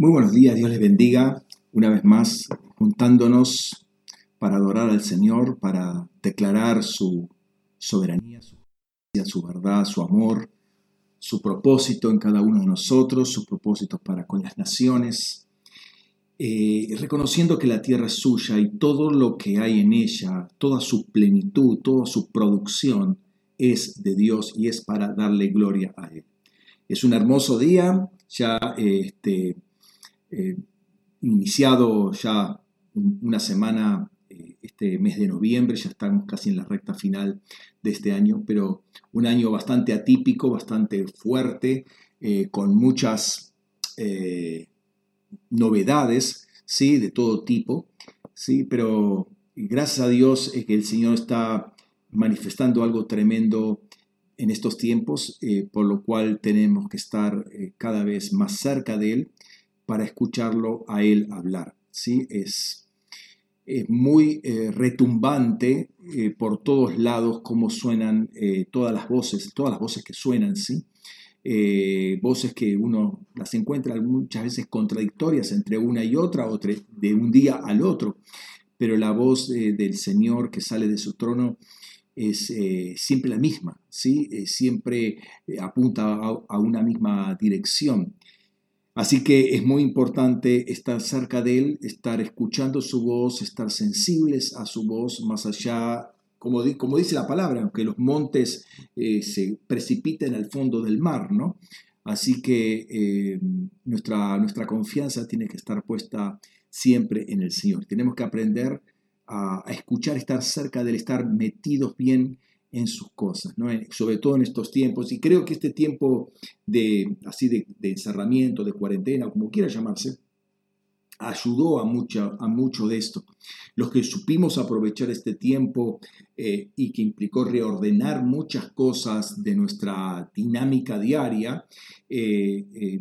Muy buenos días, Dios les bendiga. Una vez más, juntándonos para adorar al Señor, para declarar su soberanía, su su verdad, su amor, su propósito en cada uno de nosotros, sus propósitos para con las naciones, eh, reconociendo que la tierra es suya y todo lo que hay en ella, toda su plenitud, toda su producción es de Dios y es para darle gloria a Él. Es un hermoso día, ya este, eh, iniciado ya una semana eh, este mes de noviembre, ya estamos casi en la recta final de este año, pero un año bastante atípico, bastante fuerte, eh, con muchas novedades, ¿sí? De todo tipo, ¿sí? Pero gracias a Dios es que el Señor está manifestando algo tremendo en estos tiempos, por lo cual tenemos que estar cada vez más cerca de Él para escucharlo a él hablar. ¿sí? Es, es muy eh, retumbante eh, por todos lados cómo suenan eh, todas las voces, todas las voces que suenan, ¿sí? voces que uno las encuentra muchas veces contradictorias entre una y otra, de un día al otro, pero la voz del Señor que sale de su trono es siempre la misma, ¿sí? siempre apunta a, una misma dirección. Así que es muy importante estar cerca de Él, estar escuchando su voz, estar sensibles a su voz, más allá, como, dice la palabra, aunque los montes eh, se precipiten al fondo del mar, ¿no? Así que eh, nuestra, nuestra confianza tiene que estar puesta siempre en el Señor. Tenemos que aprender a, a escuchar, estar cerca de Él, estar metidos bien en sus cosas, ¿no? sobre todo en estos tiempos. Y creo que este tiempo de, así de, encerramiento, de cuarentena, como quiera llamarse, ayudó a, mucha, a mucho de esto. Los que supimos aprovechar este tiempo eh, y que implicó reordenar muchas cosas de nuestra dinámica diaria, eh, eh,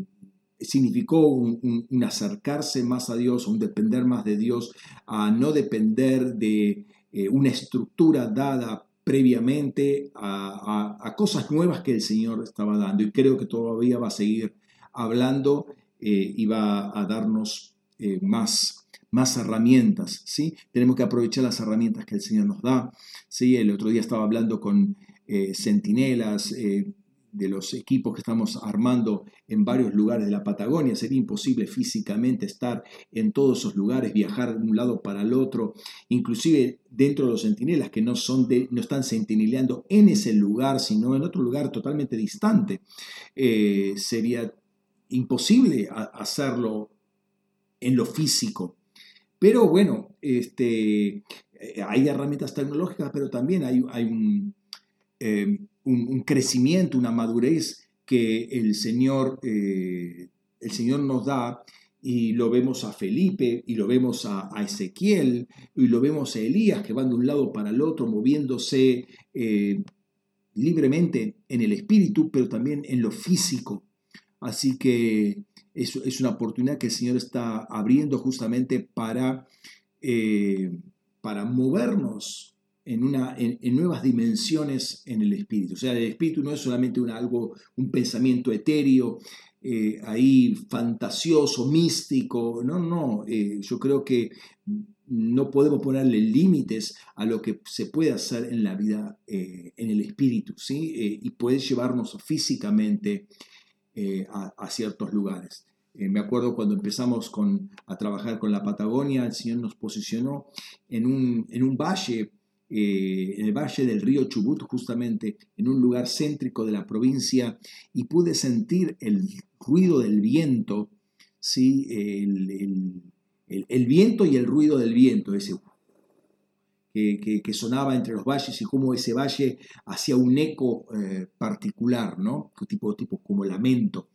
significó un, un, acercarse más a Dios, un depender más de Dios, a no depender de una estructura dada previamente a, cosas nuevas que el Señor estaba dando y creo que todavía va a seguir hablando eh, y va a darnos eh, más, más herramientas. ¿sí? Tenemos que aprovechar las herramientas que el Señor nos da. ¿sí? El otro día estaba hablando con eh, centinelas, de los equipos que estamos armando en varios lugares de la Patagonia. Sería imposible físicamente estar en todos esos lugares, viajar de un lado para el otro, inclusive dentro de los centinelas que no, son de, no están sentineleando en ese lugar, sino en otro lugar totalmente distante. Eh, sería imposible hacerlo en lo físico. Pero bueno, este, eh, hay herramientas tecnológicas, pero también hay, hay un, eh, un, crecimiento, una madurez que el Señor, eh, el Señor nos da y lo vemos a Felipe y lo vemos a, Ezequiel y lo vemos a Elías que van de un lado para el otro moviéndose eh, libremente en el espíritu, pero también en lo físico. Así que es, es una oportunidad que el Señor está abriendo justamente para, eh, para movernos en, una, en, nuevas dimensiones en el espíritu. O sea, el espíritu no es solamente un, algo, un pensamiento etéreo, eh, ahí fantasioso, místico. No, no, eh, yo creo que no podemos ponerle límites a lo que se puede hacer en la vida, eh, en el espíritu, ¿sí? y puede llevarnos físicamente a, ciertos lugares. me acuerdo cuando empezamos con, a trabajar con la Patagonia, el Señor nos posicionó en un, en un valle eh, en el valle del río Chubut, justamente en un lugar céntrico de la provincia, y pude sentir el ruido del viento, ¿sí? el, viento y el ruido del viento, ese que, sonaba entre los valles y cómo ese valle hacía un eco eh, particular, ¿no? Tipo, tipo como lamento.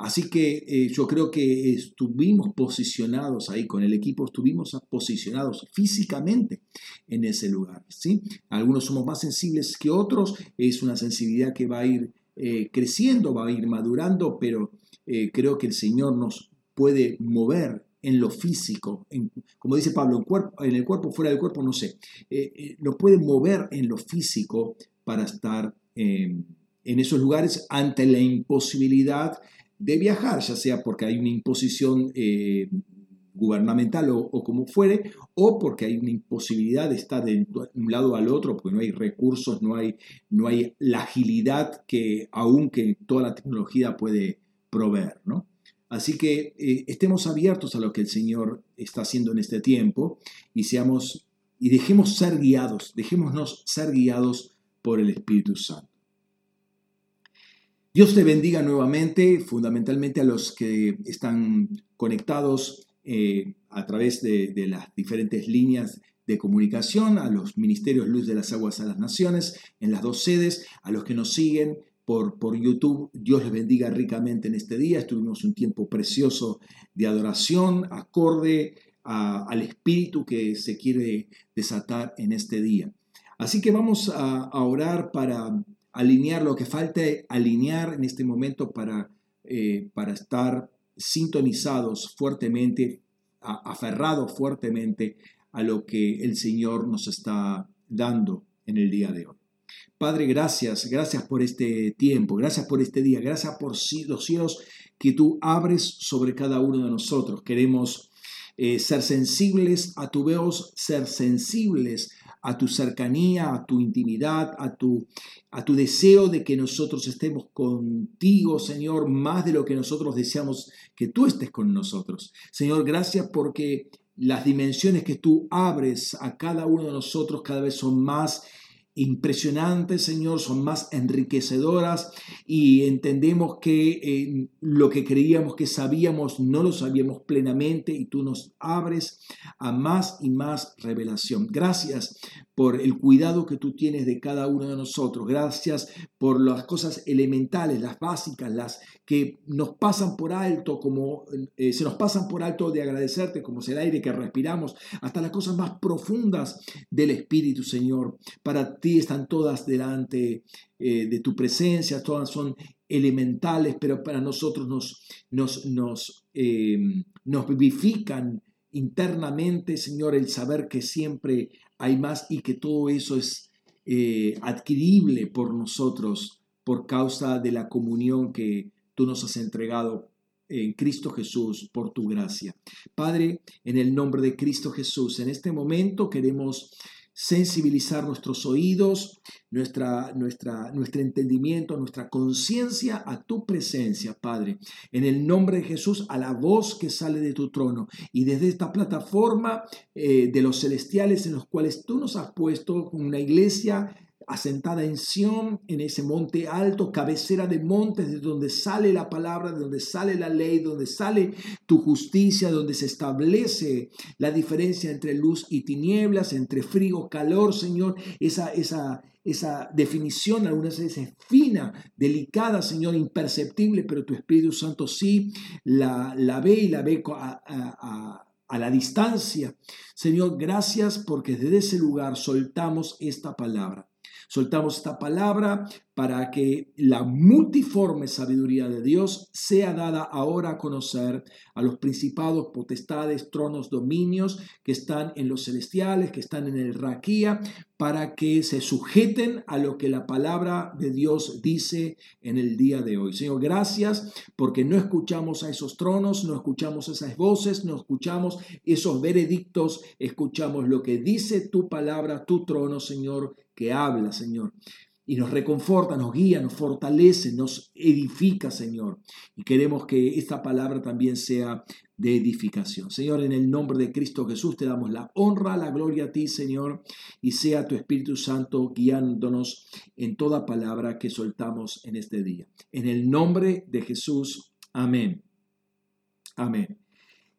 Así que eh, yo creo que estuvimos posicionados ahí con el equipo, estuvimos posicionados físicamente en ese lugar. ¿sí? Algunos somos más sensibles que otros, es una sensibilidad que va a ir eh, creciendo, va a ir madurando, pero eh, creo que el Señor nos puede mover en lo físico, como dice Pablo, en, en, el cuerpo, fuera del cuerpo, no sé, nos puede mover en lo físico para estar en esos lugares ante la imposibilidad de viajar, ya sea porque hay una imposición eh, gubernamental o, como fuere, o porque hay una imposibilidad de estar de un lado al otro, porque no hay recursos, no hay, no hay la agilidad que aún que toda la tecnología puede proveer, ¿no? Así que eh, estemos abiertos a lo que el Señor está haciendo en este tiempo y seamos y dejemos ser guiados, dejémonos ser guiados por el Espíritu Santo. Dios te bendiga nuevamente, fundamentalmente a los que están conectados eh, a través de, las diferentes líneas de comunicación, a los ministerios Luz de las Aguas a las Naciones en las dos sedes, a los que nos siguen por, por, YouTube. Dios les bendiga ricamente en este día. Estuvimos un tiempo precioso de adoración, acorde al espíritu que se quiere desatar en este día. Así que vamos a, orar para alinear lo que falta alinear en este momento para, eh, para estar sintonizados fuertemente, aferrados fuertemente a lo que el Señor nos está dando en el día de hoy. Padre, gracias, gracias por este tiempo, gracias por este día, gracias por los cielos que tú abres sobre cada uno de nosotros. Queremos eh, ser sensibles a tu voz, ser sensibles a tu cercanía, a tu intimidad, a tu, a tu deseo de que nosotros estemos contigo, Señor, más de lo que nosotros deseamos que tú estés con nosotros. Señor, gracias porque las dimensiones que tú abres a cada uno de nosotros cada vez son más impresionantes, Señor, son más enriquecedoras y entendemos que eh, lo que creíamos que sabíamos no lo sabíamos plenamente y tú nos abres a más y más revelación. Gracias por el cuidado que tú tienes de cada uno de nosotros. Gracias por las cosas elementales, las básicas, las que nos pasan por alto, como eh, se nos pasan por alto de agradecerte, como es el aire que respiramos, hasta las cosas más profundas del Espíritu, Señor. Para ti están todas delante eh, de tu presencia, todas son elementales, pero para nosotros nos, nos, nos, eh, nos vivifican internamente, Señor, el saber que siempre hay más y que todo eso es eh, adquirible por nosotros por causa de la comunión que tú nos has entregado en Cristo Jesús por tu gracia. Padre, en el nombre de Cristo Jesús, en este momento queremos sensibilizar nuestros oídos, nuestra, nuestra, nuestro entendimiento, nuestra conciencia a tu presencia, Padre. En el nombre de Jesús, a la voz que sale de tu trono. Y desde esta plataforma eh, de los celestiales en los cuales tú nos has puesto una iglesia asentada en Sión, en ese monte alto, cabecera de montes, de donde sale la palabra, de donde sale la ley, de donde sale tu justicia, donde se establece la diferencia entre luz y tinieblas, entre frío, calor, Señor, esa, esa, esa definición algunas veces fina, delicada, Señor, imperceptible, pero tu Espíritu Santo sí la, la ve y la ve a, a la distancia. Señor, gracias porque desde ese lugar soltamos esta palabra. Soltamos esta palabra para que la multiforme sabiduría de Dios sea dada ahora a conocer a los principados, potestades, tronos, dominios que están en los celestiales, que están en el raquía, para que se sujeten a lo que la palabra de Dios dice en el día de hoy. Señor, gracias porque no escuchamos a esos tronos, no escuchamos esas voces, no escuchamos esos veredictos, escuchamos lo que dice tu palabra, tu trono, Señor, que habla, Señor y nos reconforta, nos guía, nos fortalece, nos edifica, Señor. Y queremos que esta palabra también sea de edificación. Señor, en el nombre de Cristo Jesús te damos la honra, la gloria a ti, Señor, y sea tu Espíritu Santo guiándonos en toda palabra que soltamos en este día. En el nombre de Jesús, amén. Amén.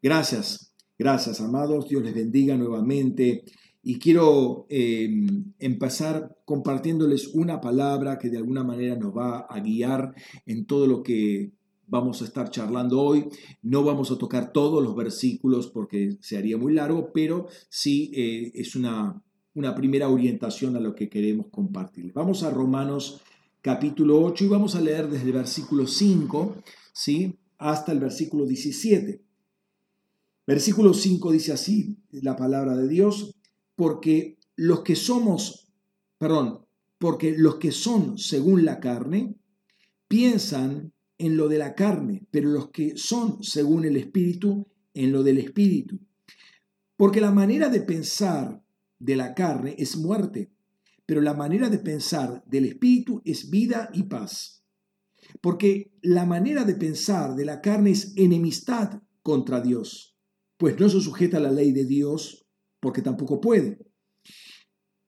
Gracias, gracias, amados. Dios les bendiga nuevamente. Y quiero em, empezar compartiéndoles una palabra que de alguna manera nos va a guiar en todo lo que vamos a estar charlando hoy. No vamos a tocar todos los versículos porque se haría muy largo, pero sí eh, es una, una primera orientación a lo que queremos compartir. Vamos a Romanos capítulo 8 y vamos a leer desde el versículo 5 ¿sí? hasta el versículo 17. Versículo 5 dice así la palabra de Dios porque los que somos, perdón, porque los que son según la carne, piensan en lo de la carne, pero los que son según el Espíritu en lo del Espíritu. Porque la manera de pensar de la carne es muerte, pero la manera de pensar del Espíritu es vida y paz. Porque la manera de pensar de la carne es enemistad contra Dios, pues no se sujeta a la ley de Dios, porque tampoco puede.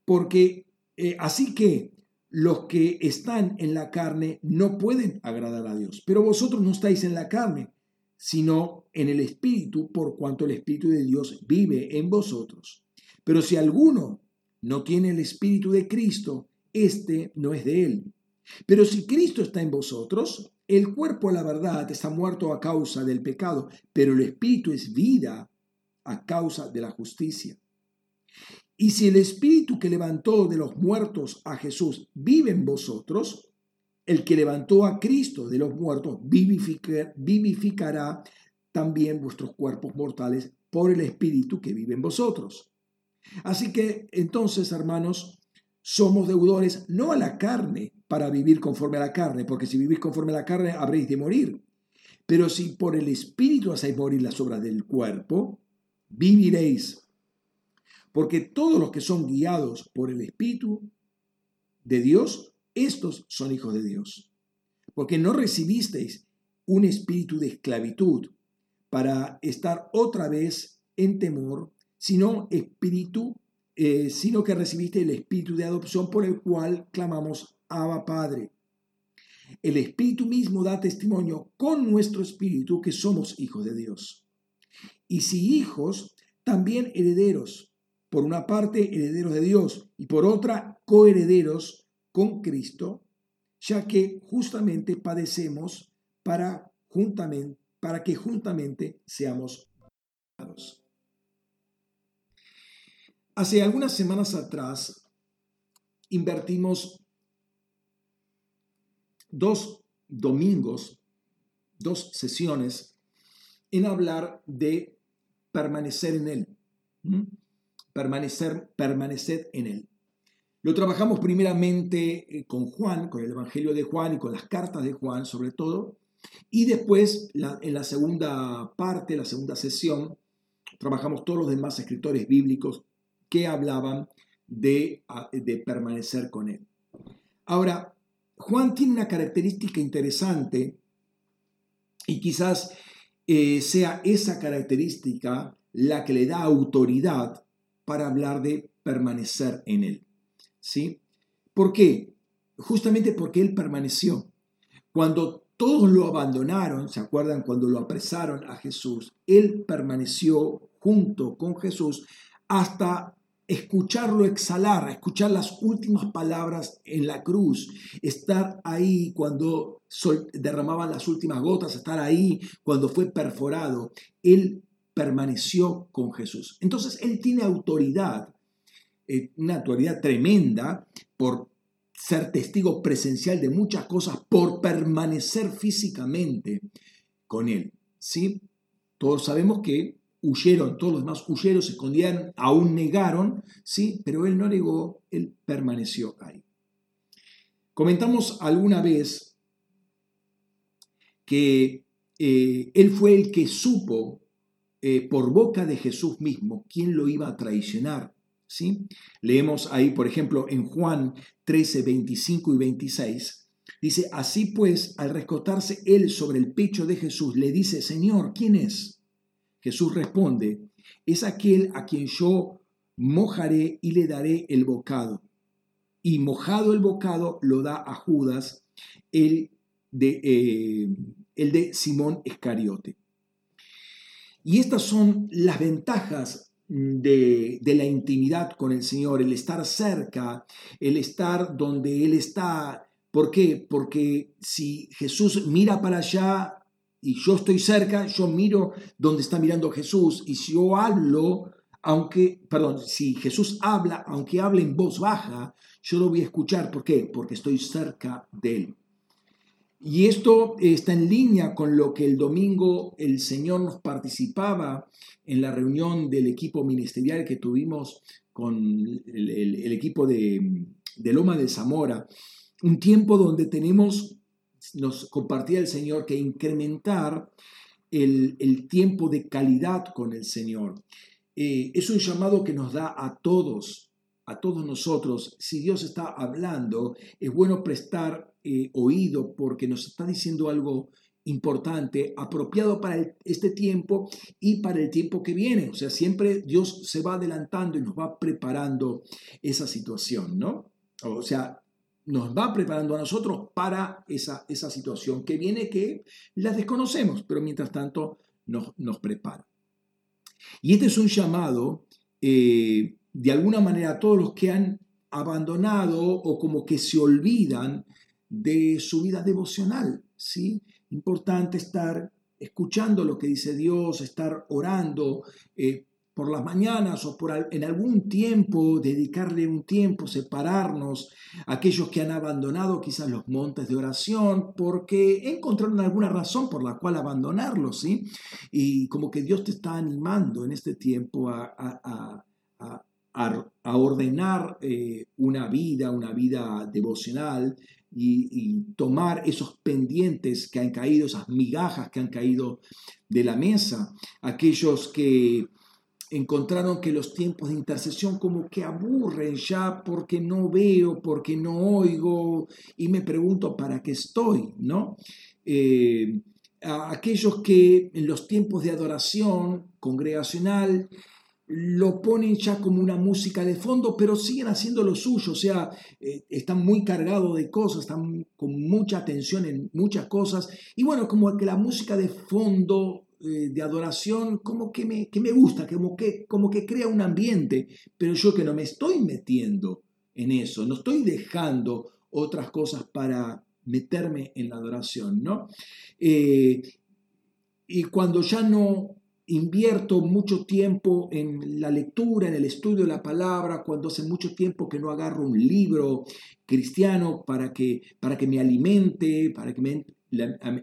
Porque eh, así que los que están en la carne no pueden agradar a Dios. Pero vosotros no estáis en la carne, sino en el Espíritu, por cuanto el Espíritu de Dios vive en vosotros. Pero si alguno no tiene el Espíritu de Cristo, este no es de él. Pero si Cristo está en vosotros, el cuerpo, la verdad, está muerto a causa del pecado, pero el Espíritu es vida a causa de la justicia. Y si el Espíritu que levantó de los muertos a Jesús vive en vosotros, el que levantó a Cristo de los muertos vivificará también vuestros cuerpos mortales por el Espíritu que vive en vosotros. Así que entonces, hermanos, somos deudores no a la carne para vivir conforme a la carne, porque si vivís conforme a la carne habréis de morir. Pero si por el Espíritu hacéis morir las obras del cuerpo, viviréis porque todos los que son guiados por el Espíritu de Dios, estos son hijos de Dios. Porque no recibisteis un espíritu de esclavitud para estar otra vez en temor, sino espíritu, eh, sino que recibiste el espíritu de adopción por el cual clamamos Abba Padre. El espíritu mismo da testimonio con nuestro espíritu que somos hijos de Dios. Y si hijos, también herederos por una parte herederos de Dios y por otra coherederos con Cristo, ya que justamente padecemos para, juntamente, para que juntamente seamos Hace algunas semanas atrás invertimos dos domingos, dos sesiones en hablar de permanecer en Él permanecer, en Él. Lo trabajamos primeramente eh, con Juan, con el Evangelio de Juan y con las cartas de Juan sobre todo, y después en la segunda parte, la segunda sesión, trabajamos todos los demás escritores bíblicos que hablaban de, de permanecer con Él. Ahora, Juan tiene una característica interesante y quizás eh, sea esa característica la que le da autoridad para hablar de permanecer en Él. ¿Sí? ¿Por qué? Justamente porque Él permaneció. Cuando todos lo abandonaron, ¿se acuerdan cuando lo apresaron a Jesús? Él permaneció junto con Jesús hasta escucharlo exhalar, escuchar las últimas palabras en la cruz, estar ahí cuando derramaban las últimas gotas, estar ahí cuando fue perforado. Él permaneció con Jesús. Entonces Él tiene autoridad, eh, una autoridad tremenda por ser testigo presencial de muchas cosas, por permanecer físicamente con Él. ¿sí? Todos sabemos que huyeron, todos los demás huyeron, se escondían, aún negaron, ¿sí? pero Él no negó, Él permaneció ahí. Comentamos alguna vez que eh, Él fue el que supo eh, por boca de Jesús mismo quién lo iba a traicionar. ¿sí? Leemos ahí, por ejemplo, en Juan 13, 25 y 26. Dice, así pues, al rescotarse él sobre el pecho de Jesús, le dice, Señor, ¿quién es? Jesús responde, es aquel a quien yo mojaré y le daré el bocado. Y mojado el bocado lo da a Judas, el de, eh, el de Simón Escariote. Y estas son las ventajas de, la intimidad con el Señor, el estar cerca, el estar donde Él está. ¿Por qué? Porque si Jesús mira para allá y yo estoy cerca, yo miro donde está mirando Jesús. Y si yo hablo, aunque, perdón, si Jesús habla, aunque hable en voz baja, yo lo voy a escuchar. ¿Por qué? Porque estoy cerca de Él. Y esto está en línea con lo que el domingo el Señor nos participaba en la reunión del equipo ministerial que tuvimos con el, equipo de, Loma de Zamora. Un tiempo donde tenemos nos compartía el Señor que incrementar el, el tiempo de calidad con el Señor. Eh, es un llamado que nos da a todos, a todos nosotros. Si Dios está hablando, es bueno prestar eh, oído porque nos está diciendo algo importante, apropiado para este tiempo y para el tiempo que viene. O sea, siempre Dios se va adelantando y nos va preparando esa situación, ¿no? O sea, nos va preparando a nosotros para esa, esa situación que viene que la desconocemos, pero mientras tanto nos, nos prepara. Y este es un llamado, eh, de alguna manera, a todos los que han abandonado o como que se olvidan de su vida devocional, ¿sí? Importante estar escuchando lo que dice Dios, estar orando, eh, por las mañanas o por en algún tiempo, dedicarle un tiempo, separarnos, aquellos que han abandonado quizás los montes de oración, porque encontraron alguna razón por la cual abandonarlos, ¿sí? Y como que Dios te está animando en este tiempo a, a, a, ordenar eh, una vida, una vida devocional, y, tomar esos pendientes que han caído, esas migajas que han caído de la mesa, aquellos que encontraron que los tiempos de intercesión como que aburren ya porque no veo, porque no oigo y me pregunto para qué estoy, ¿no? Eh, aquellos que en los tiempos de adoración congregacional lo ponen ya como una música de fondo, pero siguen haciendo lo suyo, o sea, eh, están muy cargados de cosas, están con mucha atención en muchas cosas, y bueno, como que la música de fondo eh, de adoración como que me, que me gusta, como que, como que crea un ambiente, pero yo que no me estoy metiendo en eso, no estoy dejando otras cosas para meterme en la adoración, ¿no? Eh, y cuando ya no invierto mucho tiempo en la lectura, en el estudio de la palabra, cuando hace mucho tiempo que no agarro un libro cristiano para que, para que me alimente, para que me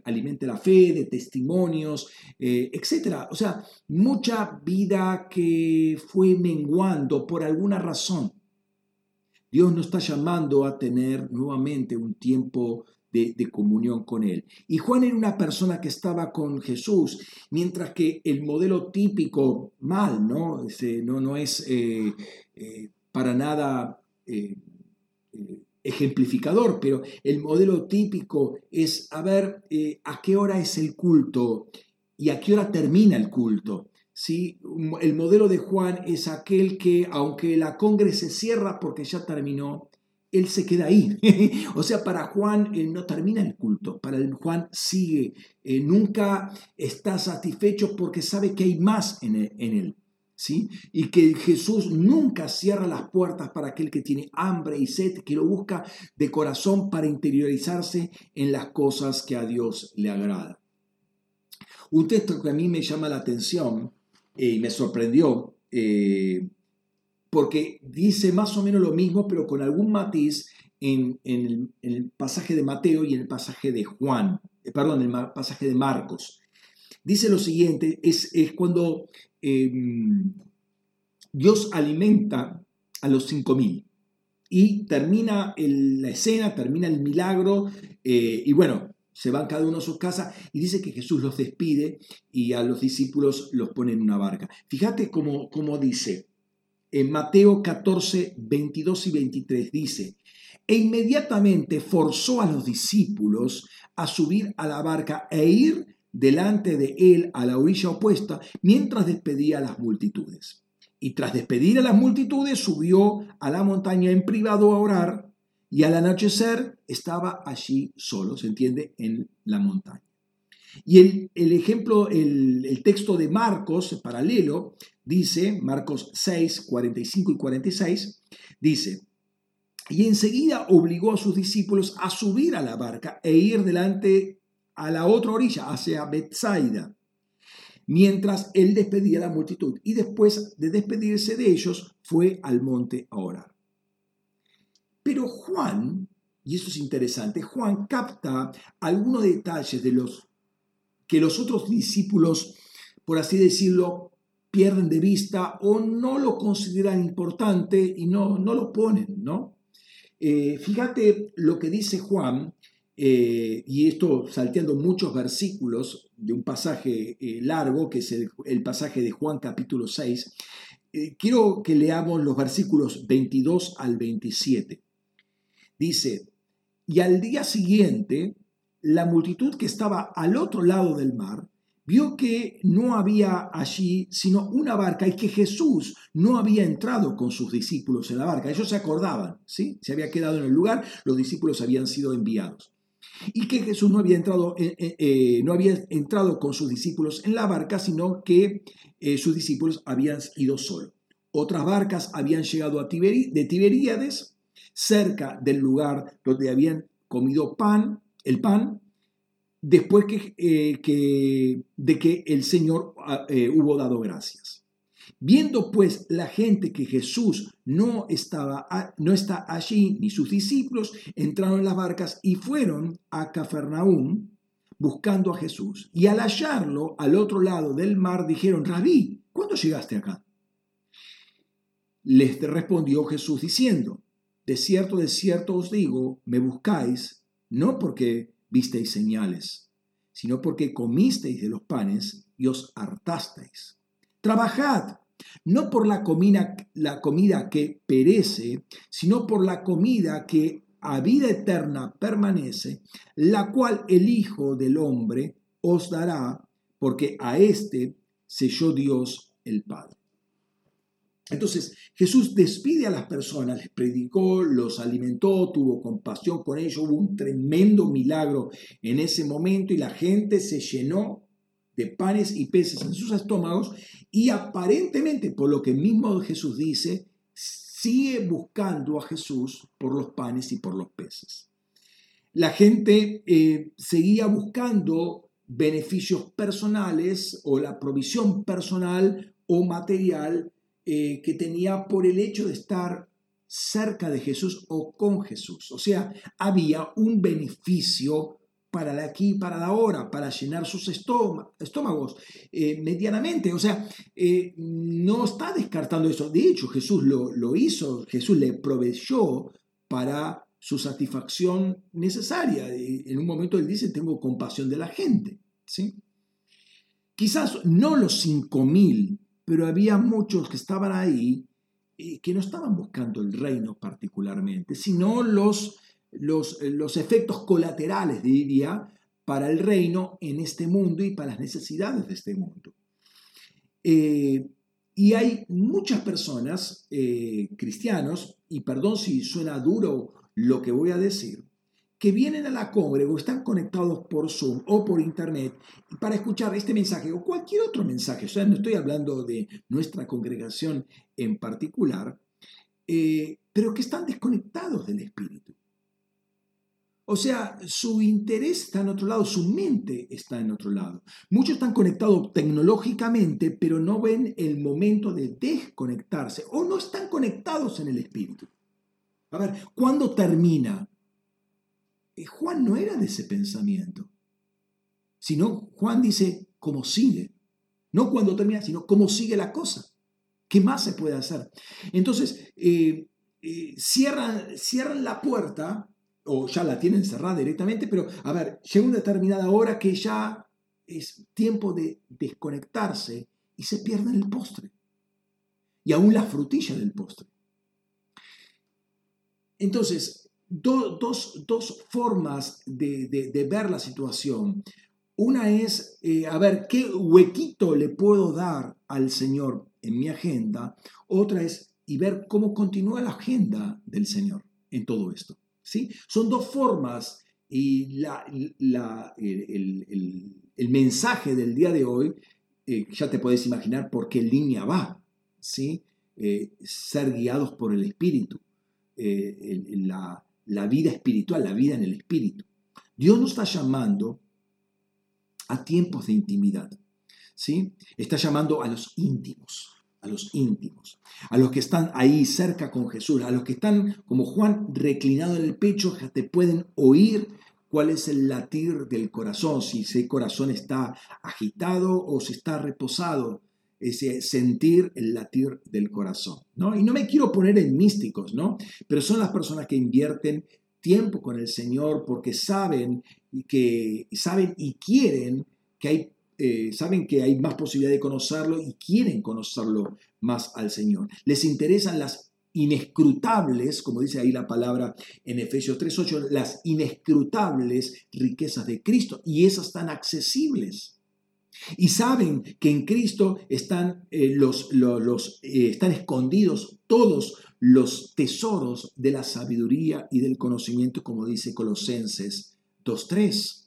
alimente la fe, de testimonios, eh, etc. O sea, mucha vida que fue menguando por alguna razón. Dios nos está llamando a tener nuevamente un tiempo de, comunión con Él. Y Juan era una persona que estaba con Jesús, mientras que el modelo típico, mal, ¿no? no, no es eh, eh, para nada ejemplificador, pero el modelo típico es a ver eh, a qué hora es el culto y a qué hora termina el culto. ¿sí? El modelo de Juan es aquel que, aunque la congre se cierra porque ya terminó, él se queda ahí. o sea, para Juan él no termina el culto, para el Juan sigue, eh, nunca está satisfecho porque sabe que hay más en él. Y que Jesús nunca cierra las puertas para aquel que tiene hambre y sed, que lo busca de corazón para interiorizarse en las cosas que a Dios le agrada. Un texto que a mí me llama la atención eh, y me sorprendió, eh, porque dice más o menos lo mismo, pero con algún matiz en, el, pasaje de Mateo y en el pasaje de Juan, eh, perdón, en el pasaje de Marcos. Dice lo siguiente, es, cuando Em, Dios alimenta a los cinco mil y termina la escena, termina el milagro eh, y bueno, se van cada uno a su casa y dice que Jesús los despide y a los discípulos los pone en una barca. Fíjate cómo dice en Mateo 14, 22 y 23 dice, e inmediatamente forzó a los discípulos a subir a la barca e ir delante de él a la orilla opuesta mientras despedía a las multitudes. Y tras despedir a las multitudes subió a la montaña en privado a orar y al anochecer estaba allí solo, se entiende, en la montaña. Y el, el ejemplo, el, el, texto de Marcos, paralelo, dice, Marcos 6, 45 y 46, dice, y enseguida obligó a sus discípulos a subir a la barca e ir delante a la otra orilla, hacia Bethsaida, mientras él despedía a la multitud. Y después de despedirse de ellos, fue al monte a orar. Pero Juan, y esto es interesante, Juan capta algunos detalles de los que los otros discípulos, por así decirlo, pierden de vista o no lo consideran importante y no, no lo ponen, ¿no? Eh, fíjate lo que dice Juan eh, y esto salteando muchos versículos de un pasaje eh, largo, que es el, pasaje de Juan capítulo 6, eh, quiero que leamos los versículos 22 al 27. Dice, y al día siguiente, la multitud que estaba al otro lado del mar vio que no había allí sino una barca y que Jesús no había entrado con sus discípulos en la barca. Ellos se acordaban, ¿sí? Se había quedado en el lugar, los discípulos habían sido enviados. Y que Jesús no había entrado, eh, eh, no había entrado con sus discípulos en la barca, sino que eh, sus discípulos habían ido solos. Otras barcas habían llegado de Tiberíades, cerca del lugar donde habían comido pan, el pan, después que, de que el Señor ah, hubo dado gracias. Viendo pues la gente que Jesús no, estaba, no está allí, ni sus discípulos, entraron en las barcas y fueron a Cafarnaúm buscando a Jesús. Y al hallarlo al otro lado del mar, dijeron, Rabí, ¿cuándo llegaste acá? Les respondió Jesús diciendo, de cierto, de cierto os digo, me buscáis, no porque visteis señales, sino porque comisteis de los panes y os hartasteis. Trabajad, no por la comida, la comida que perece, sino por la comida que a vida eterna permanece, la cual el Hijo del Hombre os dará, porque a éste selló Dios el Padre. Entonces Jesús despide a las personas, les predicó, los alimentó, tuvo compasión con ellos, hubo un tremendo milagro en ese momento y la gente se llenó de panes y peces en sus estómagos y aparentemente, por lo que mismo Jesús dice, sigue buscando a Jesús por los panes y por los peces. La gente eh, seguía buscando beneficios personales o la provisión personal o material eh, que tenía por el hecho de estar cerca de Jesús o con Jesús. O sea, había un beneficio para la aquí para la ahora, para llenar sus estómagos eh, medianamente. O sea, eh, no está descartando eso. De hecho, Jesús lo, lo, hizo, Jesús le proveyó para su satisfacción necesaria. En un momento él dice, tengo compasión de la gente. ¿sí? Quizás no los cinco mil, pero había muchos que estaban ahí eh, que no estaban buscando el reino particularmente, sino los los, eh, los efectos colaterales, diría, para el reino en este mundo y para las necesidades de este mundo. Eh, y hay muchas personas, eh, cristianos, y perdón si suena duro lo que voy a decir, que vienen a la o están conectados por Zoom o por Internet para escuchar este mensaje o cualquier otro mensaje. O sea, no estoy hablando de nuestra congregación en particular, pero que están desconectados del Espíritu. O sea, su interés está en otro lado, su mente está en otro lado. Muchos están conectados tecnológicamente, pero no ven el momento de desconectarse o no están conectados en el espíritu. A ver, ¿cuándo termina? Juan no era de ese pensamiento, sino Juan dice cómo sigue. No cuando termina, sino cómo sigue la cosa. ¿Qué más se puede hacer? Entonces, eh, eh, cierran, cierran la puerta o ya la tienen cerrada directamente, pero a ver, llega una determinada hora que ya es tiempo de desconectarse y se pierde el postre. Y aún la frutilla del postre. Entonces, dos, formas de, ver la situación. Una es, eh, a ver, ¿qué huequito le puedo dar al Señor en mi agenda? Otra es, y ver cómo continúa la agenda del Señor en todo esto. Son dos formas y el, mensaje del día de hoy, eh, ya te puedes imaginar por qué línea va, ¿sí? Eh, ser guiados por el Espíritu, la, la vida espiritual, la vida en el Espíritu. Dios nos está llamando a tiempos de intimidad, ¿sí? Está llamando a los íntimos a los íntimos, a los que están ahí cerca con Jesús, a los que están como Juan reclinado en el pecho, que te pueden oír cuál es el latir del corazón, si ese corazón está agitado o si está reposado, ese sentir el latir del corazón. ¿no? Y no me quiero poner en místicos, ¿no? pero son las personas que invierten tiempo con el Señor porque saben que saben y quieren que hay eh, saben que hay más posibilidad de conocerlo y quieren conocerlo más al Señor. Les interesan las inescrutables, como dice ahí la palabra en Efesios 3.8, las inescrutables riquezas de Cristo y esas están accesibles. Y saben que en Cristo están, eh, los, eh, están escondidos todos los tesoros de la sabiduría y del conocimiento, como dice Colosenses 2.3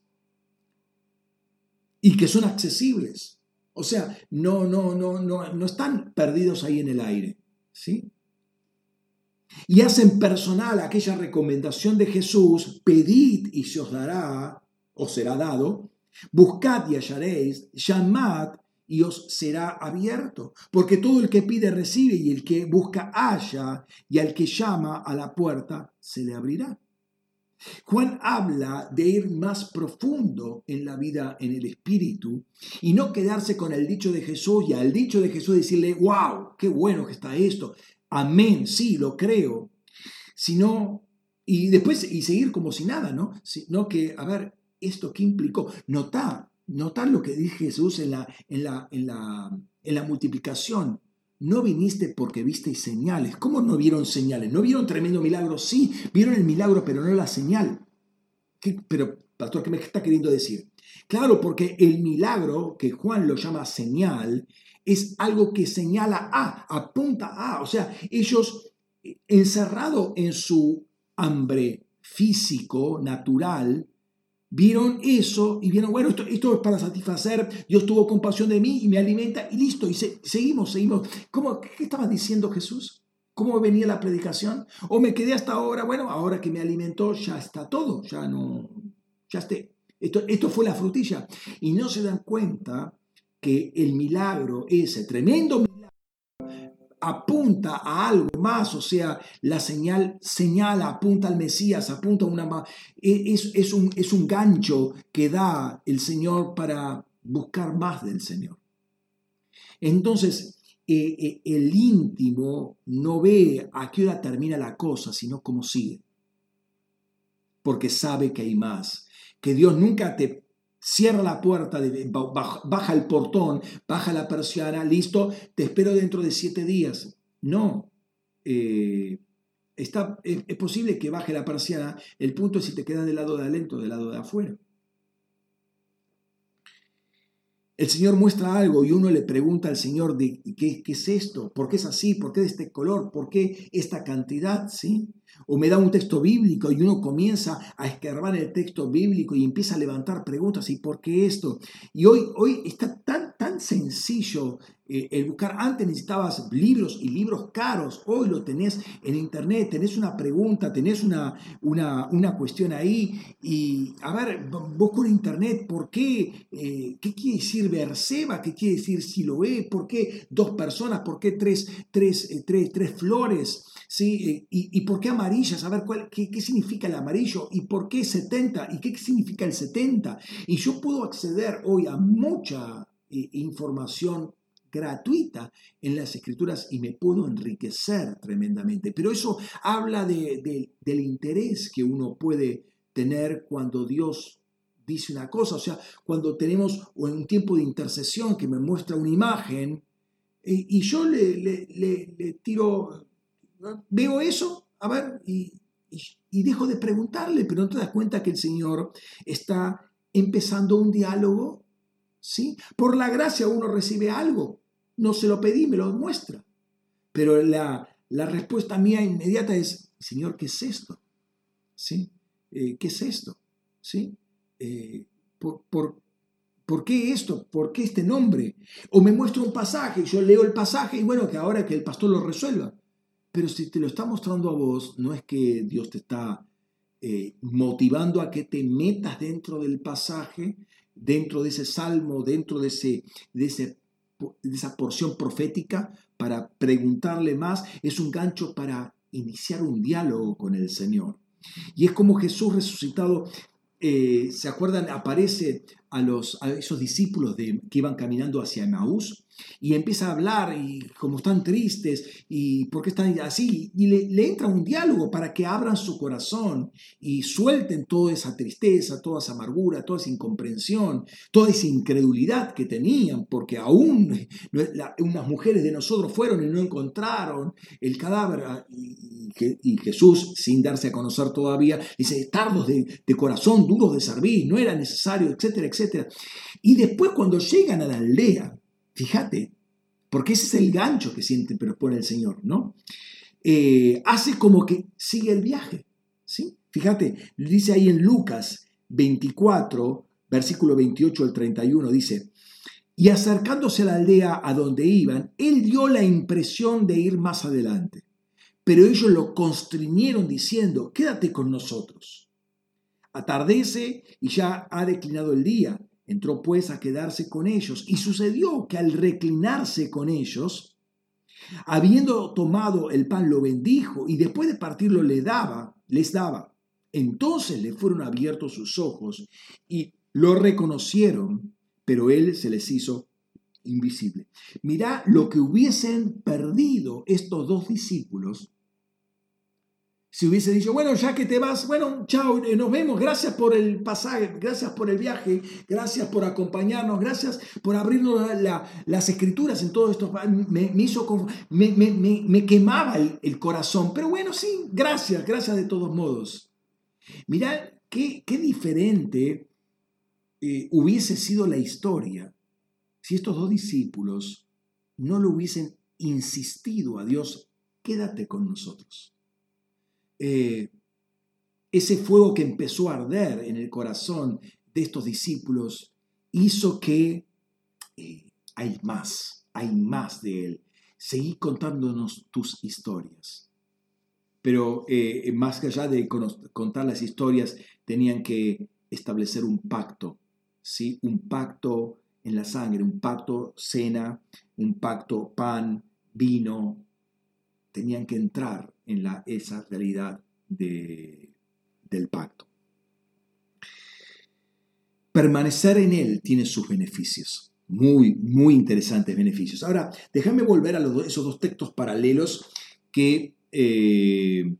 y que son accesibles. O sea, no, no, no, no, no están perdidos ahí en el aire. ¿sí? Y hacen personal aquella recomendación de Jesús, pedid y se os dará, os será dado, buscad y hallaréis, llamad y os será abierto. Porque todo el que pide recibe y el que busca halla y al que llama a la puerta se le abrirá. Juan habla de ir más profundo en la vida en el espíritu y no quedarse con el dicho de Jesús y al dicho de Jesús decirle, wow, qué bueno que está esto, amén, sí, lo creo, sino, y después, y seguir como si nada, ¿no? Sino que, a ver, ¿esto qué implicó? Notar, notar lo que dice Jesús en la, en la, en la, en la multiplicación. No viniste porque visteis señales. ¿Cómo no vieron señales? ¿No vieron tremendo milagro? Sí, vieron el milagro, pero no la señal. Pero, pastor, ¿qué me está queriendo decir? Claro, porque el milagro, que Juan lo llama señal, es algo que señala a, apunta a. O sea, ellos, encerrado en su hambre físico, natural, Vieron eso y vieron, bueno, esto, esto es para satisfacer, Dios tuvo compasión de mí y me alimenta y listo. Y seguimos, seguimos. ¿Cómo, ¿Qué estaba diciendo Jesús? ¿Cómo venía la predicación? ¿O me quedé hasta ahora? Bueno, ahora que me alimentó ya está todo, ya no, ya esté. Esto, esto fue la frutilla. Y no se dan cuenta que el milagro, ese tremendo milagro, apunta a algo más, o sea, la señal señala, apunta al Mesías, apunta a una... E, es, es, un, es un gancho que da el Señor para buscar más del Señor. Entonces, eh, eh, el íntimo no ve a qué hora termina la cosa, sino cómo sigue. Porque sabe que hay más. Que Dios nunca te cierra la puerta, baja el portón, baja la persiana, listo, te espero dentro de siete días. No, eh, está, es, posible que baje la persiana, el punto es si te quedas del lado de adentro, del lado de afuera. El Señor muestra algo y uno le pregunta al Señor de qué, es esto, por qué es así, por qué de este color, por qué esta cantidad, ¿sí? O me da un texto bíblico y uno comienza a escarbar el texto bíblico y empieza a levantar preguntas y por qué esto. Y hoy, hoy está tan, sencillo eh, el buscar. Antes necesitabas libros y libros caros. Hoy lo tenés en internet, tenés una pregunta, tenés una, una, una cuestión ahí. Y a ver, busco en internet por qué, eh, qué quiere decir Berseba, qué quiere decir Siloé, por qué dos personas, por qué tres, tres, eh, tres, tres flores. ¿sí? ¿Y, por qué amarillas? A ver, ¿cuál, qué, significa el amarillo? ¿Y por qué 70? ¿Y qué significa el 70? Y yo puedo acceder hoy a mucha eh, información gratuita en las escrituras y me puedo enriquecer tremendamente. Pero eso habla de, del interés que uno puede tener cuando Dios dice una cosa, o sea, cuando tenemos un tiempo de intercesión que me muestra una imagen y yo le, le tiro Veo eso, a ver, y, dejo de preguntarle, pero no te das cuenta que el Señor está empezando un diálogo, ¿sí? Por la gracia uno recibe algo, no se lo pedí, me lo muestra. Pero la, respuesta mía inmediata es, Señor, ¿qué es esto? ¿Sí? Eh, ¿Qué es esto? ¿Sí? Eh, por, por, qué esto? ¿Por qué este nombre? O me muestra un pasaje, yo leo el pasaje y bueno, que ahora que el pastor lo resuelva. Pero si te lo está mostrando a vos, no es que Dios te está eh, motivando a que te metas dentro del pasaje, dentro de ese salmo, dentro de, ese, de, esa porción profética para preguntarle más. Es un gancho para iniciar un diálogo con el Señor. Y es como Jesús resucitado, eh, ¿se acuerdan? Aparece a, los, a esos discípulos de, que iban caminando hacia Emaús y empieza a hablar y como están tristes y por qué están así y le, entra un diálogo para que abran su corazón y suelten toda esa tristeza, toda esa amargura, toda esa incomprensión, toda esa incredulidad que tenían porque aún unas mujeres de nosotros fueron y no encontraron el cadáver ah, y, Jesús sin darse a conocer todavía dice tardos de, de corazón, duros de servir, no era necesario, etcétera, etcétera. Y después cuando llegan a la aldea, Fíjate, porque ese es el gancho que siente pero pone el Señor, ¿no? Eh, hace como que sigue el viaje, ¿sí? Fíjate, dice ahí en Lucas 24, versículo 28 al 31, dice, y acercándose a la aldea a donde iban, él dio la impresión de ir más adelante, pero ellos lo constriñeron diciendo, quédate con nosotros. Atardece y ya ha declinado el día Entró pues a quedarse con ellos y sucedió que al reclinarse con ellos, habiendo tomado el pan lo bendijo y después de partirlo le daba, les daba. Entonces le fueron abiertos sus ojos y lo reconocieron, pero él se les hizo invisible. Mirá lo que hubiesen perdido estos dos discípulos si hubiese dicho, bueno, ya que te vas, bueno, chao, eh, nos vemos, gracias por el pasaje, gracias por el viaje, gracias por acompañarnos, gracias por abrirnos las escrituras en todo esto, me, hizo, me, quemaba el, corazón, pero bueno, sí, gracias, gracias de todos modos. Mirá qué, qué diferente eh, hubiese sido la historia si estos dos discípulos no lo hubiesen insistido a Dios, quédate con nosotros. Eh, ese fuego que empezó a arder en el corazón de estos discípulos hizo que eh, hay más, hay más de Él. Seguí contándonos tus historias. Pero eh, más allá de contar las historias, tenían que establecer un pacto, ¿sí? un pacto en la sangre, un pacto cena, un pacto pan, vino, tenían que entrar en la, esa realidad del pacto. Permanecer en él tiene sus beneficios, muy, muy interesantes beneficios. Ahora, déjame volver a esos dos textos paralelos que, eh,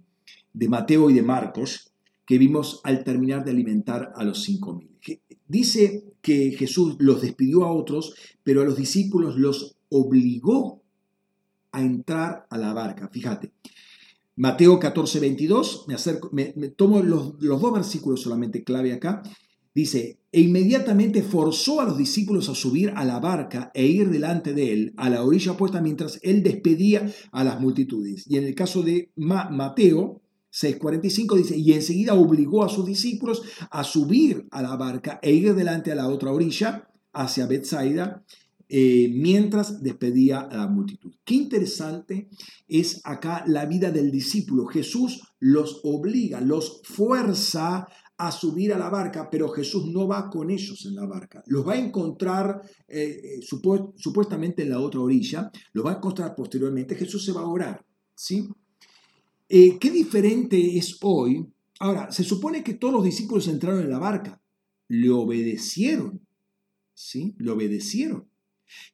de Mateo y de Marcos que vimos al terminar de alimentar a los cinco mil. Dice que Jesús los despidió a otros, pero a los discípulos los obligó a entrar a la barca. Fíjate, Mateo 14, 22, me, acerco, me, tomo los, dos versículos solamente clave acá. Dice, e inmediatamente forzó a los discípulos a subir a la barca e ir delante de él a la orilla opuesta mientras él despedía a las multitudes. Y en el caso de Mateo 6:45 dice, y enseguida obligó a sus discípulos a subir a la barca e ir delante a la otra orilla, hacia Bethsaida, eh, mientras despedía a la multitud. Qué interesante es acá la vida del discípulo. Jesús los obliga, los fuerza a subir a la barca, pero Jesús no va con ellos en la barca. Los va a encontrar eh, supuestamente en la otra orilla, los va a encontrar posteriormente. Jesús se va a orar. ¿sí? Eh, qué diferente es hoy. Ahora, se supone que todos los discípulos entraron en la barca, le obedecieron. ¿sí? Le obedecieron.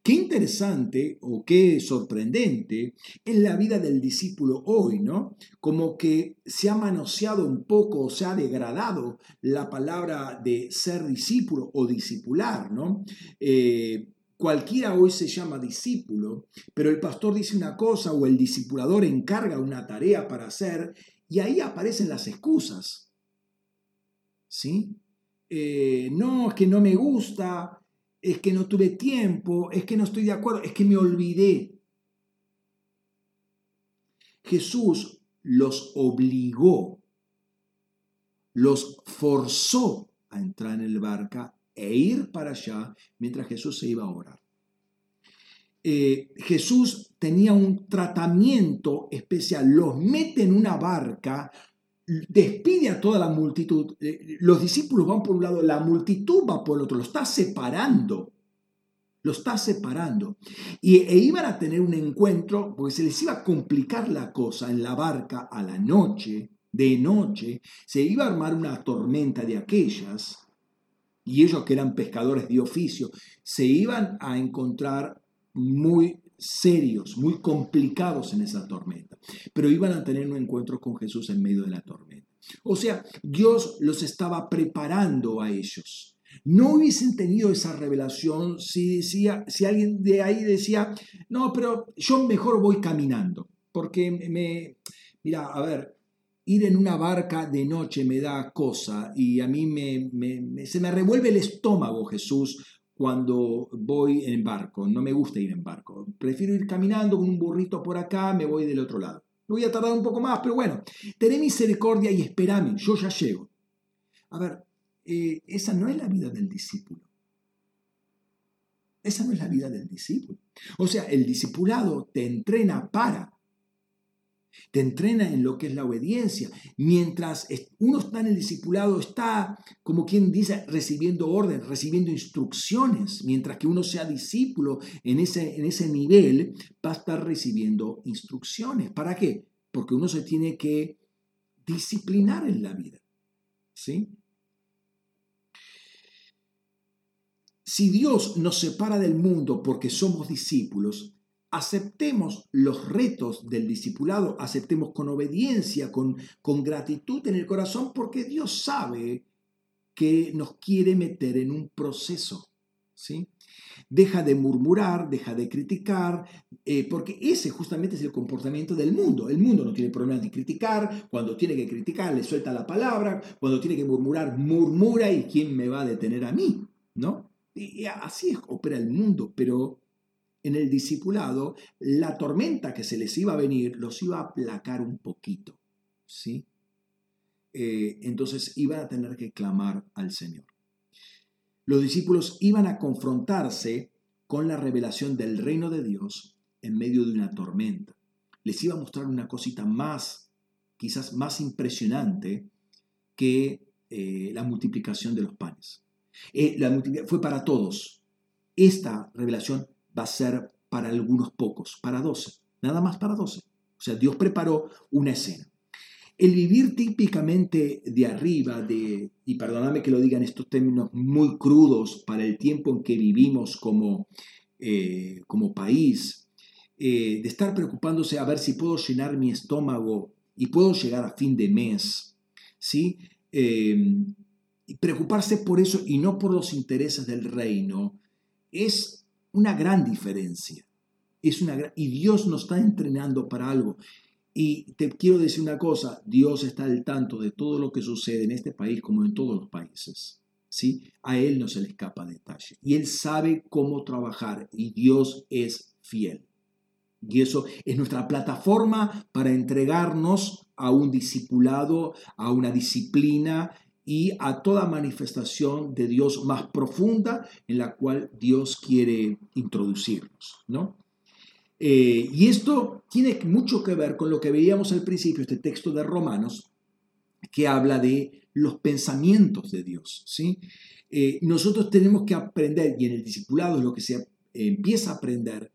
Qué interesante o qué sorprendente es la vida del discípulo hoy, ¿no? Como que se ha manoseado un poco, se ha degradado la palabra de ser discípulo o discipular, ¿no? Eh, cualquiera hoy se llama discípulo, pero el pastor dice una cosa o el discipulador encarga una tarea para hacer y ahí aparecen las excusas. ¿Sí? Eh, no, es que no me gusta, es que no tuve tiempo, es que no estoy de acuerdo, es que me olvidé. Jesús los obligó, los forzó a entrar en el barca e ir para allá mientras Jesús se iba a orar. Eh, Jesús tenía un tratamiento especial, los mete en una barca, despide a toda la multitud. Eh, los discípulos van por un lado, la multitud va por el otro, lo está separando. Lo está separando. Y, e iban a tener un encuentro, porque se les iba a complicar la cosa en la barca a la noche, de noche, se iba a armar una tormenta de aquellas, y ellos que eran pescadores de oficio, se iban a encontrar muy serios, muy complicados en esa tormenta, pero iban a tener un encuentro con Jesús en medio de la tormenta. O sea, Dios los estaba preparando a ellos. No hubiesen tenido esa revelación si, decía, si alguien de ahí decía, no, pero yo mejor voy caminando, porque me, mira, a ver, ir en una barca de noche me da cosa y a mí me, se me revuelve el estómago, Jesús, cuando voy en barco. No me gusta ir en barco. Prefiero ir caminando con un burrito por acá, me voy del otro lado. Voy a tardar un poco más, pero bueno, tené misericordia y espérame, yo ya llego. A ver, eh, esa no es la vida del discípulo. Esa no es la vida del discípulo. O sea, el discipulado te entrena para te entrena en lo que es la obediencia. Mientras uno está en el discipulado, está, como quien dice, recibiendo orden, recibiendo instrucciones. Mientras que uno sea discípulo en ese, en ese nivel, va a estar recibiendo instrucciones. ¿Para qué? Porque uno se tiene que disciplinar en la vida. ¿Sí? Si Dios nos separa del mundo porque somos discípulos, aceptemos los retos del discipulado, aceptemos con obediencia, con, con gratitud en el corazón, porque Dios sabe que nos quiere meter en un proceso. ¿sí? Deja de murmurar, deja de criticar, eh, porque ese justamente es el comportamiento del mundo. El mundo no tiene problema de criticar, cuando tiene que criticar le suelta la palabra, cuando tiene que murmurar, murmura y ¿quién me va a detener a mí? ¿No? Y así opera el mundo, pero en el discipulado, la tormenta que se les iba a venir los iba a aplacar un poquito, ¿sí? Eh, entonces iban a tener que clamar al Señor. Los discípulos iban a confrontarse con la revelación del reino de Dios en medio de una tormenta. Les iba a mostrar una cosita más, quizás más impresionante que eh, la multiplicación de los panes. Eh, la fue para todos. Esta revelación va a ser para algunos pocos, para doce, nada más para doce. O sea, Dios preparó una escena. El vivir típicamente de arriba, de, y perdóname que lo diga en estos términos muy crudos para el tiempo en que vivimos como, eh, como país, eh, de estar preocupándose a ver si puedo llenar mi estómago y puedo llegar a fin de mes, ¿sí? Eh, preocuparse por eso y no por los intereses del reino es una gran diferencia. Es una y Dios nos está entrenando para algo. Y te quiero decir una cosa, Dios está al tanto de todo lo que sucede en este país como en todos los países. ¿sí? A Él no se le escapa detalle. Y Él sabe cómo trabajar y Dios es fiel. Y eso es nuestra plataforma para entregarnos a un discipulado, a una disciplina y a toda manifestación de Dios más profunda en la cual Dios quiere introducirnos, ¿no? Eh, y esto tiene mucho que ver con lo que veíamos al principio, este texto de Romanos, que habla de los pensamientos de Dios, ¿sí? Eh, nosotros tenemos que aprender, y en el discipulado es lo que se empieza a aprender,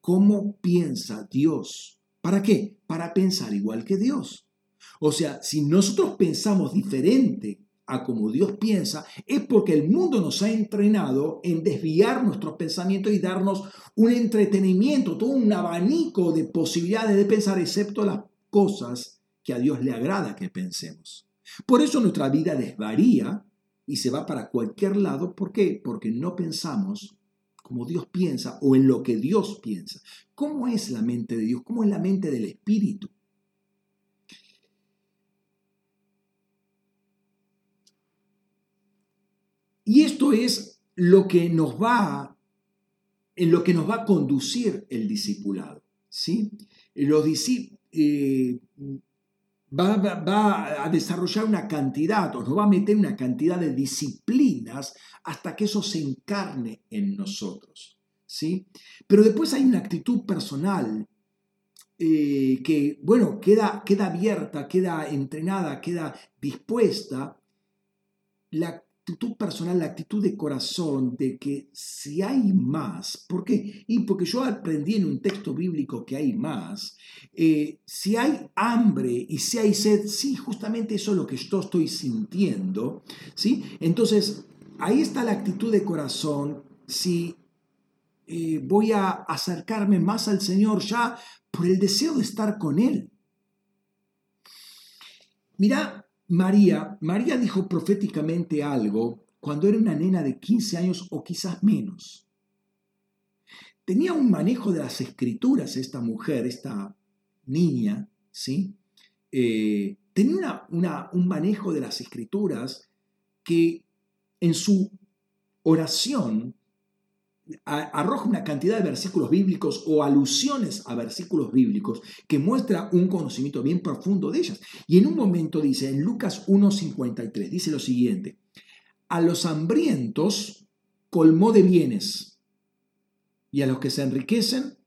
cómo piensa Dios. ¿Para qué? Para pensar igual que Dios. O sea, si nosotros pensamos diferente a como Dios piensa, es porque el mundo nos ha entrenado en desviar nuestros pensamientos y darnos un entretenimiento, todo un abanico de posibilidades de pensar, excepto las cosas que a Dios le agrada que pensemos. Por eso nuestra vida desvaría y se va para cualquier lado. ¿Por qué? Porque no pensamos como Dios piensa o en lo que Dios piensa. ¿Cómo es la mente de Dios? ¿Cómo es la mente del Espíritu? Y esto es lo que nos va, en lo que nos va a conducir el discipulado. ¿sí? Los eh, va, va, a desarrollar una cantidad, o nos va a meter una cantidad de disciplinas hasta que eso se encarne en nosotros. ¿sí? Pero después hay una actitud personal eh, que, bueno, queda, queda abierta, queda entrenada, queda dispuesta. La actitud personal, la actitud de corazón de que si hay más, ¿por qué? Y porque yo aprendí en un texto bíblico que hay más, eh, si hay hambre y si hay sed, sí, justamente eso es lo que yo estoy sintiendo, ¿sí? Entonces, ahí está la actitud de corazón si eh, voy a acercarme más al Señor ya por el deseo de estar con Él. Mira, María, María dijo proféticamente algo cuando era una nena de 15 años o quizás menos. Tenía un manejo de las escrituras esta mujer, esta niña, ¿sí? Eh, tenía un manejo de las escrituras que en su oración arroja una cantidad de versículos bíblicos o alusiones a versículos bíblicos que muestra un conocimiento bien profundo de ellas. Y en un momento dice, en Lucas 1.53, dice lo siguiente, a los hambrientos colmó de bienes y a los que se enriquecen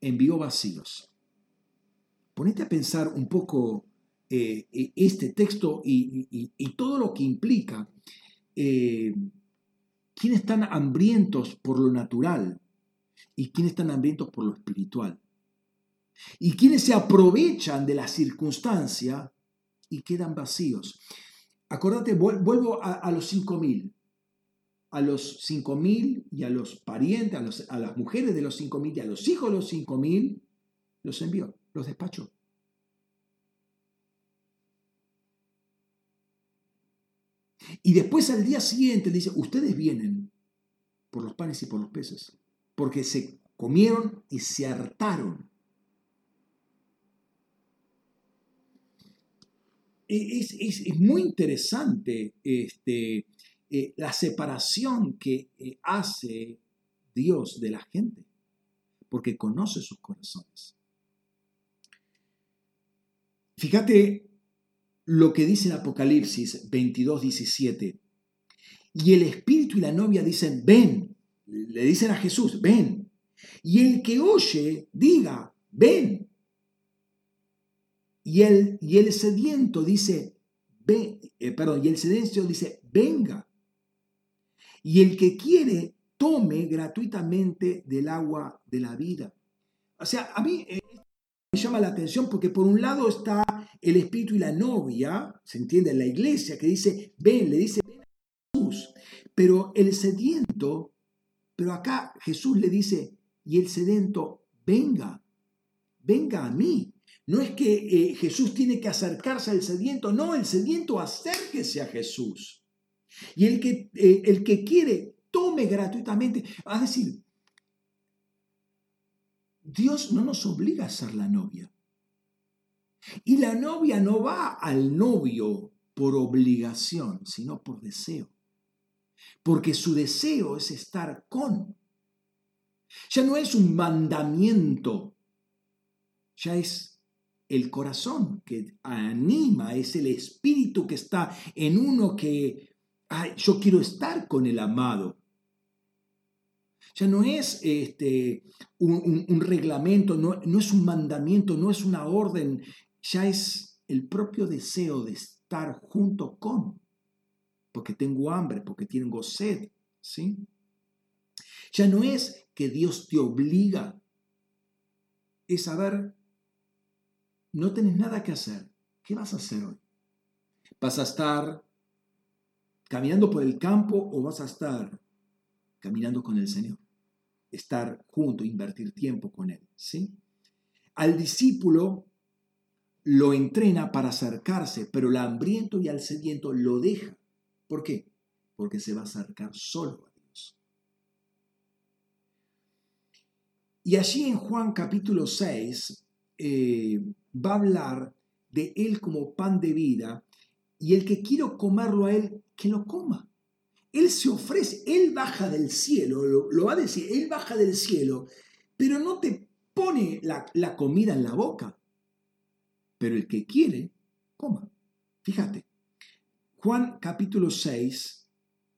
envió vacíos. Ponete a pensar un poco eh, e, este texto y, todo lo que implica. Eh, ¿Quiénes están hambrientos por lo natural y quiénes están hambrientos por lo espiritual? Y quienes se aprovechan de la circunstancia y quedan vacíos. Acordate, vuelvo a, los 5.000. A los 5.000 y a los parientes, a, a las mujeres de los 5.000 y a los hijos de los 5.000, los envió, los despachó. Y después al día siguiente le dice, ustedes vienen por los panes y por los peces, porque se comieron y se hartaron. E-, es, muy interesante este, eh, la separación que eh, hace Dios de la gente, porque conoce sus corazones. Fíjate lo que dice en Apocalipsis 22, 17. Y el espíritu y la novia dicen, ven. Le dicen a Jesús, ven. Y el que oye, diga, ven. Y el, y el sediento dice, ven, eh, perdón, y el sediento dice, venga. Y el que quiere, tome gratuitamente del agua de la vida. O sea, a mí eh, llama la atención porque por un lado está el espíritu y la novia, se entiende, en la iglesia, que dice, ven, le dice, ven a Jesús. Pero el sediento, pero acá Jesús le dice, y el sedento, venga, venga a mí. No es que eh, Jesús tiene que acercarse al sediento, no, el sediento acérquese a Jesús. Y el que, eh, el que quiere, tome gratuitamente. Es decir, Dios no nos obliga a ser la novia. Y la novia no va al novio por obligación, sino por deseo. Porque su deseo es estar con. Ya no es un mandamiento, ya es el corazón que anima, es el espíritu que está en uno que, yo quiero estar con el amado. Ya no es este, un, reglamento, no, no, es un mandamiento, no es una orden ya es el propio deseo de estar junto con, porque tengo hambre, porque tengo sed, ¿sí? Ya no es que Dios te obliga, es saber, no tienes nada que hacer, ¿qué vas a hacer hoy? ¿Vas a estar caminando por el campo o vas a estar caminando con el Señor? Estar junto, invertir tiempo con Él, ¿sí? Al discípulo lo entrena para acercarse, pero el hambriento y al sediento lo deja. ¿Por qué? Porque se va a acercar solo a Dios. Y allí en Juan capítulo 6 eh, va a hablar de Él como pan de vida y el que quiero comerlo a Él, que lo coma. Él se ofrece, Él baja del cielo, lo, va a decir, Él baja del cielo, pero no te pone la, comida en la boca pero el que quiere, coma. Fíjate, Juan capítulo 6,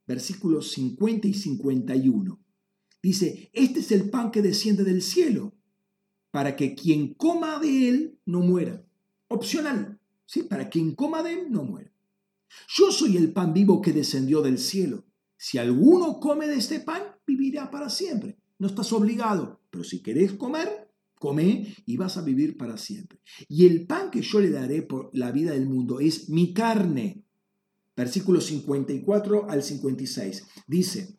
versículos 50 y 51. Dice, este es el pan que desciende del cielo, para que quien coma de él no muera. Opcional, ¿sí? Para quien coma de él no muera. Yo soy el pan vivo que descendió del cielo. Si alguno come de este pan, vivirá para siempre. No estás obligado, pero si querés comer, come y vas a vivir para siempre. Y el pan que yo le daré por la vida del mundo es mi carne, versículo 54 al 56. Dice,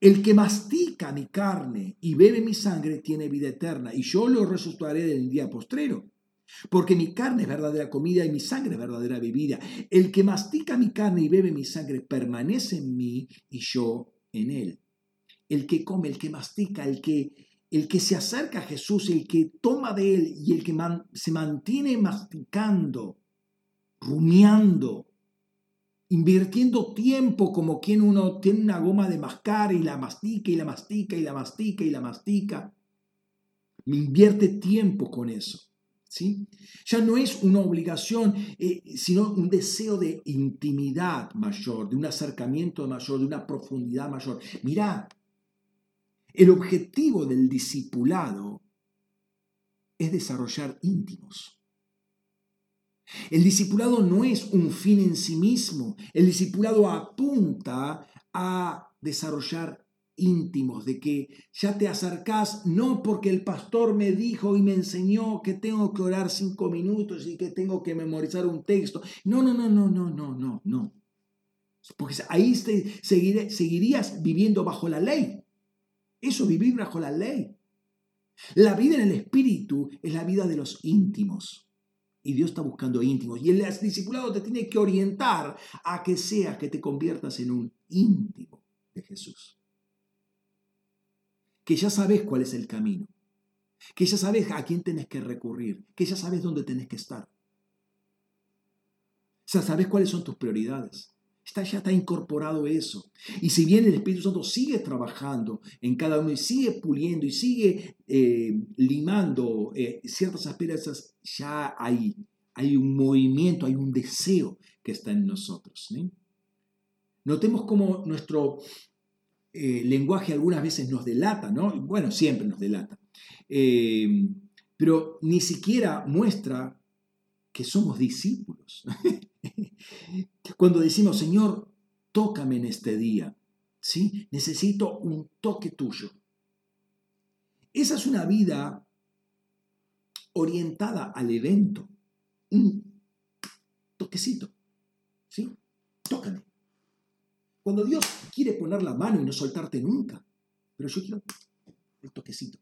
el que mastica mi carne y bebe mi sangre tiene vida eterna, y yo lo resucitaré del día postrero. Porque mi carne es verdadera comida y mi sangre es verdadera bebida. El que mastica mi carne y bebe mi sangre permanece en mí y yo en él. El que come, el que mastica, el que, el que se acerca a Jesús, el que toma de él y el que se mantiene masticando, rumiando, invirtiendo tiempo como quien uno tiene una goma de mascar y la mastica y la mastica y la mastica y la mastica. Me invierte tiempo con eso. ¿Sí? Ya no es una obligación, eh, sino un deseo de intimidad mayor, de un acercamiento mayor, de una profundidad mayor. Mirá, el objetivo del discipulado es desarrollar íntimos. El discipulado no es un fin en sí mismo. El discipulado apunta a desarrollar íntimos, de que ya te acercás no porque el pastor me dijo y me enseñó que tengo que orar cinco minutos y que tengo que memorizar un texto. No, no, no, no, no, no, no, no. Porque ahí seguirías viviendo bajo la ley. Eso vivir bajo la ley. La vida en el espíritu es la vida de los íntimos. Y Dios está buscando íntimos. Y el discipulado te tiene que orientar a que seas, que te conviertas en un íntimo de Jesús. Que ya sabes cuál es el camino. Que ya sabes a quién tenés que recurrir. Que ya sabes dónde tenés que estar. Ya sabes cuáles son tus prioridades. Está, ya está incorporado eso. Y si bien el Espíritu Santo sigue trabajando en cada uno y sigue puliendo y sigue eh, limando eh, ciertas asperezas, ya hay, hay un movimiento, hay un deseo que está en nosotros. Notemos cómo nuestro eh, lenguaje algunas veces nos delata, ¿no? Bueno, siempre nos delata. pero ni siquiera muestra que somos discípulos. Cuando decimos, Señor, tócame en este día, ¿sí? Necesito un toque tuyo. Esa es una vida orientada al evento, un toquecito, ¿sí? Tócame. Cuando Dios quiere poner la mano y no soltarte nunca, pero yo quiero el toquecito.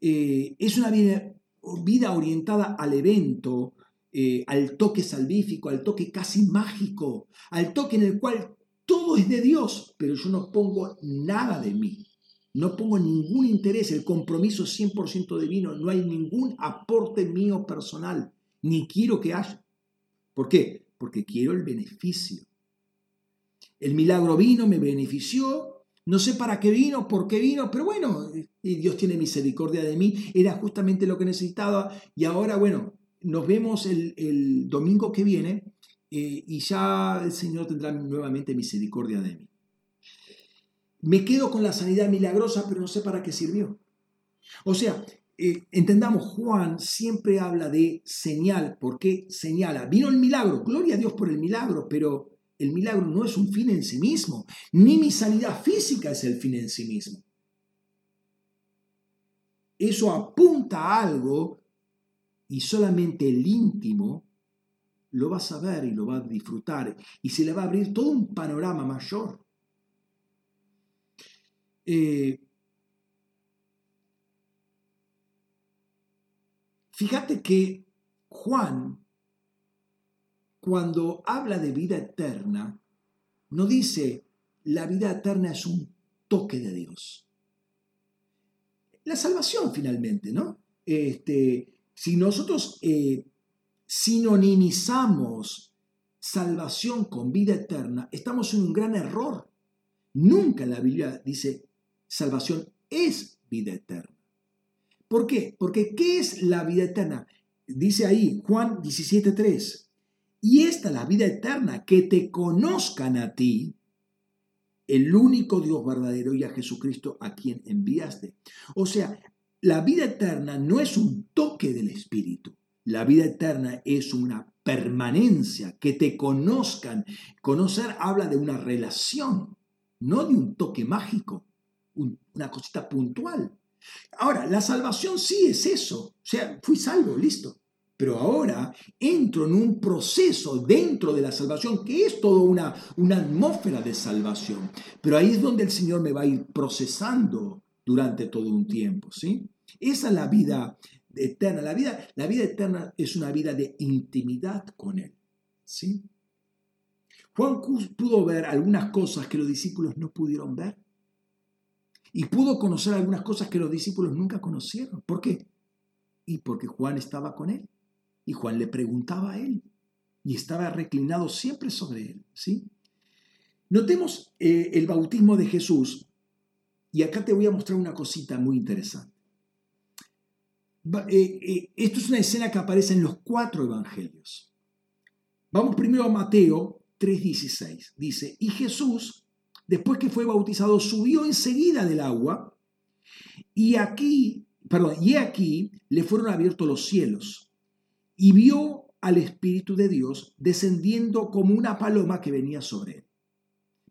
Eh, es una vida orientada al evento, eh, al toque salvífico, al toque casi mágico, al toque en el cual todo es de Dios, pero yo no pongo nada de mí. No pongo ningún interés, el compromiso es 100% divino, no hay ningún aporte mío personal, ni quiero que haya. ¿Por qué? Porque quiero el beneficio. El milagro vino, me benefició, no sé para qué vino, por qué vino, pero bueno, Dios tiene misericordia de mí, era justamente lo que necesitaba. Y ahora, bueno, nos vemos el, domingo que viene eh, y ya el Señor tendrá nuevamente misericordia de mí. Me quedo con la sanidad milagrosa, pero no sé para qué sirvió. O sea, eh, entendamos, Juan siempre habla de señal, porque señala, vino el milagro, gloria a Dios por el milagro, pero el milagro no es un fin en sí mismo, ni mi sanidad física es el fin en sí mismo. Eso apunta a algo y solamente el íntimo lo va a saber y lo va a disfrutar y se le va a abrir todo un panorama mayor. Eh, fíjate que Juan cuando habla de vida eterna, no dice la vida eterna es un toque de Dios. La salvación finalmente, ¿no? Este, si nosotros eh, sinonimizamos salvación con vida eterna, estamos en un gran error. Nunca la Biblia dice salvación es vida eterna. ¿Por qué? Porque ¿qué es la vida eterna? Dice ahí Juan 17.3. Y esta es la vida eterna, que te conozcan a ti, el único Dios verdadero y a Jesucristo a quien enviaste. O sea, la vida eterna no es un toque del Espíritu. La vida eterna es una permanencia, que te conozcan. Conocer habla de una relación, no de un toque mágico, una cosita puntual. Ahora, la salvación sí es eso. O sea, fui salvo, listo. Pero ahora entro en un proceso dentro de la salvación que es toda una, una atmósfera de salvación. Pero ahí es donde el Señor me va a ir procesando durante todo un tiempo, ¿sí? Esa es la vida eterna. La vida, la vida eterna es una vida de intimidad con Él, ¿sí? Juan pudo ver algunas cosas que los discípulos no pudieron ver. Y pudo conocer algunas cosas que los discípulos nunca conocieron. ¿Por qué? Y porque Juan estaba con él. Y Juan le preguntaba a él. Y estaba reclinado siempre sobre él. ¿sí? Notemos eh, el bautismo de Jesús. Y acá te voy a mostrar una cosita muy interesante. Eh, eh, esto es una escena que aparece en los cuatro evangelios. Vamos primero a Mateo 3:16. Dice, y Jesús después que fue bautizado, subió enseguida del agua y aquí, perdón, y aquí le fueron abiertos los cielos y vio al Espíritu de Dios descendiendo como una paloma que venía sobre él.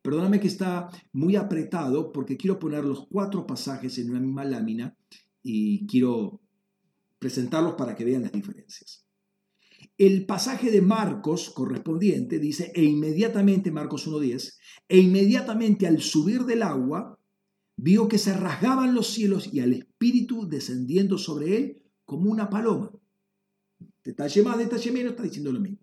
Perdóname que está muy apretado porque quiero poner los cuatro pasajes en una misma lámina y quiero presentarlos para que vean las diferencias. El pasaje de Marcos correspondiente dice, e inmediatamente, Marcos 1.10, e inmediatamente al subir del agua, vio que se rasgaban los cielos y al Espíritu descendiendo sobre él como una paloma. Detalle más, detalle menos, está diciendo lo mismo.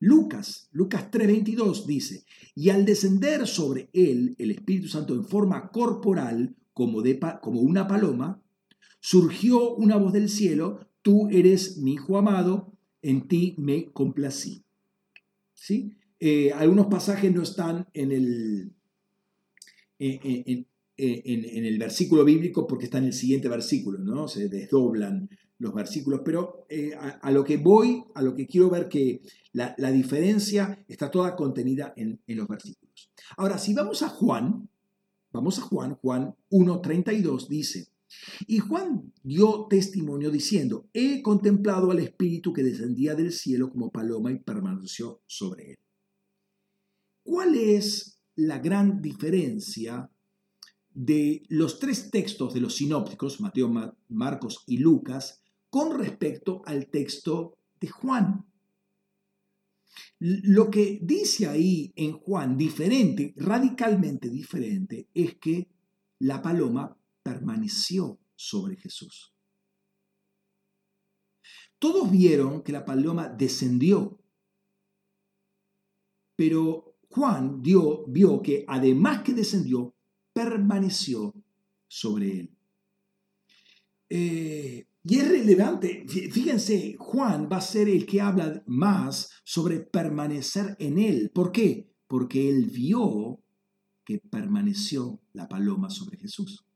Lucas, Lucas 3:22 dice, y al descender sobre él el Espíritu Santo en forma corporal, como, de, como una paloma, surgió una voz del cielo, tú eres mi Hijo amado, en ti me complací. ¿Sí? Eh, algunos pasajes no están en el, en, el versículo bíblico porque está en el siguiente versículo, ¿no? Se desdoblan los versículos, pero eh, a, lo que voy, a lo que quiero ver que la, la diferencia está toda contenida en, los versículos. Ahora, si vamos a Juan, vamos a Juan, Juan 1.32 dice, y Juan dio testimonio diciendo, he contemplado al Espíritu que descendía del cielo como paloma y permaneció sobre él. ¿Cuál es la gran diferencia de los tres textos de los sinópticos, Mateo, Marcos y Lucas, con respecto al texto de Juan? Lo que dice ahí en Juan, diferente, radicalmente diferente, es que la paloma permaneció sobre Jesús. Todos vieron que la paloma descendió, pero Juan dio, vio que además que descendió, permaneció sobre él. Eh, y es relevante, fíjense, Juan va a ser el que habla más sobre permanecer en él. ¿Por qué? Porque él vio que permaneció la paloma sobre Jesús.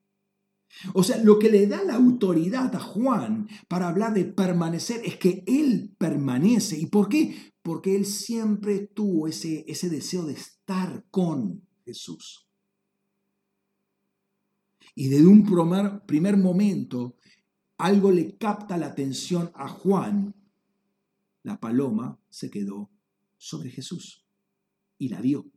O sea, lo que le da la autoridad a Juan para hablar de permanecer es que él permanece. ¿Y por qué? Porque él siempre tuvo ese, ese deseo de estar con Jesús. Y desde un primer, primer momento, algo le capta la atención a Juan. La paloma se quedó sobre Jesús y la vio.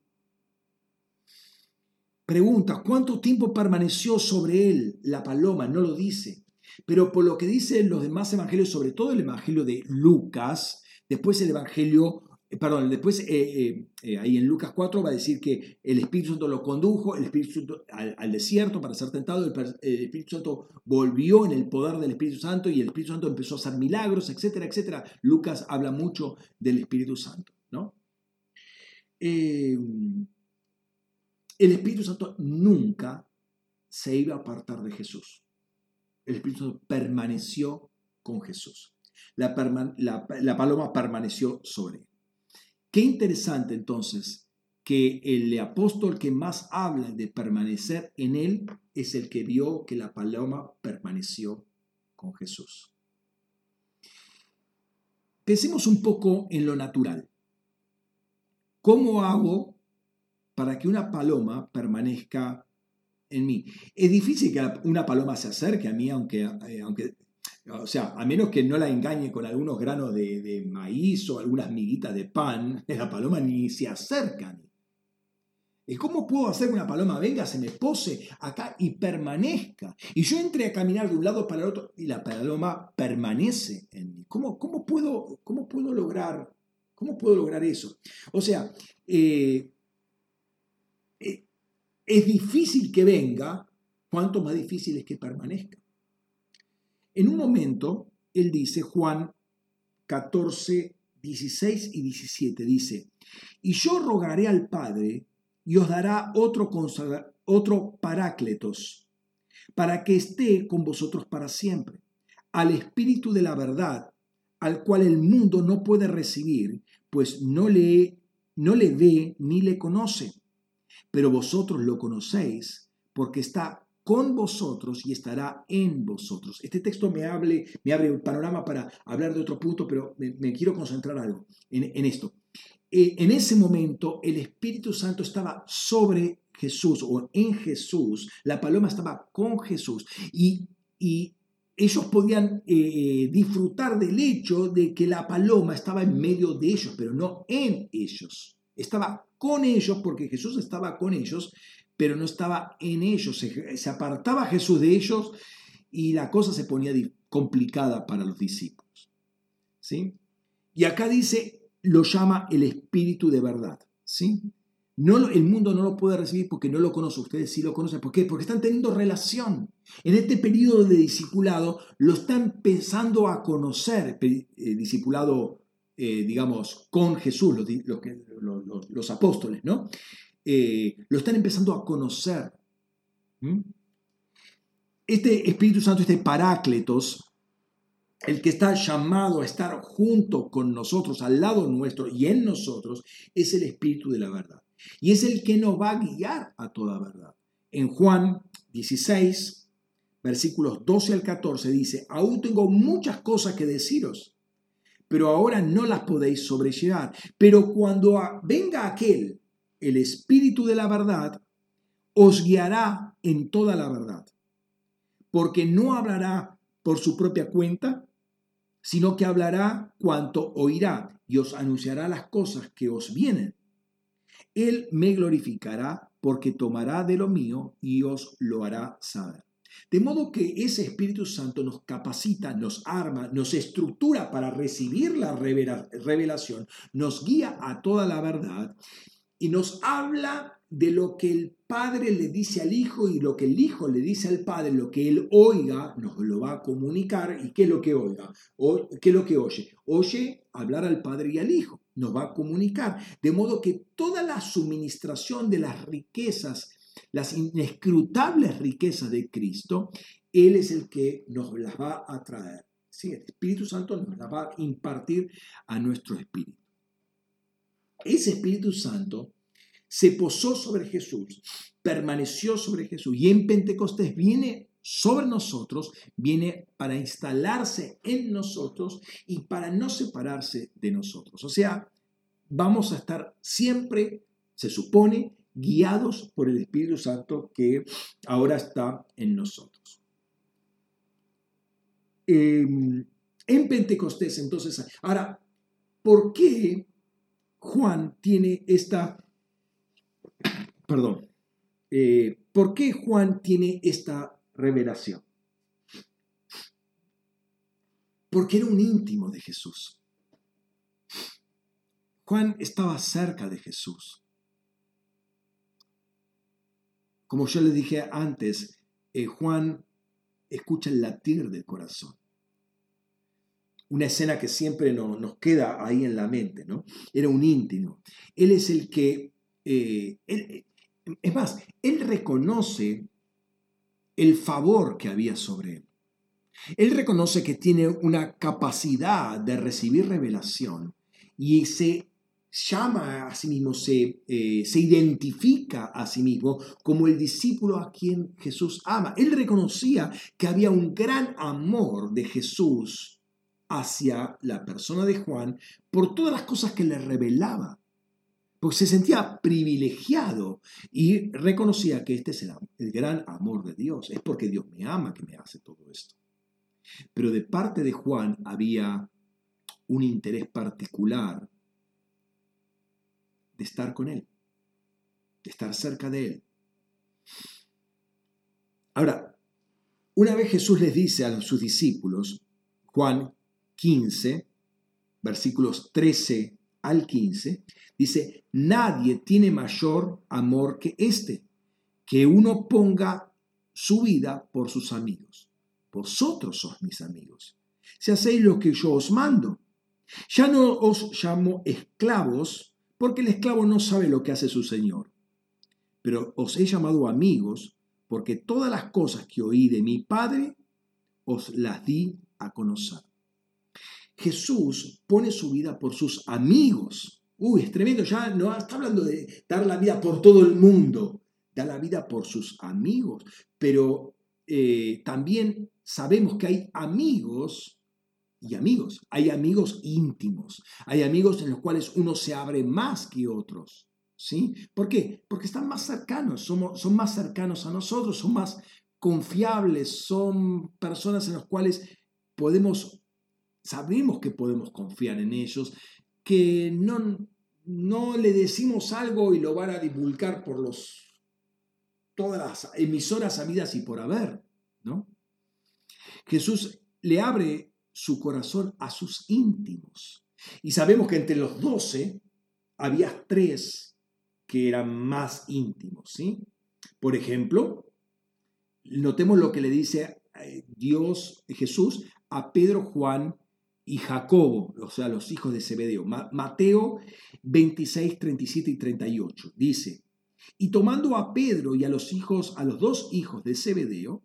Pregunta, ¿cuánto tiempo permaneció sobre él la paloma? No lo dice. Pero por lo que dicen los demás evangelios, sobre todo el evangelio de Lucas, después el evangelio, eh, perdón, después eh, eh, ahí en Lucas 4 va a decir que el Espíritu Santo lo condujo el Espíritu Santo al, desierto para ser tentado, el, el, Espíritu Santo volvió en el poder del Espíritu Santo y el Espíritu Santo empezó a hacer milagros, etcétera, etcétera. Lucas habla mucho del Espíritu Santo, ¿no? El Espíritu Santo nunca se iba a apartar de Jesús. El Espíritu Santo permaneció con Jesús. La, paloma permaneció sobre él. Qué interesante entonces que el apóstol que más habla de permanecer en él es el que vio que la paloma permaneció con Jesús. Pensemos un poco en lo natural. ¿Cómo hago para que una paloma permanezca en mí. Es difícil que una paloma se acerque a mí, aunque, eh, aunque o sea, a menos que no la engañe con algunos granos de, maíz o algunas miguitas de pan, la paloma ni se acerca a mí. ¿Cómo puedo hacer que una paloma venga, se me pose acá y permanezca? Y yo entre a caminar de un lado para el otro y la paloma permanece en mí. ¿Cómo, cómo, puedo, cómo puedo, lograr, cómo puedo lograr eso? O sea, eh, es difícil que venga, cuanto más difícil es que permanezca. En un momento, él dice, Juan 14, 16 y 17, dice, y yo rogaré al Padre y os dará otro, otro parácletos, para que esté con vosotros para siempre, al Espíritu de la verdad, al cual el mundo no puede recibir, pues no le, no le ve ni le conoce. Pero vosotros lo conocéis, porque está con vosotros y estará en vosotros. Este texto me, hable, me abre un panorama para hablar de otro punto, pero me, quiero concentrar algo en esto. Eh, en ese momento el Espíritu Santo estaba sobre Jesús o en Jesús, la paloma estaba con Jesús y, ellos podían eh, disfrutar del hecho de que la paloma estaba en medio de ellos, pero no en ellos. Estaba con ellos porque Jesús estaba con ellos, pero no estaba en ellos. Se, apartaba Jesús de ellos y la cosa se ponía complicada para los discípulos. ¿Sí? Y acá dice, lo llama el Espíritu de verdad. ¿sí? No, el mundo no lo puede recibir porque no lo conoce. Ustedes sí lo conocen. ¿Por qué? Porque están teniendo relación. En este periodo de discipulado lo están empezando a conocer, eh, discipulado, eh, digamos, con Jesús, los, los, apóstoles, ¿no? Eh, lo están empezando a conocer. Este Espíritu Santo, este Parácletos, el que está llamado a estar junto con nosotros, al lado nuestro y en nosotros, es el Espíritu de la verdad. Y es el que nos va a guiar a toda verdad. En Juan 16, versículos 12 al 14 dice, aún tengo muchas cosas que deciros, pero ahora no las podéis sobrellevar. Pero cuando venga aquel, el Espíritu de la verdad, os guiará en toda la verdad, porque no hablará por su propia cuenta, sino que hablará cuanto oirá y os anunciará las cosas que os vienen. Él me glorificará porque tomará de lo mío y os lo hará saber. De modo que ese Espíritu Santo nos capacita, nos arma, nos estructura para recibir la revelación, nos guía a toda la verdad y nos habla de lo que el padre le dice al hijo y lo que el hijo le dice al padre, lo que él oiga, nos lo va a comunicar. ¿Y qué es lo que oiga? O, ¿Qué lo que oye? Oye hablar al padre y al hijo, nos va a comunicar. De modo que toda la suministración de las riquezas, las inescrutables riquezas de Cristo, Él es el que nos las va a traer. ¿Sí? El Espíritu Santo nos las va a impartir a nuestro espíritu. Ese Espíritu Santo se posó sobre Jesús, permaneció sobre Jesús y en Pentecostés viene sobre nosotros, viene para instalarse en nosotros y para no separarse de nosotros. O sea, vamos a estar siempre, se supone, guiados por el Espíritu Santo que ahora está en nosotros. Em, en Pentecostés, entonces, ahora, ¿por qué Juan tiene esta perdón, eh, ¿por qué Juan tiene esta revelación? Porque era un íntimo de Jesús. Juan estaba cerca de Jesús. Como yo le dije antes, eh, Juan escucha el latir del corazón. Una escena que siempre nos queda ahí en la mente, ¿no? Era un íntimo. Él es el que, eh, es más, él reconoce el favor que había sobre él. Él reconoce que tiene una capacidad de recibir revelación y se llama a sí mismo, se, eh, se identifica a sí mismo como el discípulo a quien Jesús ama. Él reconocía que había un gran amor de Jesús hacia la persona de Juan por todas las cosas que le revelaba porque se sentía privilegiado y reconocía que este es el, gran amor de Dios. Es porque Dios me ama que me hace todo esto. Pero de parte de Juan había un interés particular de estar con él. de estar cerca de Él. Ahora, una vez Jesús les dice a sus discípulos, Juan 15, versículos 13 al 15, dice, nadie tiene mayor amor que este, que uno ponga su vida por sus amigos. Vosotros sois mis amigos, si hacéis lo que yo os mando. Ya no os llamo esclavos, porque el esclavo no sabe lo que hace su Señor, pero os he llamado amigos, porque todas las cosas que oí de mi Padre os las di a conocer. Jesús pone su vida por sus amigos. Uy, es tremendo, ya no está hablando de dar la vida por todo el mundo, da la vida por sus amigos, pero eh, también sabemos que hay amigos y amigos, hay amigos íntimos, hay amigos en los cuales uno se abre más que otros. ¿Sí? ¿Por qué? Porque están más cercanos, somos, son más cercanos a nosotros, son más confiables, son personas en las cuales podemos, sabemos que podemos confiar en ellos, que no, no le decimos algo y lo van a divulgar por los, todas las emisoras habidas y por haber, ¿no? Jesús le abre su corazón a sus íntimos. Y sabemos que entre los doce había tres que eran más íntimos, ¿sí? Por ejemplo, notemos lo que le dice eh, Dios, Jesús, a Pedro, Juan y Jacobo, o sea, los hijos de Zebedeo. Mateo 26, 37 y 38. Dice, y tomando a Pedro y a los hijos, a los dos hijos de Zebedeo,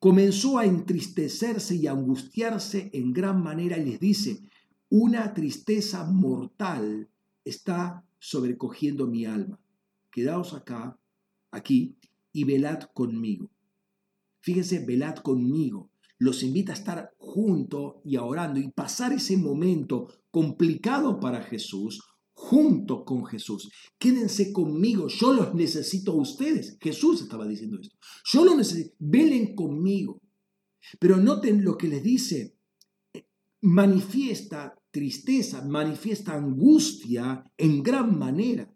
comenzó a entristecerse y angustiarse en gran manera y les dice, una tristeza mortal está sobrecogiendo mi alma. Quedaos acá, aquí, y velad conmigo. Fíjense, velad conmigo. Los invita a estar junto y a orando y pasar ese momento complicado para Jesús junto con Jesús. Quédense conmigo, yo los necesito a ustedes. Jesús estaba diciendo esto. Yo los necesito, velen conmigo. Pero noten lo que les dice, manifiesta tristeza, manifiesta angustia en gran manera.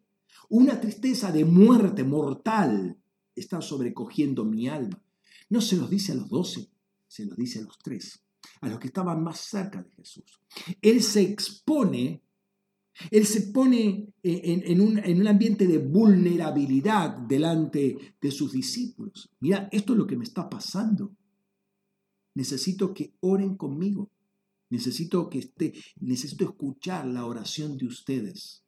Una tristeza de muerte mortal está sobrecogiendo mi alma. No se los dice a los doce, se los dice a los tres, a los que estaban más cerca de Jesús. Él se expone, él se pone en, un, en un ambiente de vulnerabilidad delante de sus discípulos. Mira, esto es lo que me está pasando. Necesito que oren conmigo. Necesito que esté, necesito escuchar la oración de ustedes.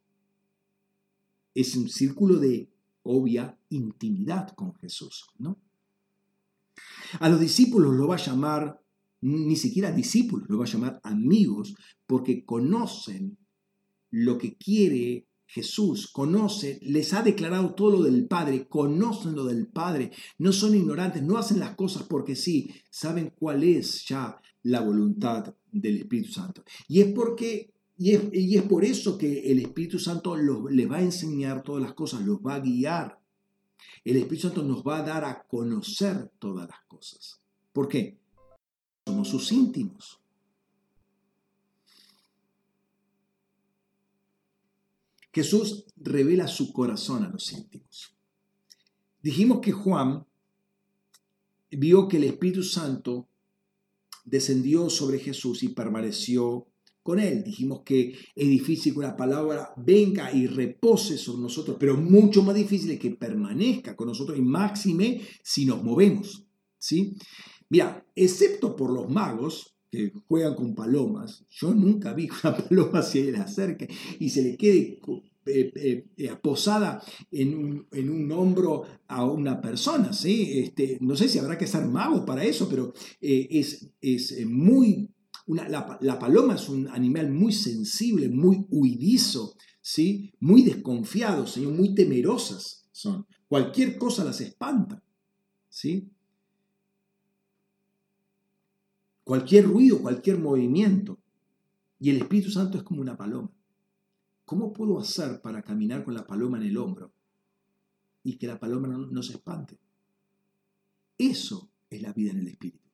Es un círculo de obvia intimidad con Jesús, ¿no? A los discípulos lo va a llamar, ni siquiera discípulos, lo va a llamar amigos, porque conocen lo que quiere Jesús, conoce, les ha declarado todo lo del Padre, conocen lo del Padre, no son ignorantes, no hacen las cosas porque sí, saben cuál es ya la voluntad del Espíritu Santo. Y es porque y es, por eso que el Espíritu Santo les va a enseñar todas las cosas, los va a guiar. El Espíritu Santo nos va a dar a conocer todas las cosas. ¿Por qué? Somos sus íntimos. Jesús revela su corazón a los íntimos. Dijimos que Juan vio que el Espíritu Santo descendió sobre Jesús y permaneció con él. Dijimos que es difícil que una palabra venga y repose sobre nosotros, pero mucho más difícil que permanezca con nosotros y máxime si nos movemos. ¿sí? Mira, excepto por los magos que juegan con palomas, yo nunca vi una paloma se le acerque y se le quede eh, eh, eh, posada en un, en un, hombro a una persona. ¿sí? Este, no sé si habrá que ser mago para eso, pero es, es muy la, paloma es un animal muy sensible, muy huidizo, ¿sí? muy desconfiado, Señor, muy temerosas son. Cualquier cosa las espanta. ¿sí? Cualquier ruido, cualquier movimiento. Y el Espíritu Santo es como una paloma. ¿Cómo puedo hacer para caminar con la paloma en el hombro y que la paloma no se espante? Eso es la vida en el Espíritu.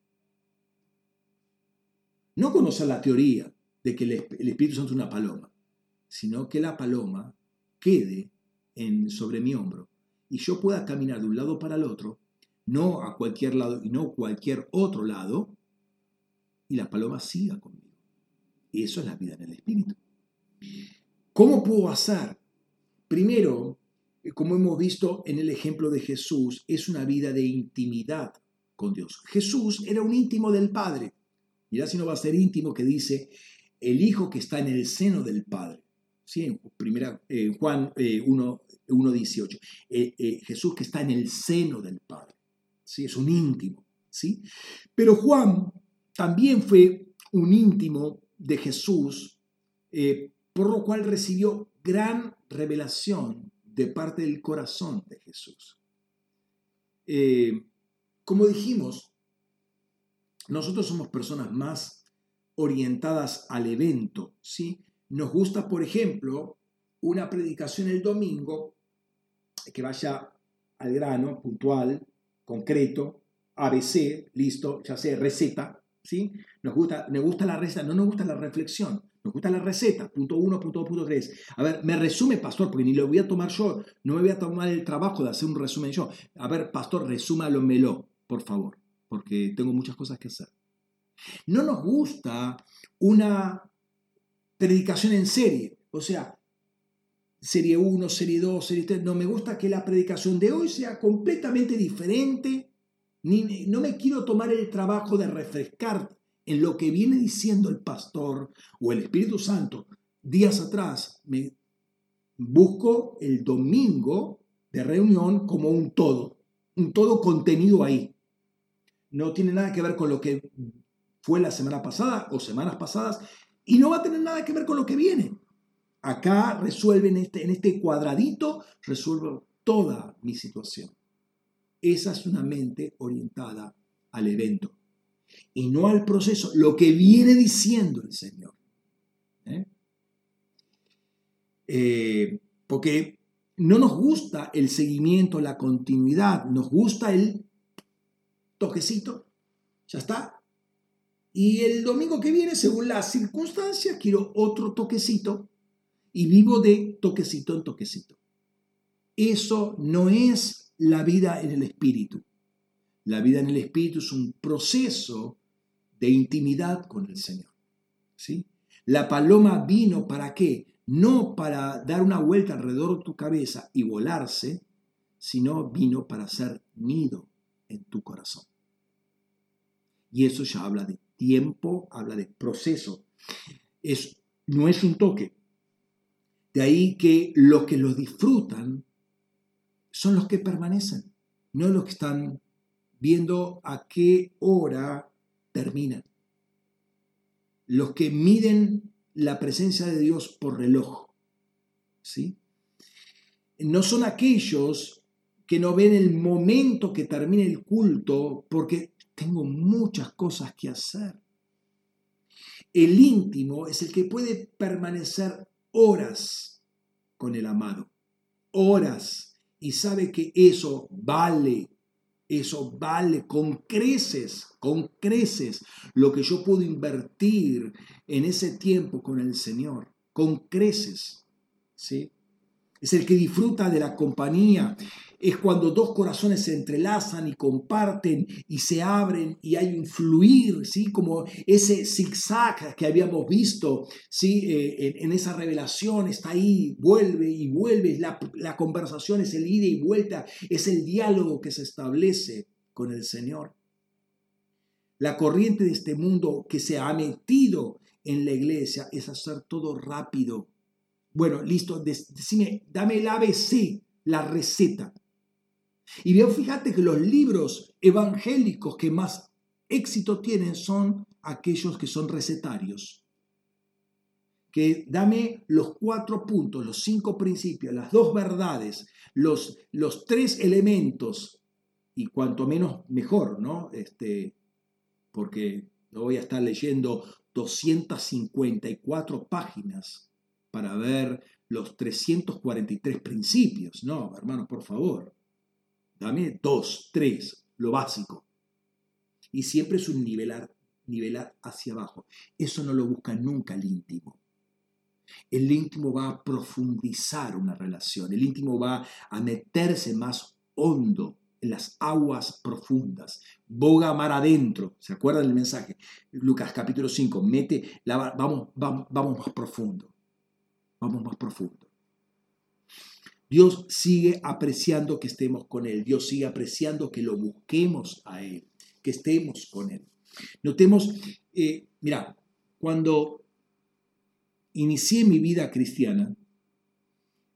No conocer la teoría de que el, Espíritu Santo es una paloma, sino que la paloma quede en, sobre mi hombro y yo pueda caminar de un lado para el otro, no a cualquier lado y no cualquier otro lado, y la paloma siga conmigo. Eso es la vida en el Espíritu. ¿Cómo puedo hacer? Primero, como hemos visto en el ejemplo de Jesús, es una vida de intimidad con Dios. Jesús era un íntimo del Padre. Mirá si no va a ser íntimo que dice el Hijo que está en el seno del Padre. ¿Sí? Primera, eh, Juan 1.18. Eh, eh, Jesús que está en el seno del Padre. ¿Sí? Es un íntimo. ¿sí? Pero Juan también fue un íntimo de Jesús, por lo cual recibió gran revelación de parte del corazón de Jesús. como dijimos, nosotros somos personas más orientadas al evento, ¿sí? Nos gusta, por ejemplo, una predicación el domingo que vaya al grano, puntual, concreto, ABC, listo, ya sé, receta, ¿sí? Nos gusta, gusta la receta, no nos gusta la reflexión, nos gusta la receta, punto uno, punto dos, punto tres. A ver, me resume, pastor, porque ni lo voy a tomar yo, no me voy a tomar el trabajo de hacer un resumen yo. A ver, pastor, resúmalo por favor, porque tengo muchas cosas que hacer. No nos gusta una predicación en serie. O sea, serie 1, serie 2, serie 3. No me gusta que la predicación de hoy sea completamente diferente. Ni, no me quiero tomar el trabajo de refrescar en lo que viene diciendo el pastor o el Espíritu Santo días atrás. Me busco el domingo de reunión como un todo, un todo contenido ahí. No tiene nada que ver con lo que fue la semana pasada o semanas pasadas, y no va a tener nada que ver con lo que viene. Acá resuelven este, en este cuadradito, resuelvo toda mi situación. Esa es una mente orientada al evento y no al proceso, lo que viene diciendo el Señor. ¿eh? Eh, porque no nos gusta el seguimiento, la continuidad, nos gusta el toquecito, ya está, y el domingo que viene, según las circunstancias, quiero otro toquecito y vivo de toquecito en toquecito. Eso no es la vida en el espíritu. La vida en el espíritu es un proceso de intimidad con el Señor. ¿sí? La paloma vino para qué? No para dar una vuelta alrededor de tu cabeza y volarse, sino vino para ser nido en tu corazón. Y eso ya habla de tiempo, habla de proceso. Es, no es un toque. De ahí que los que lo disfrutan son los que permanecen, no los que están viendo a qué hora terminan. Los que miden la presencia de Dios por reloj. ¿sí? No son aquellos que no ven el momento que termine el culto porque tengo muchas cosas que hacer. El íntimo es el que puede permanecer horas con el amado, horas, y sabe que eso vale, eso vale con creces, con creces lo que yo puedo invertir en ese tiempo con el Señor, con creces, ¿sí? Es el que disfruta de la compañía, es cuando dos corazones se entrelazan y comparten y se abren y hay un fluir, ¿sí? como ese zigzag que habíamos visto ¿sí? Eh, en, esa revelación, está ahí, vuelve y vuelve, la, la conversación es el ida y vuelta, es el diálogo que se establece con el Señor. La corriente de este mundo que se ha metido en la iglesia es hacer todo rápido. Bueno, listo, decime, dame el ABC, la receta. Y bien, fíjate que los libros evangélicos que más éxito tienen son aquellos que son recetarios. Que dame los cuatro puntos, los cinco principios, las dos verdades, los, los tres elementos, y cuanto menos mejor, ¿no? Este, porque no voy a estar leyendo 254 páginas para ver los 343 principios. No, hermano, por favor. Dame dos, tres, lo básico. Y siempre es un nivelar, nivelar hacia abajo. Eso no lo busca nunca el íntimo. El íntimo va a profundizar una relación, el íntimo va a meterse más hondo en las aguas profundas, boga mar adentro. ¿Se acuerdan del mensaje? Lucas capítulo 5, mete, vamos, vamos, vamos más profundo, vamos más profundo. Dios sigue apreciando que estemos con Él, Dios sigue apreciando que lo busquemos a Él, que estemos con Él. Notemos, eh, mira, cuando inicié mi vida cristiana,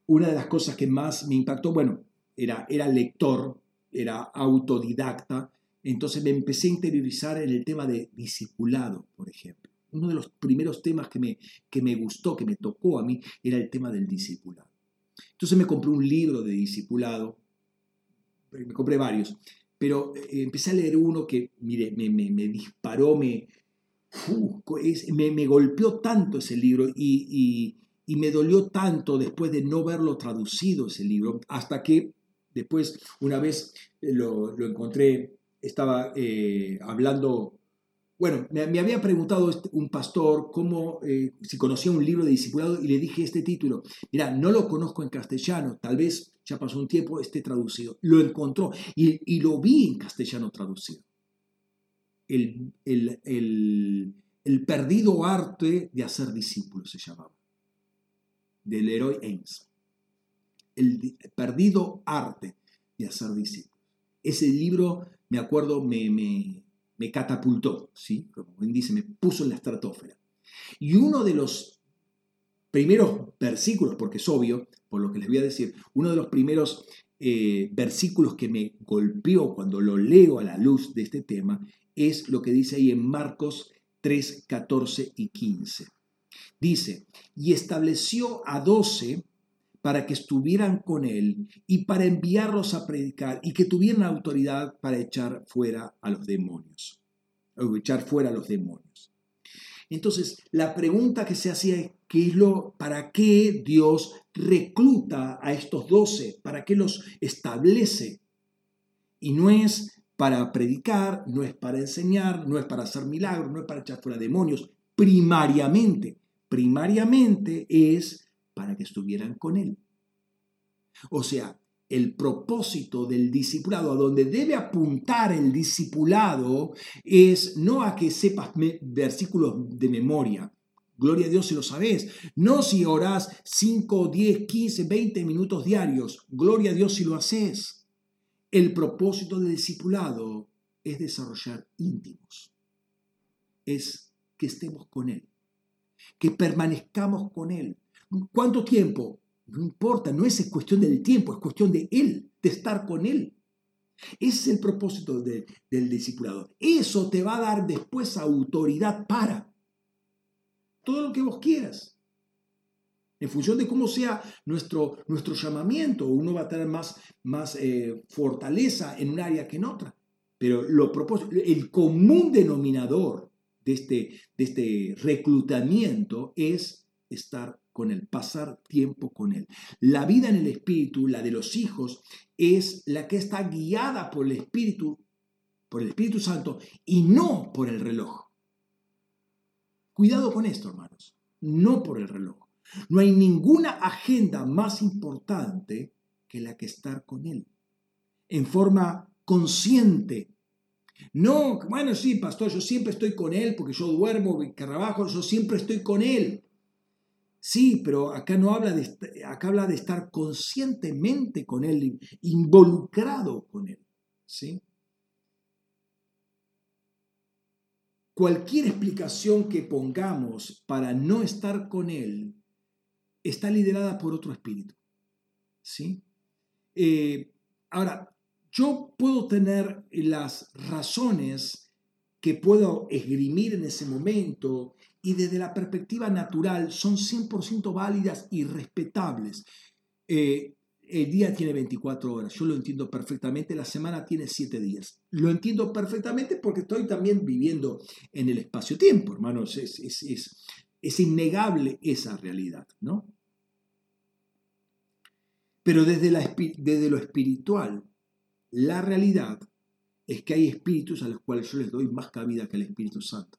una de las cosas que más me impactó, bueno, era, era lector, era autodidacta, entonces me empecé a interiorizar en el tema de discipulado, por ejemplo. Uno de los primeros temas que me, que me gustó, que me tocó a mí, era el tema del discipulado. Entonces me compré un libro de discipulado, me compré varios, pero eh, empecé a leer uno que, mire, me, disparó, me, me, golpeó tanto ese libro y, y, me dolió tanto después de no verlo traducido ese libro, hasta que después, una vez lo, lo encontré, estaba eh, hablando bueno, me, había preguntado este, un pastor cómo, eh, si conocía un libro de discipulado y le dije este título. Mira, no lo conozco en castellano, tal vez ya pasó un tiempo, esté traducido. Lo encontró y, lo vi en castellano traducido. El, el, perdido arte de hacer discípulos se llamaba, del héroe Ames. El perdido arte de hacer discípulos. Ese libro, me acuerdo, me, me me catapultó, ¿sí? como bien dice, me puso en la estratosfera. Y uno de los primeros versículos, porque es obvio, por lo que les voy a decir, uno de los primeros eh, versículos que me golpeó cuando lo leo a la luz de este tema es lo que dice ahí en Marcos 3, 14 y 15. Dice, y estableció a doce para que estuvieran con él y para enviarlos a predicar y que tuvieran autoridad para echar fuera a los demonios, echar fuera a los demonios. Entonces, la pregunta que se hacía es, ¿qué lo, ¿para qué Dios recluta a estos doce? ¿Para qué los establece? Y no es para predicar, no es para enseñar, no es para hacer milagros, no es para echar fuera demonios. Primariamente, primariamente es para que estuvieran con Él. O sea, el propósito del discipulado, a donde debe apuntar el discipulado, es no a que sepas versículos de memoria. Gloria a Dios si lo sabes. No si orás 5, 10, 15, 20 minutos diarios. Gloria a Dios si lo haces. El propósito del discipulado es desarrollar íntimos. Es que estemos con Él. Que permanezcamos con Él ¿Cuánto tiempo? No importa, no es cuestión del tiempo, es cuestión de Él, de estar con Él. Ese es el propósito del discipulado. Eso te va a dar después autoridad para todo lo que vos quieras. En función de cómo sea nuestro, nuestro llamamiento, uno va a tener más, más eh, fortaleza en un área que en otra. Pero el común denominador de este, de este reclutamiento es estar con Él, pasar tiempo con Él. La vida en el Espíritu, la de los hijos, es la que está guiada por el Espíritu, por el Espíritu Santo y no por el reloj. Cuidado con esto, hermanos, no por el reloj. No hay ninguna agenda más importante que la que estar con Él, en forma consciente. No, bueno, sí, pastor, yo siempre estoy con Él porque yo duermo, trabajo, yo siempre estoy con Él. Sí, pero acá no habla de, acá habla de estar conscientemente con Él, involucrado con Él. ¿sí? Cualquier explicación que pongamos para no estar con Él está liderada por otro espíritu. ¿sí? Eh, ahora, yo puedo tener las razones que puedo esgrimir en ese momento y desde la perspectiva natural son 100% válidas y respetables. Eh, el día tiene 24 horas, yo lo entiendo perfectamente, la semana tiene 7 días. Lo entiendo perfectamente porque estoy también viviendo en el espacio-tiempo, hermanos, es, es, es, innegable esa realidad, ¿no? Pero desde, la, desde lo espiritual, la realidad es que hay espíritus a los cuales yo les doy más cabida que el Espíritu Santo.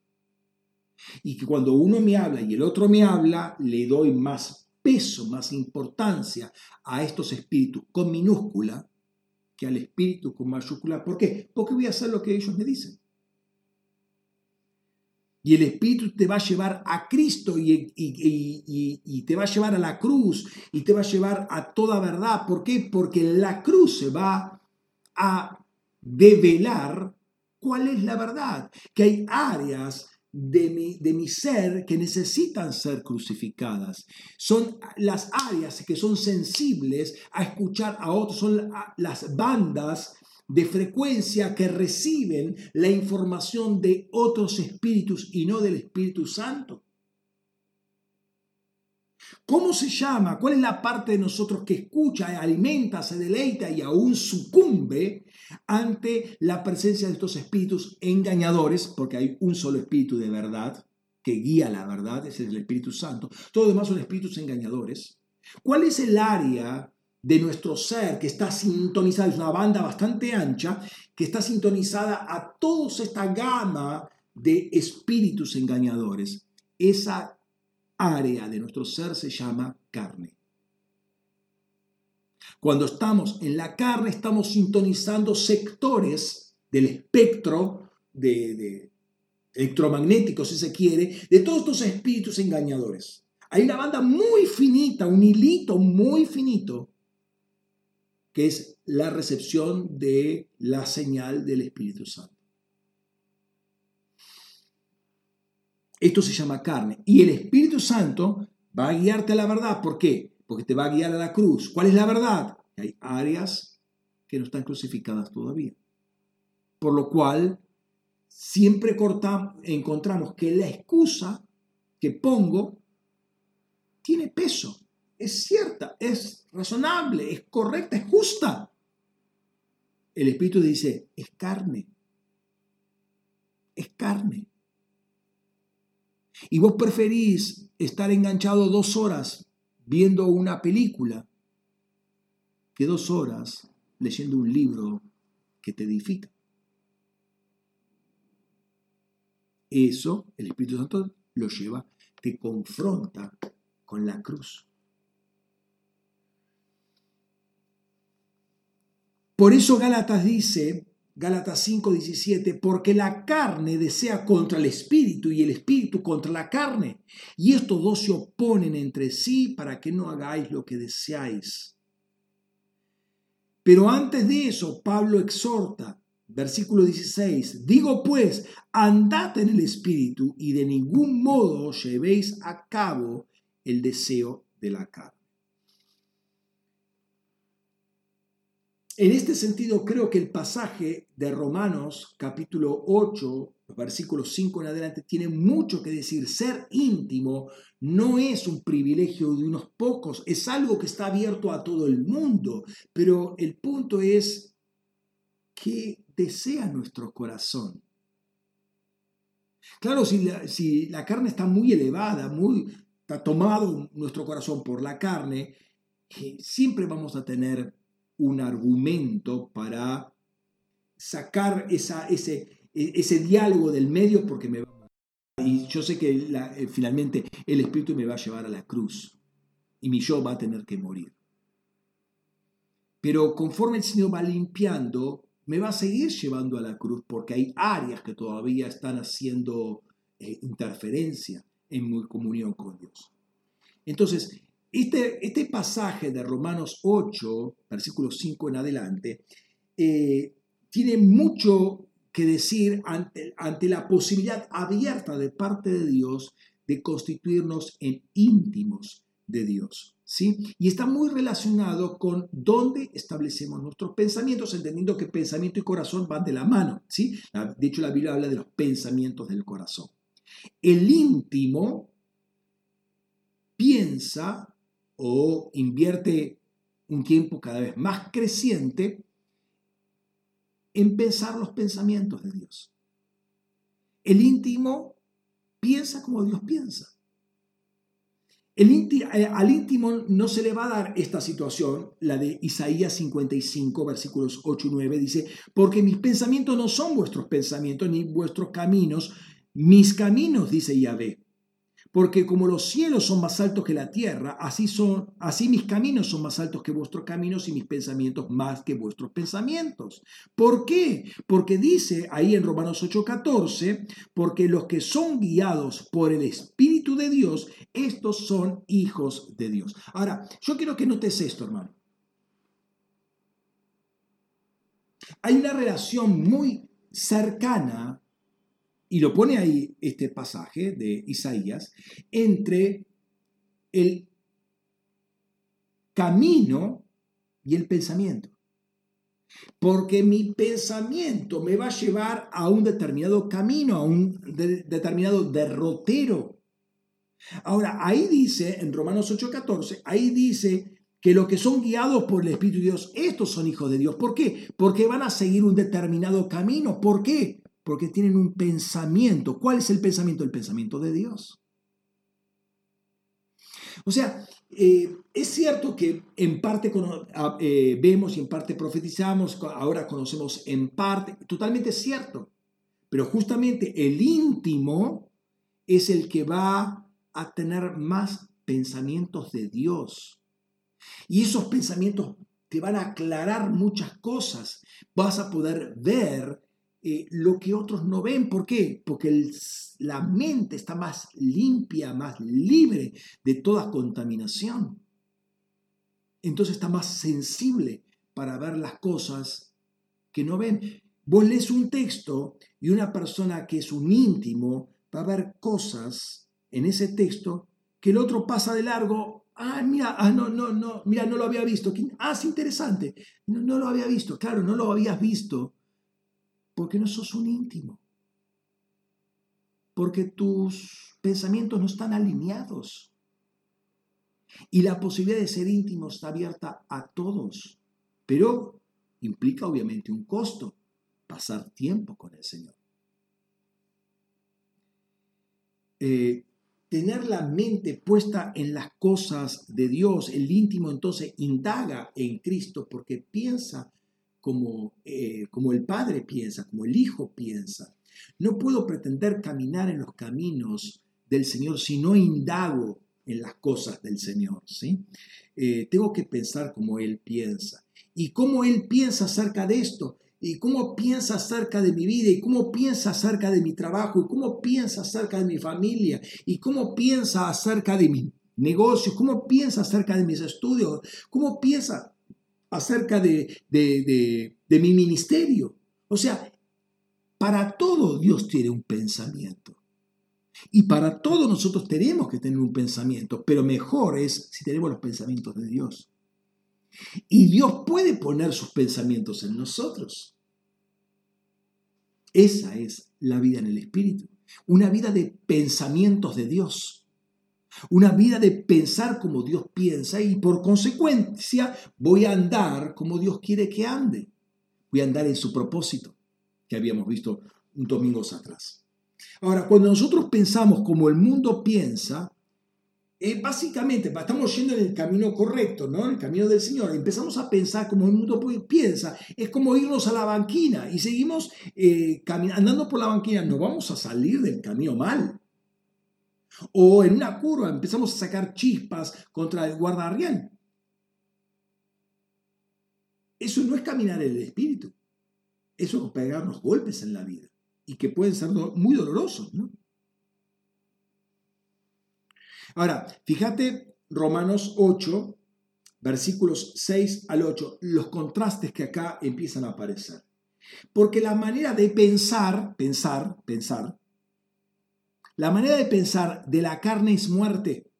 Y que cuando uno me habla y el otro me habla, le doy más peso, más importancia a estos espíritus con minúscula que al espíritu con mayúscula. ¿Por qué? Porque voy a hacer lo que ellos me dicen. Y el Espíritu te va a llevar a Cristo y, y, te va a llevar a la cruz y te va a llevar a toda verdad. ¿Por qué? Porque la cruz se va a develar cuál es la verdad. Que hay áreas de mi, de mi, ser que necesitan ser crucificadas. Son las áreas que son sensibles a escuchar a otros, son las bandas de frecuencia que reciben la información de otros espíritus y no del Espíritu Santo. ¿Cómo se llama? ¿Cuál es la parte de nosotros que escucha, alimenta, se deleita y aún sucumbe ante la presencia de estos espíritus engañadores? Porque hay un solo espíritu de verdad que guía la verdad, ese es el Espíritu Santo. Todo lo demás son espíritus engañadores. ¿Cuál es el área de nuestro ser que está sintonizada, es una banda bastante ancha, que está sintonizada a toda esta gama de espíritus engañadores. Esa área de nuestro ser se llama carne. Cuando estamos en la carne, estamos sintonizando sectores del espectro de, electromagnético, si se quiere, de todos estos espíritus engañadores. Hay una banda muy finita, un hilito muy finito, que es la recepción de la señal del Espíritu Santo. Esto se llama carne. Y el Espíritu Santo va a guiarte a la verdad. ¿Por qué? Porque te va a guiar a la cruz. ¿Cuál es la verdad? Hay áreas que no están crucificadas todavía. Por lo cual, siempre encontramos que la excusa que pongo tiene peso es cierta, es razonable, es correcta, es justa. El Espíritu dice, es carne. Es carne. Y vos preferís estar enganchado dos horas viendo una película que dos horas leyendo un libro que te edifica. Eso el Espíritu Santo lo lleva, te confronta con la cruz. Por eso Gálatas dice, Gálatas 5:17, porque la carne desea contra el espíritu y el espíritu contra la carne, y estos dos se oponen entre sí para que no hagáis lo que deseáis. Pero antes de eso, Pablo exhorta, versículo 16, digo pues, andad en el espíritu y de ningún modo llevéis a cabo el deseo de la carne. En este sentido, creo que el pasaje de Romanos capítulo 8, versículos 5 en adelante, tiene mucho que decir. Ser íntimo no es un privilegio de unos pocos, es algo que está abierto a todo el mundo, pero el punto es qué desea nuestro corazón. Claro, si la, si la carne está muy elevada, muy, está tomado nuestro corazón por la carne, eh, siempre vamos a tener un argumento para sacar ese, e, ese diálogo del medio porque me va y yo sé que eh, finalmente el Espíritu me va a llevar a la cruz y mi yo va a tener que morir. Pero conforme el Señor va limpiando, me va a seguir llevando a la cruz porque hay áreas que todavía están haciendo eh, interferencia en mi comunión con Dios. Entonces, este, este, pasaje de Romanos 8, versículo 5 en adelante, eh, tiene mucho que decir ante, ante la posibilidad abierta de parte de Dios de constituirnos en íntimos de Dios. ¿sí? Y está muy relacionado con dónde establecemos nuestros pensamientos, entendiendo que pensamiento y corazón van de la mano. ¿sí? De hecho, la Biblia habla de los pensamientos del corazón. El íntimo piensa o invierte un tiempo cada vez más creciente en pensar los pensamientos de Dios. El íntimo piensa como Dios piensa. El eh, al íntimo no se le va a dar esta situación, la de Isaías 55, versículos 8 y 9, dice, porque mis pensamientos no son vuestros pensamientos, ni vuestros caminos, mis caminos, dice Yahvé, porque como los cielos son más altos que la tierra, así son, así mis caminos son más altos que vuestros caminos y mis pensamientos más que vuestros pensamientos. ¿Por qué? Porque dice ahí en Romanos 8:14, porque los que son guiados por el Espíritu de Dios, estos son hijos de Dios. Ahora, yo quiero que notes esto, hermano. Hay una relación muy cercana y lo pone ahí este pasaje de Isaías, entre el camino y el pensamiento. Porque mi pensamiento me va a llevar a un determinado camino, a un determinado derrotero. Ahora, ahí dice, en Romanos 8:14, ahí dice que los que son guiados por el Espíritu de Dios, estos son hijos de Dios. ¿Por qué? Porque van a seguir un determinado camino. ¿Por qué? Porque tienen un pensamiento. ¿Cuál es el pensamiento? El pensamiento de Dios. O sea, eh, es cierto que en parte eh, vemos y en parte profetizamos, ahora conocemos en parte, totalmente cierto, pero justamente el íntimo es el que va a tener más pensamientos de Dios. Y esos pensamientos te van a aclarar muchas cosas. Vas a poder ver eh, lo que otros no ven. ¿Por qué? Porque la mente está más limpia, más libre de toda contaminación. Entonces está más sensible para ver las cosas que no ven. Vos lees un texto y una persona que es un íntimo va a ver cosas en ese texto que el otro pasa de largo. Ah, mira, ah, no, no, no, mira, no lo había visto. Ah, es interesante. No, no lo había visto. Claro, no lo habías visto porque no sos un íntimo, porque tus pensamientos no están alineados. Y la posibilidad de ser íntimo está abierta a todos, pero implica obviamente un costo, pasar tiempo con el Señor. Eh, tener la mente puesta en las cosas de Dios, el íntimo entonces indaga en Cristo porque piensa como, eh, como el Padre piensa, como el Hijo piensa. No puedo pretender caminar en los caminos del Señor si no indago en las cosas del Señor. ¿sí? Eh, tengo que pensar como Él piensa. ¿Y cómo Él piensa acerca de esto? ¿Y cómo piensa acerca de mi vida? ¿Y cómo piensa acerca de mi trabajo? ¿Y cómo piensa acerca de mi familia? ¿Y cómo piensa acerca de mi negocios? ¿Cómo piensa acerca de mis estudios? ¿Cómo piensa acerca de, mi ministerio. O sea, para todo Dios tiene un pensamiento. Y para todo nosotros tenemos que tener un pensamiento, pero mejor es si tenemos los pensamientos de Dios. Y Dios puede poner sus pensamientos en nosotros. Esa es la vida en el Espíritu, una vida de pensamientos de Dios. Una vida de pensar como Dios piensa y por consecuencia voy a andar como Dios quiere que ande. Voy a andar en su propósito, que habíamos visto un domingo atrás. Ahora, cuando nosotros pensamos como el mundo piensa, eh, básicamente estamos yendo en el camino correcto, ¿no? El camino del Señor. Empezamos a pensar como el mundo piensa. Es como irnos a la banquina y seguimos eh, andando por la banquina. No vamos a salir del camino mal. O en una curva empezamos a sacar chispas contra el guardarrián. Eso no es caminar en el espíritu. Eso es pegarnos golpes en la vida y que pueden ser muy dolorosos. ¿no? Ahora, fíjate Romanos 8, versículos 6 al 8, los contrastes que acá empiezan a aparecer. Porque la manera de pensar, pensar, pensar, la manera de pensar de la carne es muerte,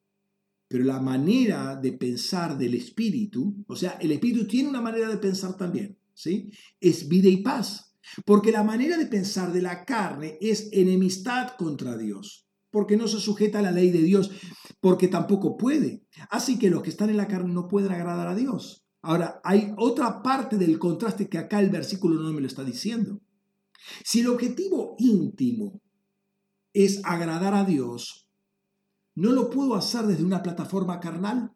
pero la manera de pensar del espíritu, o sea, el espíritu tiene una manera de pensar también, ¿sí? Es vida y paz. Porque la manera de pensar de la carne es enemistad contra Dios, porque no se sujeta a la ley de Dios, porque tampoco puede. Así que los que están en la carne no pueden agradar a Dios. Ahora, hay otra parte del contraste que acá el versículo no me lo está diciendo. Si el objetivo íntimo es agradar a Dios, no lo puedo hacer desde una plataforma carnal,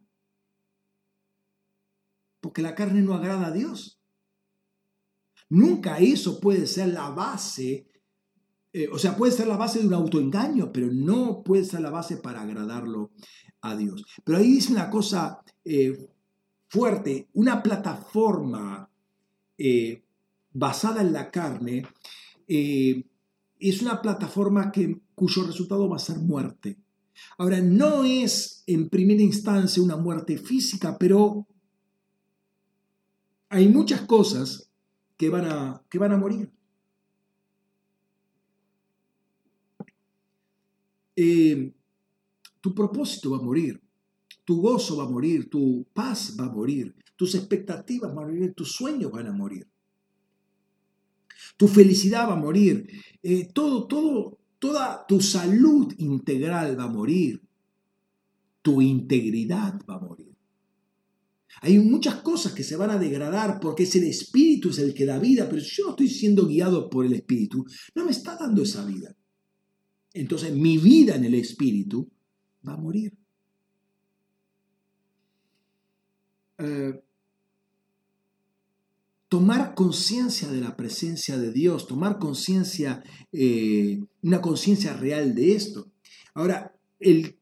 porque la carne no agrada a Dios. Nunca eso puede ser la base eh, o sea, puede ser la base de un autoengaño, pero no puede ser la base para agradarlo a Dios. Pero ahí dice una cosa eh, fuerte, una plataforma eh, basada en la carne es una plataforma que, cuyo resultado va a ser muerte. Ahora, no es en primera instancia una muerte física, pero hay muchas cosas que van a, que van a morir. Eh, tu propósito va a morir, tu gozo va a morir, tu paz va a morir, tus expectativas van a morir, tus sueños van a morir, tu felicidad va a morir, eh, todo, todo, toda tu salud integral va a morir, tu integridad va a morir. Hay muchas cosas que se van a degradar porque es el espíritu es el que da vida, pero si yo estoy siendo guiado por el espíritu, no me está dando esa vida. Entonces mi vida en el espíritu va a morir. Eh, tomar conciencia de la presencia de Dios, tomar conciencia, eh, una conciencia real de esto. Ahora, el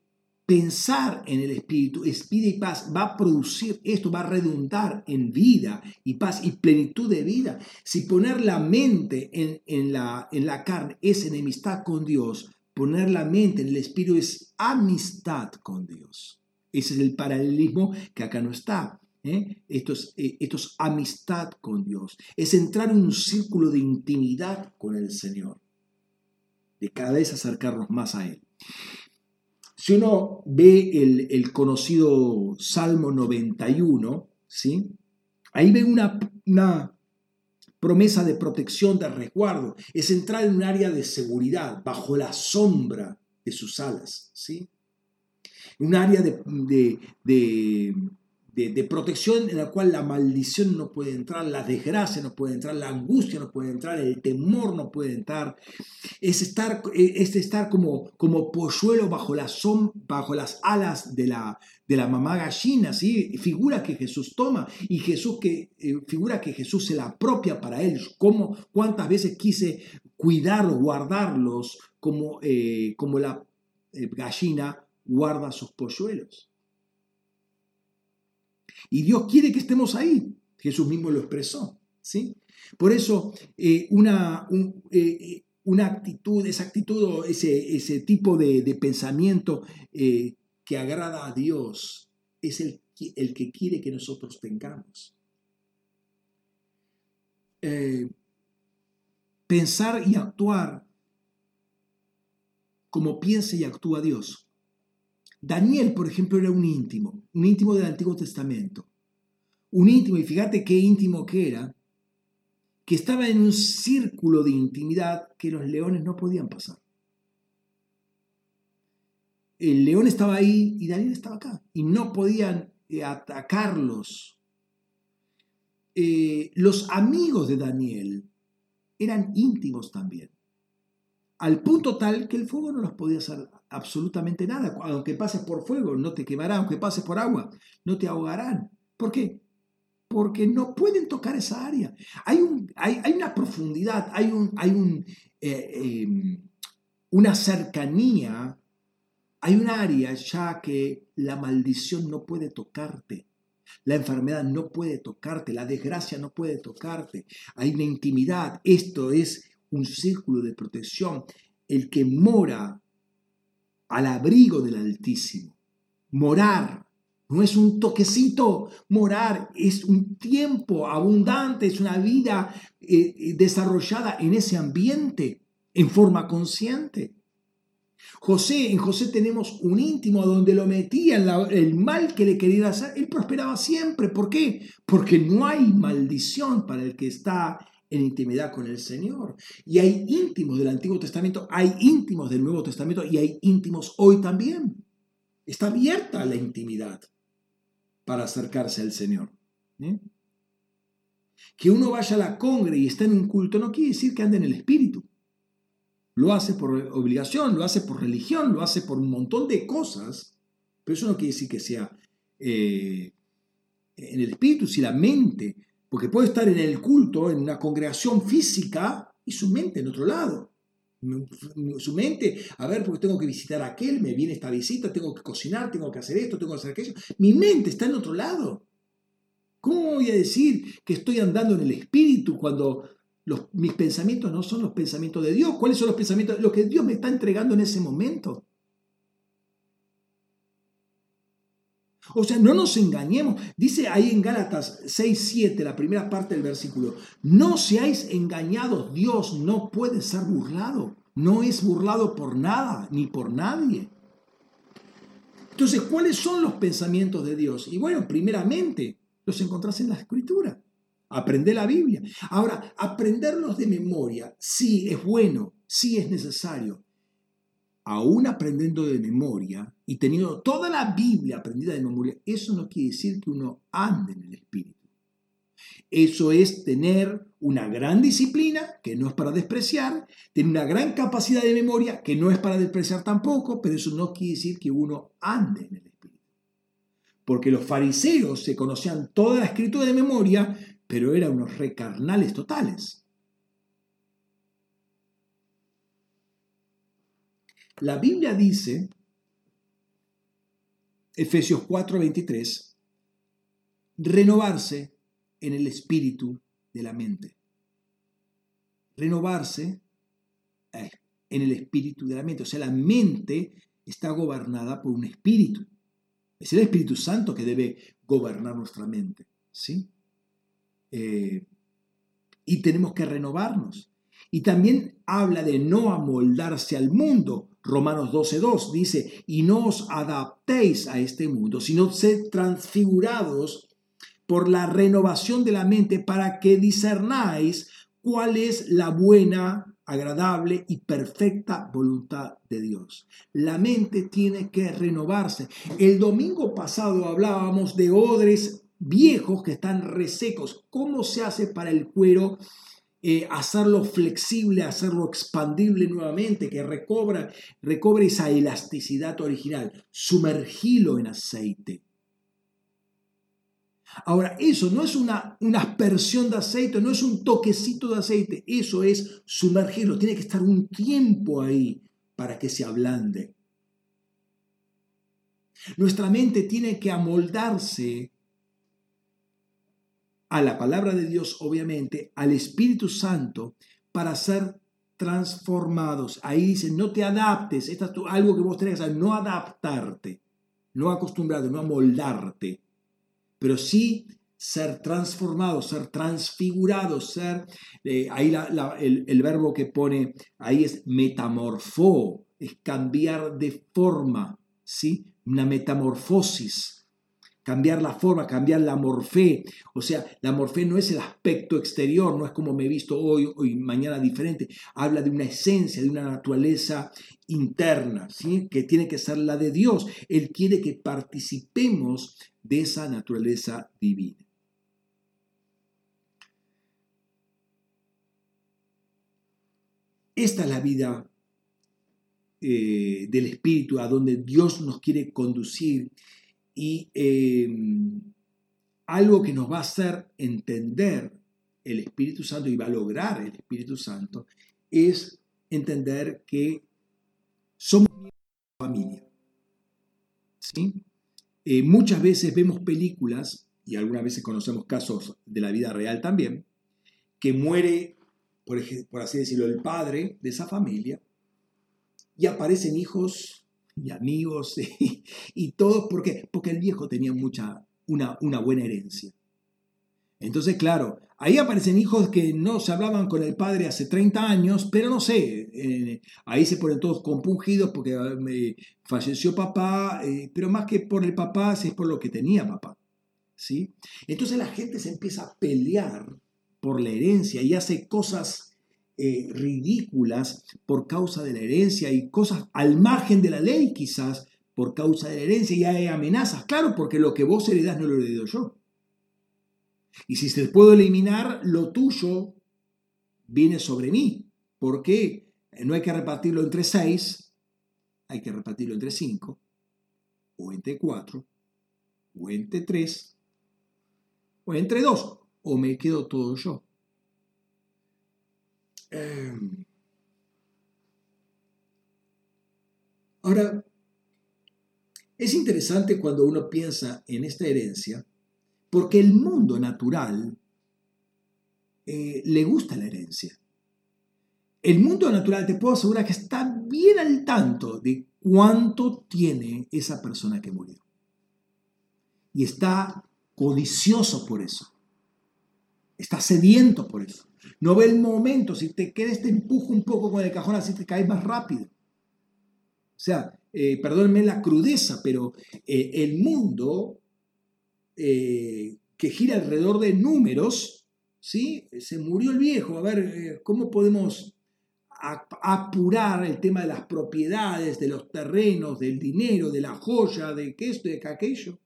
pensar en el Espíritu, Espíritu y paz, va a producir esto, va a redundar en vida y paz y plenitud de vida. Si poner la mente en, la, en la carne es enemistad con Dios, poner la mente en el Espíritu es amistad con Dios. Ese es el paralelismo que acá no está. ¿Eh? Eh, esto es amistad con Dios. Es entrar en un círculo de intimidad con el Señor. De cada vez acercarnos más a Él. Si uno ve el, el conocido Salmo 91, ¿sí? ahí ve una, una promesa de protección, de resguardo. Es entrar en un área de seguridad, bajo la sombra de sus alas. ¿sí? Un área de de, protección en la cual la maldición no puede entrar, la desgracia no puede entrar, la angustia no puede entrar, el temor no puede entrar. Es estar, es estar como, como polluelo bajo, la bajo las alas de la, de la mamá gallina, ¿sí? figura que Jesús toma y Jesús que, eh, figura que Jesús se la apropia para él. Como, ¿Cuántas veces quise cuidarlos, guardarlos como, eh, como la eh, gallina guarda sus polluelos? Y Dios quiere que estemos ahí. Jesús mismo lo expresó. ¿sí? Por eso, eh, una, eh, una actitud, esa actitud o ese, ese tipo de, pensamiento eh, que agrada a Dios es el, el, que quiere que nosotros tengamos. pensar y actuar como piensa y actúa Dios. Daniel, por ejemplo, era un íntimo, un íntimo del Antiguo Testamento. Un íntimo, y fíjate qué íntimo que era, que estaba en un círculo de intimidad que los leones no podían pasar. El león estaba ahí y Daniel estaba acá, y no podían eh, atacarlos. Eh, los amigos de Daniel eran íntimos también al punto tal que el fuego no los podía hacer absolutamente nada. Aunque pases por fuego, no te quemará, aunque pases por agua, no te ahogarán. ¿Por qué? Porque no pueden tocar esa área. Hay, un, hay, una profundidad, hay, un, hay un, eh, em, una cercanía, hay un área ya que la maldición no puede tocarte. La enfermedad no puede tocarte, la desgracia no puede tocarte. Hay una intimidad. Esto es un círculo de protección, el que mora al abrigo del Altísimo. Morar no es un toquecito, morar es un tiempo abundante, es una vida eh, eh, desarrollada en ese ambiente, en forma consciente. José, en José tenemos un íntimo donde lo metían el mal que le querían hacer, él prosperaba siempre. ¿Por qué? Porque no hay maldición para el que está en intimidad con el Señor. Y hay íntimos del Antiguo Testamento, hay íntimos del Nuevo Testamento y hay íntimos hoy también. Está abierta la intimidad para acercarse al Señor. Que uno vaya a la congre y esté en un culto no quiere decir que ande en el Espíritu. Lo hace por obligación, lo hace por religión, lo hace por un montón de cosas, pero eso no quiere decir que sea eh, en el Espíritu, si la mente porque puede estar en el culto, en una congregación física, y su mente en otro lado. Su mente, a ver, porque tengo que visitar a aquel, me viene esta visita, tengo que cocinar, tengo que hacer esto, tengo que hacer aquello. Mi mente está en otro lado. ¿Cómo voy a decir que estoy andando en el espíritu cuando mis pensamientos no son los pensamientos de Dios? ¿Cuáles son los pensamientos? Lo que Dios me está entregando en ese momento. O sea, no nos engañemos. Dice ahí en Gálatas 6, 7, la primera parte del versículo, no seáis engañados, Dios no puede ser burlado. No es burlado por nada, ni por nadie. Entonces, ¿cuáles son los pensamientos de Dios? Y bueno, primeramente, los encontrás en la escritura. Aprende la Biblia. Ahora, aprenderlos de memoria, sí es bueno, sí es necesario, aún aprendiendo de memoria y teniendo toda la Biblia aprendida de memoria, eso no quiere decir que uno ande en el Espíritu. Eso es tener una gran disciplina, que no es para despreciar, tener una gran capacidad de memoria, que no es para despreciar tampoco, pero eso no quiere decir que uno ande en el Espíritu. Porque los fariseos se conocían toda la escritura de memoria, pero eran unos recarnales totales. La Biblia dice, Efesios 4:23, renovarse en el espíritu de la mente. Renovarse eh, en el espíritu de la mente. O sea, la mente está gobernada por un espíritu. Es el Espíritu Santo que debe gobernar nuestra mente. ¿sí? Eh, y tenemos que renovarnos. Y también habla de no amoldarse al mundo. Romanos 12.2 dice, y no os adaptéis a este mundo, sino sed transfigurados por la renovación de la mente para que discernáis cuál es la buena, agradable y perfecta voluntad de Dios. La mente tiene que renovarse. El domingo pasado hablábamos de odres viejos que están resecos. ¿Cómo se hace para el cuero eh, hacerlo flexible, hacerlo expandible nuevamente, que recobra, recobre esa elasticidad original. Sumergilo en aceite. Ahora, eso no es una, una aspersión de aceite, no es un toquecito de aceite, eso es sumergirlo, tiene que estar un tiempo ahí para que se ablande. Nuestra mente tiene que amoldarse a la palabra de Dios, obviamente, al Espíritu Santo, para ser transformados. Ahí dice, no te adaptes, esto es algo que vos tenés que hacer, no adaptarte, no acostumbrarte, no amoldarte, pero sí ser transformado, ser transfigurado, ser, eh, ahí el, el, verbo que pone ahí es metamorfó, es cambiar de forma, ¿sí? Una metamorfosis cambiar la forma, cambiar la morfé. O sea, la morfé no es el aspecto exterior, no es como me he visto hoy, hoy mañana diferente. Habla de una esencia, de una naturaleza interna, ¿sí? que tiene que ser la de Dios. Él quiere que participemos de esa naturaleza divina. Esta es la vida eh, del Espíritu a donde Dios nos quiere conducir y em, algo que nos va a hacer entender el Espíritu Santo y va a lograr el Espíritu Santo es entender que somos familia. ¿sí? Eh, muchas veces vemos películas, y algunas veces conocemos casos de la vida real también, que muere, por, por así decirlo, el padre de esa familia, y aparecen hijos y amigos y, todos, ¿por qué? Porque el viejo tenía mucha, una, una buena herencia. Entonces, claro, ahí aparecen hijos que no se hablaban con el padre hace 30 años, pero no sé, eh, ahí se ponen todos compungidos porque eh, falleció papá, eh, pero más que por el papá, es por lo que tenía papá. ¿sí? Entonces la gente se empieza a pelear por la herencia y hace cosas eh, ridículas por causa de la herencia y cosas al margen de la ley quizás por causa de la herencia y hay amenazas, claro, porque lo que vos heredás no lo heredo yo. Y si se puedo eliminar, lo tuyo viene sobre mí, porque no hay que repartirlo entre seis, hay que repartirlo entre cinco, o entre cuatro, o entre tres, o entre dos, o me quedo todo yo. Em, Ahora, es interesante cuando uno piensa en esta herencia, porque el mundo natural eh, le gusta la herencia. El mundo natural te puedo asegurar que está bien al tanto de cuánto tiene esa persona que murió. Y está codicioso por eso. Está sediento por eso. No ve el momento. Si te quedas, te empujo un poco con el cajón, así te caes más rápido. O sea, eh, perdónenme la crudeza, pero eh, el mundo eh, que gira alrededor de números, ¿sí? Se murió el viejo. A ver, ¿cómo podemos apurar el tema de las propiedades, de los terrenos, del dinero, de la joya, de que esto de aquello?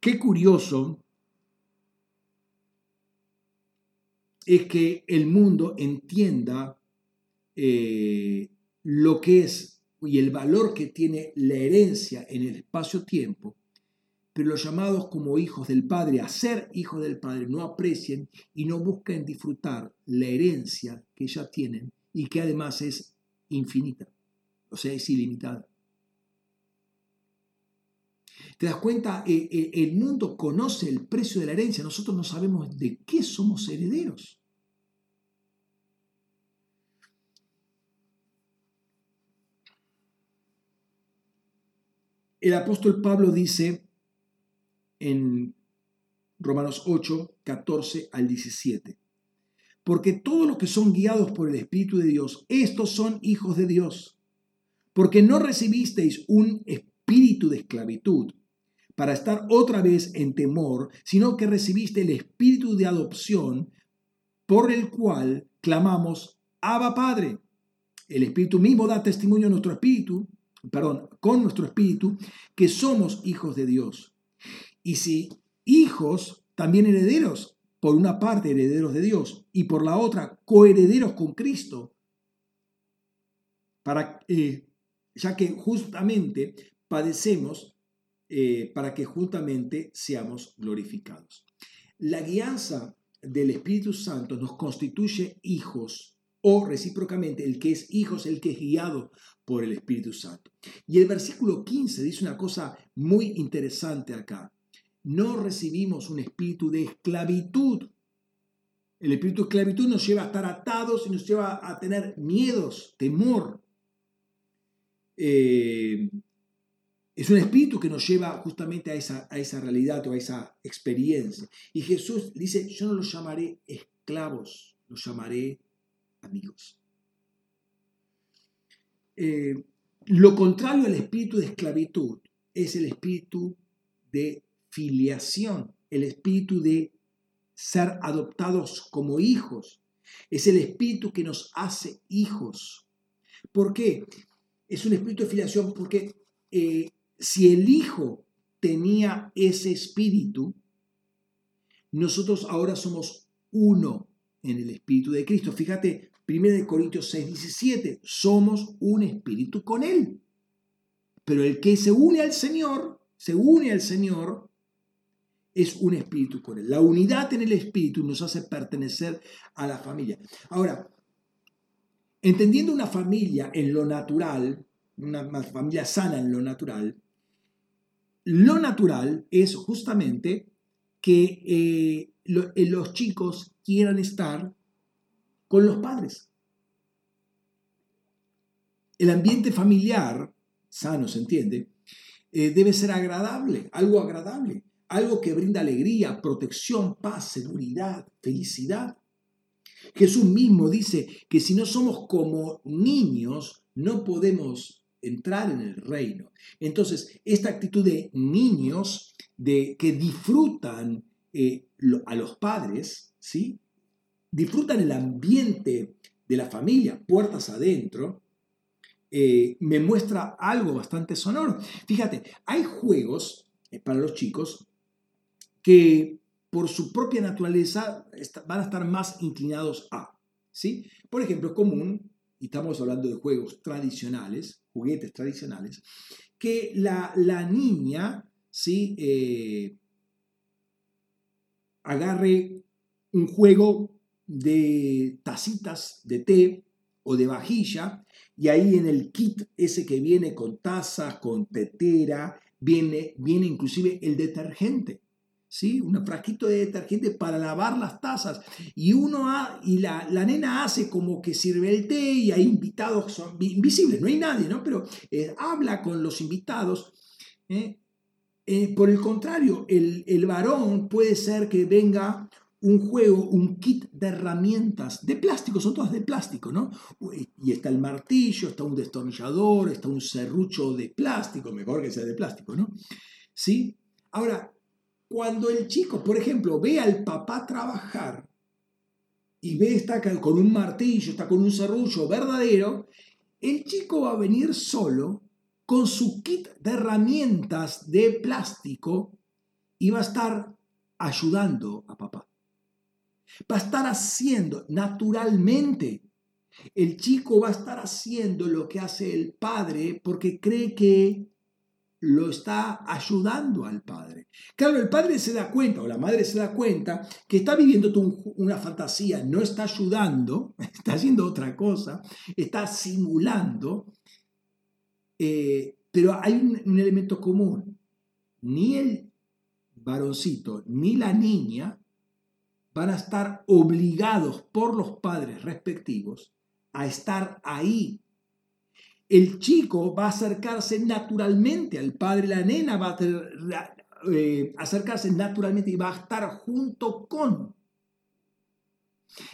Qué curioso es que el mundo entienda eh, lo que es y el valor que tiene la herencia en el espacio-tiempo, pero los llamados como hijos del Padre a ser hijos del Padre no aprecien y no buscan disfrutar la herencia que ya tienen y que además es infinita, o sea, es ilimitada. ¿Te das cuenta? Eh, eh, el mundo conoce el precio de la herencia, nosotros no sabemos de qué somos herederos. El apóstol Pablo dice en Romanos 8, 14 al 17, porque todos los que son guiados por el Espíritu de Dios, estos son hijos de Dios, porque no recibisteis un espíritu de esclavitud para estar otra vez en temor, sino que recibiste el espíritu de adopción por el cual clamamos, Abba Padre. El Espíritu mismo da testimonio a nuestro espíritu perdón, con nuestro espíritu, que somos hijos de Dios. Y si hijos, también herederos, por una parte herederos de Dios y por la otra coherederos con Cristo, para, eh, ya que justamente padecemos eh, para que justamente seamos glorificados. La guianza del Espíritu Santo nos constituye hijos o recíprocamente el que es hijo es el que es guiado por el Espíritu Santo. Y el versículo 15 dice una cosa muy interesante acá. No recibimos un espíritu de esclavitud. El espíritu de esclavitud nos lleva a estar atados y nos lleva a tener miedos, temor. Eh, es un espíritu que nos lleva justamente a esa, a esa realidad o a esa experiencia. Y Jesús dice, yo no los llamaré esclavos, los llamaré amigos. Eh, lo contrario al espíritu de esclavitud es el espíritu de filiación, el espíritu de ser adoptados como hijos. Es el espíritu que nos hace hijos. ¿Por qué? Es un espíritu de filiación porque eh, si el hijo tenía ese espíritu, nosotros ahora somos uno en el espíritu de Cristo. Fíjate, 1 Corintios 6, 17, somos un espíritu con Él. Pero el que se une al Señor, se une al Señor, es un espíritu con Él. La unidad en el espíritu nos hace pertenecer a la familia. Ahora, entendiendo una familia en lo natural, una familia sana en lo natural, lo natural es justamente que eh, eh, los chicos quieran estar con los padres. El ambiente familiar, sano, se entiende, eh, debe ser agradable, algo agradable, algo que brinda alegría, protección, paz, seguridad, felicidad. Jesús mismo dice que si no somos como niños, no podemos entrar en el reino. Entonces, esta actitud de niños de, que disfrutan eh, a los padres, ¿sí? disfrutan el ambiente de la familia, puertas adentro, eh, me muestra algo bastante sonoro. Fíjate, hay juegos eh, para los chicos que por su propia naturaleza van a estar más inclinados a, ¿sí? Por ejemplo, es común, y estamos hablando de juegos tradicionales, juguetes tradicionales, que la, niña, ¿sí? Eh, agarre un juego de tacitas de té o de vajilla, y ahí en el kit ese que viene con tazas, con tetera, viene, viene inclusive el detergente. ¿Sí? Un frasquito de detergente para lavar las tazas. Y uno y la, nena hace como que sirve el té y hay invitados son invisibles, no hay nadie, ¿no? Pero eh, habla con los invitados. ¿eh? Eh, por el contrario, el, el varón puede ser que venga un juego, un kit de herramientas de plástico, son todas de plástico, ¿no? Y está el martillo, está un destornillador, está un serrucho de plástico, mejor que sea de plástico, ¿no? ¿Sí? Ahora, cuando el chico, por ejemplo, ve al papá trabajar y ve está con un martillo, está con un serrucho verdadero, el chico va a venir solo con su kit de herramientas de plástico y va a estar ayudando a papá. Va a estar haciendo naturalmente. El chico va a estar haciendo lo que hace el padre porque cree que lo está ayudando al padre. Claro, el padre se da cuenta o la madre se da cuenta que está viviendo una fantasía, no está ayudando, está haciendo otra cosa, está simulando, eh, pero hay un elemento común. Ni el varoncito ni la niña van a estar obligados por los padres respectivos a estar ahí. El chico va a acercarse naturalmente al padre, la nena va a eh, acercarse naturalmente y va a estar junto con.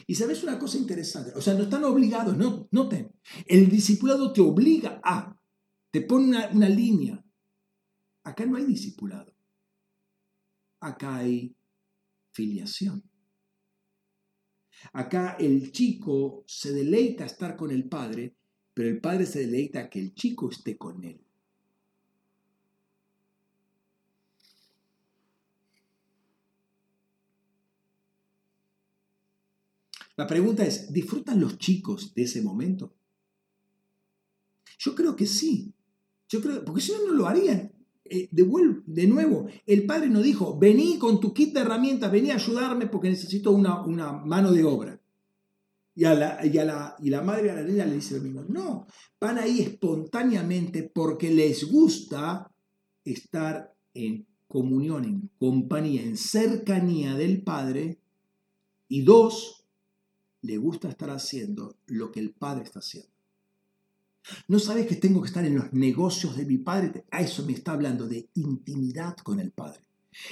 Y sabes una cosa interesante, o sea, no están obligados, no, noten, el discipulado te obliga a, te pone una, una línea. Acá no hay discipulado, acá hay filiación. Acá el chico se deleita estar con el padre, pero el padre se deleita que el chico esté con él. La pregunta es, ¿disfrutan los chicos de ese momento? Yo creo que sí. Yo creo, porque si no, no lo harían. Eh, de, nuevo, el padre no dijo, vení con tu kit de herramientas, vení a ayudarme porque necesito una, una mano de obra. Y, a la, y, la, y la madre a la niña le dice lo mismo. No, van ahí espontáneamente porque les gusta estar en comunión, en compañía, en cercanía del Padre. Y dos, le gusta estar haciendo lo que el Padre está haciendo. No sabes que tengo que estar en los negocios de mi padre. A eso me está hablando de intimidad con el padre.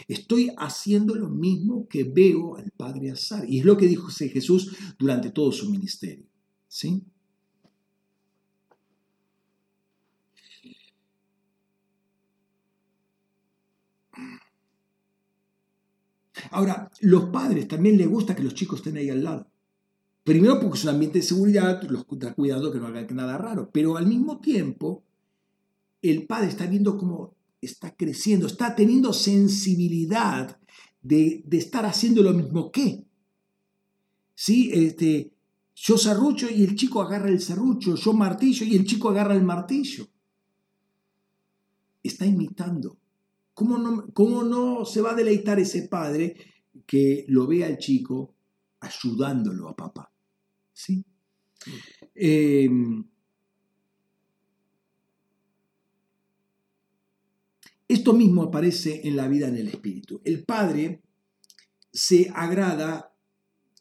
Estoy haciendo lo mismo que veo al padre hacer. Y es lo que dijo Jesús durante todo su ministerio. ¿Sí? Ahora, los padres también les gusta que los chicos estén ahí al lado. Primero porque es un ambiente de seguridad, los da cuidado que no hagan nada raro, pero al mismo tiempo el padre está viendo cómo está creciendo, está teniendo sensibilidad de, estar haciendo lo mismo que. ¿Sí? Este, yo serrucho y el chico agarra el serrucho, yo martillo y el chico agarra el martillo. Está imitando. ¿Cómo no, cómo no se va a deleitar ese padre que lo vea al chico ayudándolo a papá? ¿sí? Em, esto mismo aparece en la vida en el Espíritu. El Padre se agrada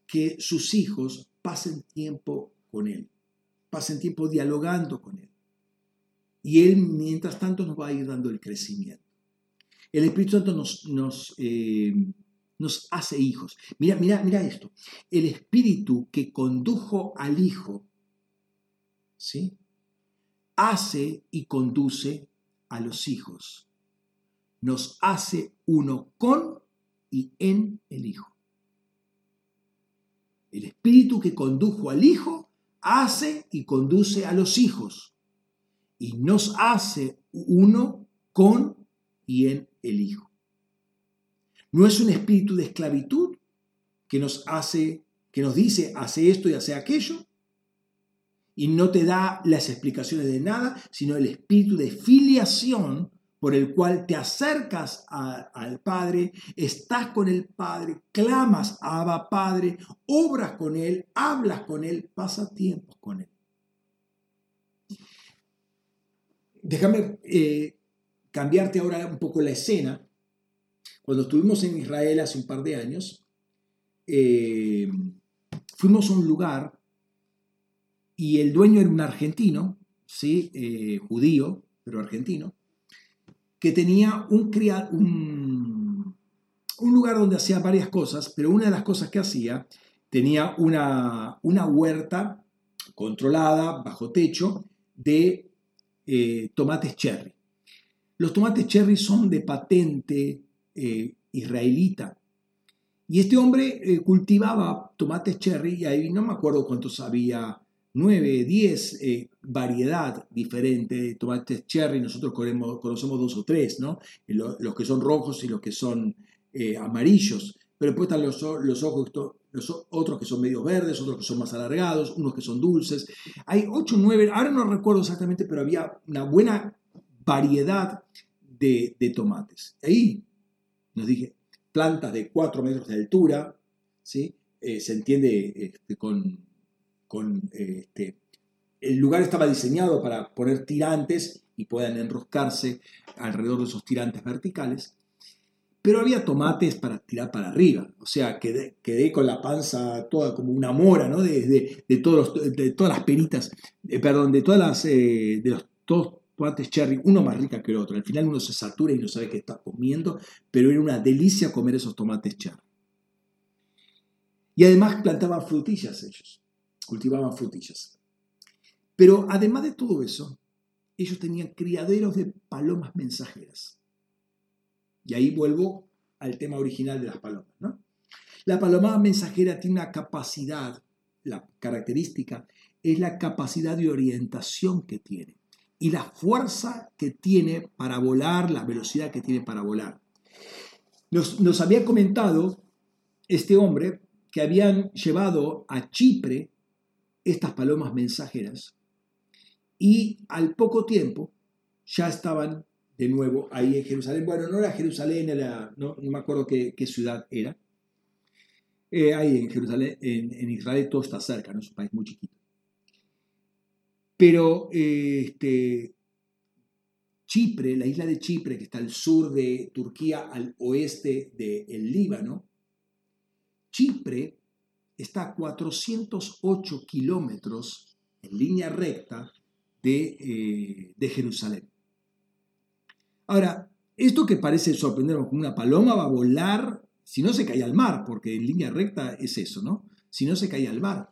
que sus hijos pasen tiempo con Él, pasen tiempo dialogando con Él. Y Él, mientras tanto, nos va a ir dando el crecimiento. El Espíritu Santo nos, nos hace hijos. Mira, mira, mira esto. El espíritu que condujo al hijo, ¿sí? Hace y conduce a los hijos. Nos hace uno con y en el hijo. El espíritu que condujo al hijo hace y conduce a los hijos. Y nos hace uno con y en el hijo. No es un espíritu de esclavitud que nos hace, que nos dice, hace esto y hace aquello, y no te da las explicaciones de nada, sino el espíritu de filiación por el cual te acercas al Padre, estás con el Padre, clamas a Abba Padre, obras con Él, hablas con Él, pasas tiempos con Él. Déjame eh, cambiarte ahora un poco la escena. Cuando estuvimos en Israel hace un par de años, eh, fuimos a un lugar y el dueño era un argentino, ¿sí? Eh, judío, pero argentino, que tenía un, un, un, lugar donde hacía varias cosas, pero una de las cosas que hacía tenía una, una huerta controlada, bajo techo, de eh, tomates cherry. Los tomates cherry son de patente eh, israelita. Y este hombre eh, cultivaba tomates cherry y ahí no me acuerdo cuántos había, nueve, diez variedad diferente de tomates cherry. Nosotros conocemos, dos o tres, ¿no? Los, que son rojos y los que son amarillos. Pero después están los, los ojos, otros que son medio verdes, otros que son más alargados, unos que son dulces. Hay 8 9, ahora no recuerdo exactamente, pero había una buena variedad de, tomates. Ahí nos dije, plantas de 4 metros de altura, ¿sí? Eh, se entiende este, con, con este, el lugar estaba diseñado para poner tirantes y puedan enroscarse alrededor de esos tirantes verticales pero había tomates para tirar para arriba. O sea, quedé, quedé con la panza toda como una mora, ¿no? De, de, todos de todas las peritas, eh, perdón, de todas las, eh, de los tomates cherry, uno más rica que el otro. Al final uno se satura y no sabe qué está comiendo, pero era una delicia comer esos tomates cherry. Y además plantaban frutillas ellos, cultivaban frutillas. Pero además de todo eso, ellos tenían criaderos de palomas mensajeras. Y ahí vuelvo al tema original de las palomas. La paloma mensajera tiene una capacidad, la característica es la capacidad de orientación que tiene y la fuerza que tiene para volar, la velocidad que tiene para volar. Nos, nos había comentado este hombre que habían llevado a Chipre estas palomas mensajeras y al poco tiempo ya estaban de nuevo ahí en Jerusalén. Bueno, no era Jerusalén, era, no, me acuerdo qué, ciudad era. Eh, ahí en Jerusalén, en, Israel todo está cerca, ¿no? es un país muy chiquito. Pero eh, este, Chipre, la isla de Chipre, que está al sur de Turquía, al oeste del Líbano, Chipre está a 408 kilómetros en línea recta de, eh, de Jerusalén. Ahora, esto que parece sorprendernos como una paloma va a volar si no se cae al mar, porque en línea recta es eso, ¿no? Si no se cae al mar.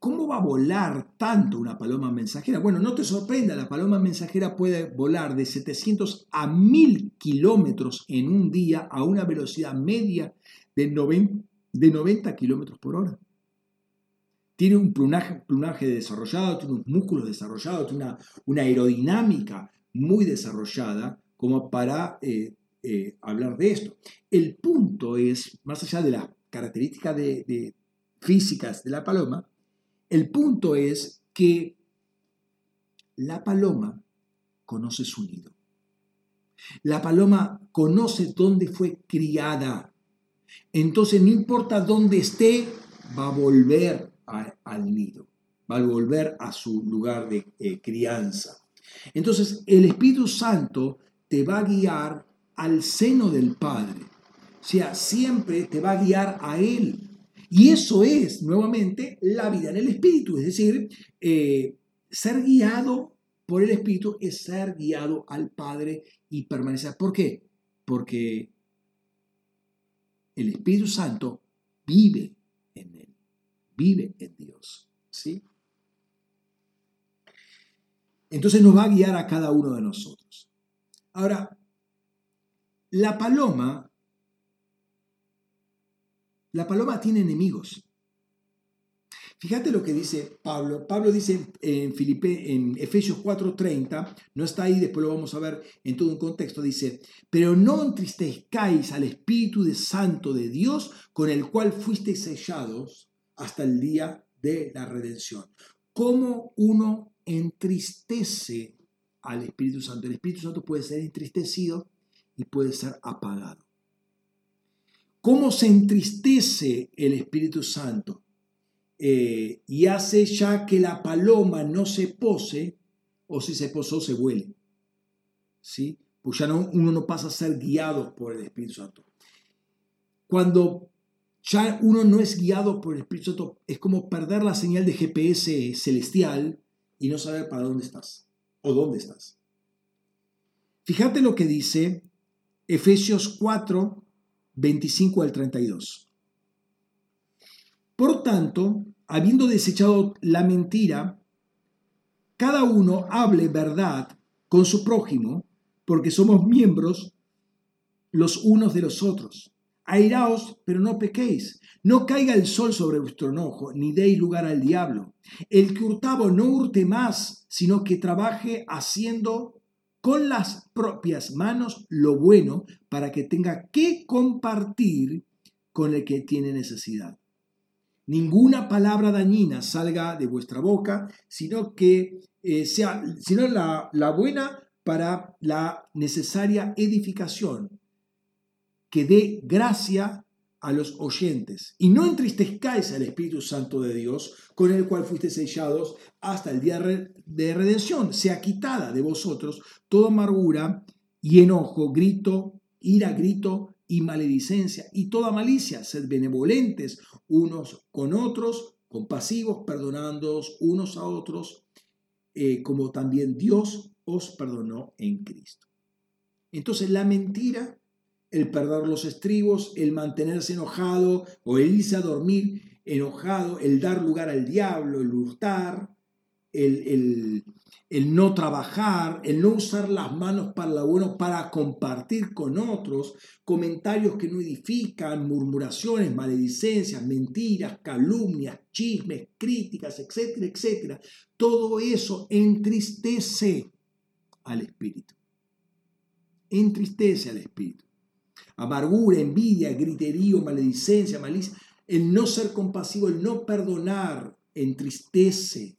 ¿Cómo va a volar tanto una paloma mensajera? Bueno, no te sorprenda, la paloma mensajera puede volar de 700 a 1000 kilómetros en un día a una velocidad media de 90, kilómetros por hora. Tiene un plumaje, desarrollado, tiene unos músculos desarrollados, tiene una, una aerodinámica muy desarrollada, como para eh, eh, hablar de esto. El punto es, más allá de las características de, físicas de la paloma, el punto es que la paloma conoce su nido. La paloma conoce dónde fue criada. Entonces, no importa dónde esté, va a volver al nido, va a volver a su lugar de eh, crianza. Entonces, el Espíritu Santo te va a guiar al seno del Padre. O sea, siempre te va a guiar a Él. Y eso es, nuevamente, la vida en el Espíritu. Es decir, eh, ser guiado por el Espíritu es ser guiado al Padre y permanecer. ¿Por qué? Porque el Espíritu Santo vive vive en Dios. ¿Sí? Entonces nos va a guiar a cada uno de nosotros. Ahora, la paloma, la paloma tiene enemigos. Fíjate lo que dice Pablo. Pablo dice en, Filipe, en Efesios 4:30, no está ahí, después lo vamos a ver en todo un contexto, dice, pero no entristezcáis al Espíritu de Santo de Dios, con el cual fuisteis sellados hasta el día de la redención. ¿Cómo uno entristece al Espíritu Santo. El Espíritu Santo puede ser entristecido y puede ser apagado. ¿Cómo se entristece el Espíritu Santo? Eh, y hace ya que la paloma no se pose, o si se posó, se huele. ¿sí? Pues ya no, uno no pasa a ser guiado por el Espíritu Santo. Cuando ya uno no es guiado por el Espíritu Santo, es como perder la señal de GPS celestial y no saber para dónde estás o dónde estás. Fíjate lo que dice Efesios 4, 25 al 32. Por tanto, habiendo desechado la mentira, cada uno hable verdad con su prójimo, porque somos miembros los unos de los otros. Airaos, pero no pequéis. No caiga el sol sobre vuestro enojo, ni deis lugar al diablo. El que hurtaba no hurte más, sino que trabaje haciendo con las propias manos lo bueno para que tenga que compartir con el que tiene necesidad. Ninguna palabra dañina salga de vuestra boca, sino que eh, sea sino la, la buena para la necesaria edificación, que dé gracia a los oyentes. Y no entristezcáis al Espíritu Santo de Dios, con el cual fuiste sellados hasta el día de redención. Sea quitada de vosotros toda amargura y enojo, grito, ira, grito y maledicencia y toda malicia. Sed benevolentes unos con otros, compasivos, perdonándoos unos a otros, eh, como también Dios os perdonó en Cristo. Entonces la mentira el perder los estribos, el mantenerse enojado o el irse a dormir enojado, el dar lugar al diablo, el hurtar, el, no trabajar, el no usar las manos para lo bueno, para compartir con otros, comentarios que no edifican, murmuraciones, maledicencias, mentiras, calumnias, chismes, críticas, etcétera, etcétera. Todo eso entristece al espíritu. Entristece al espíritu amargura, envidia, griterío, maledicencia, malicia. El no ser compasivo, el no perdonar, entristece.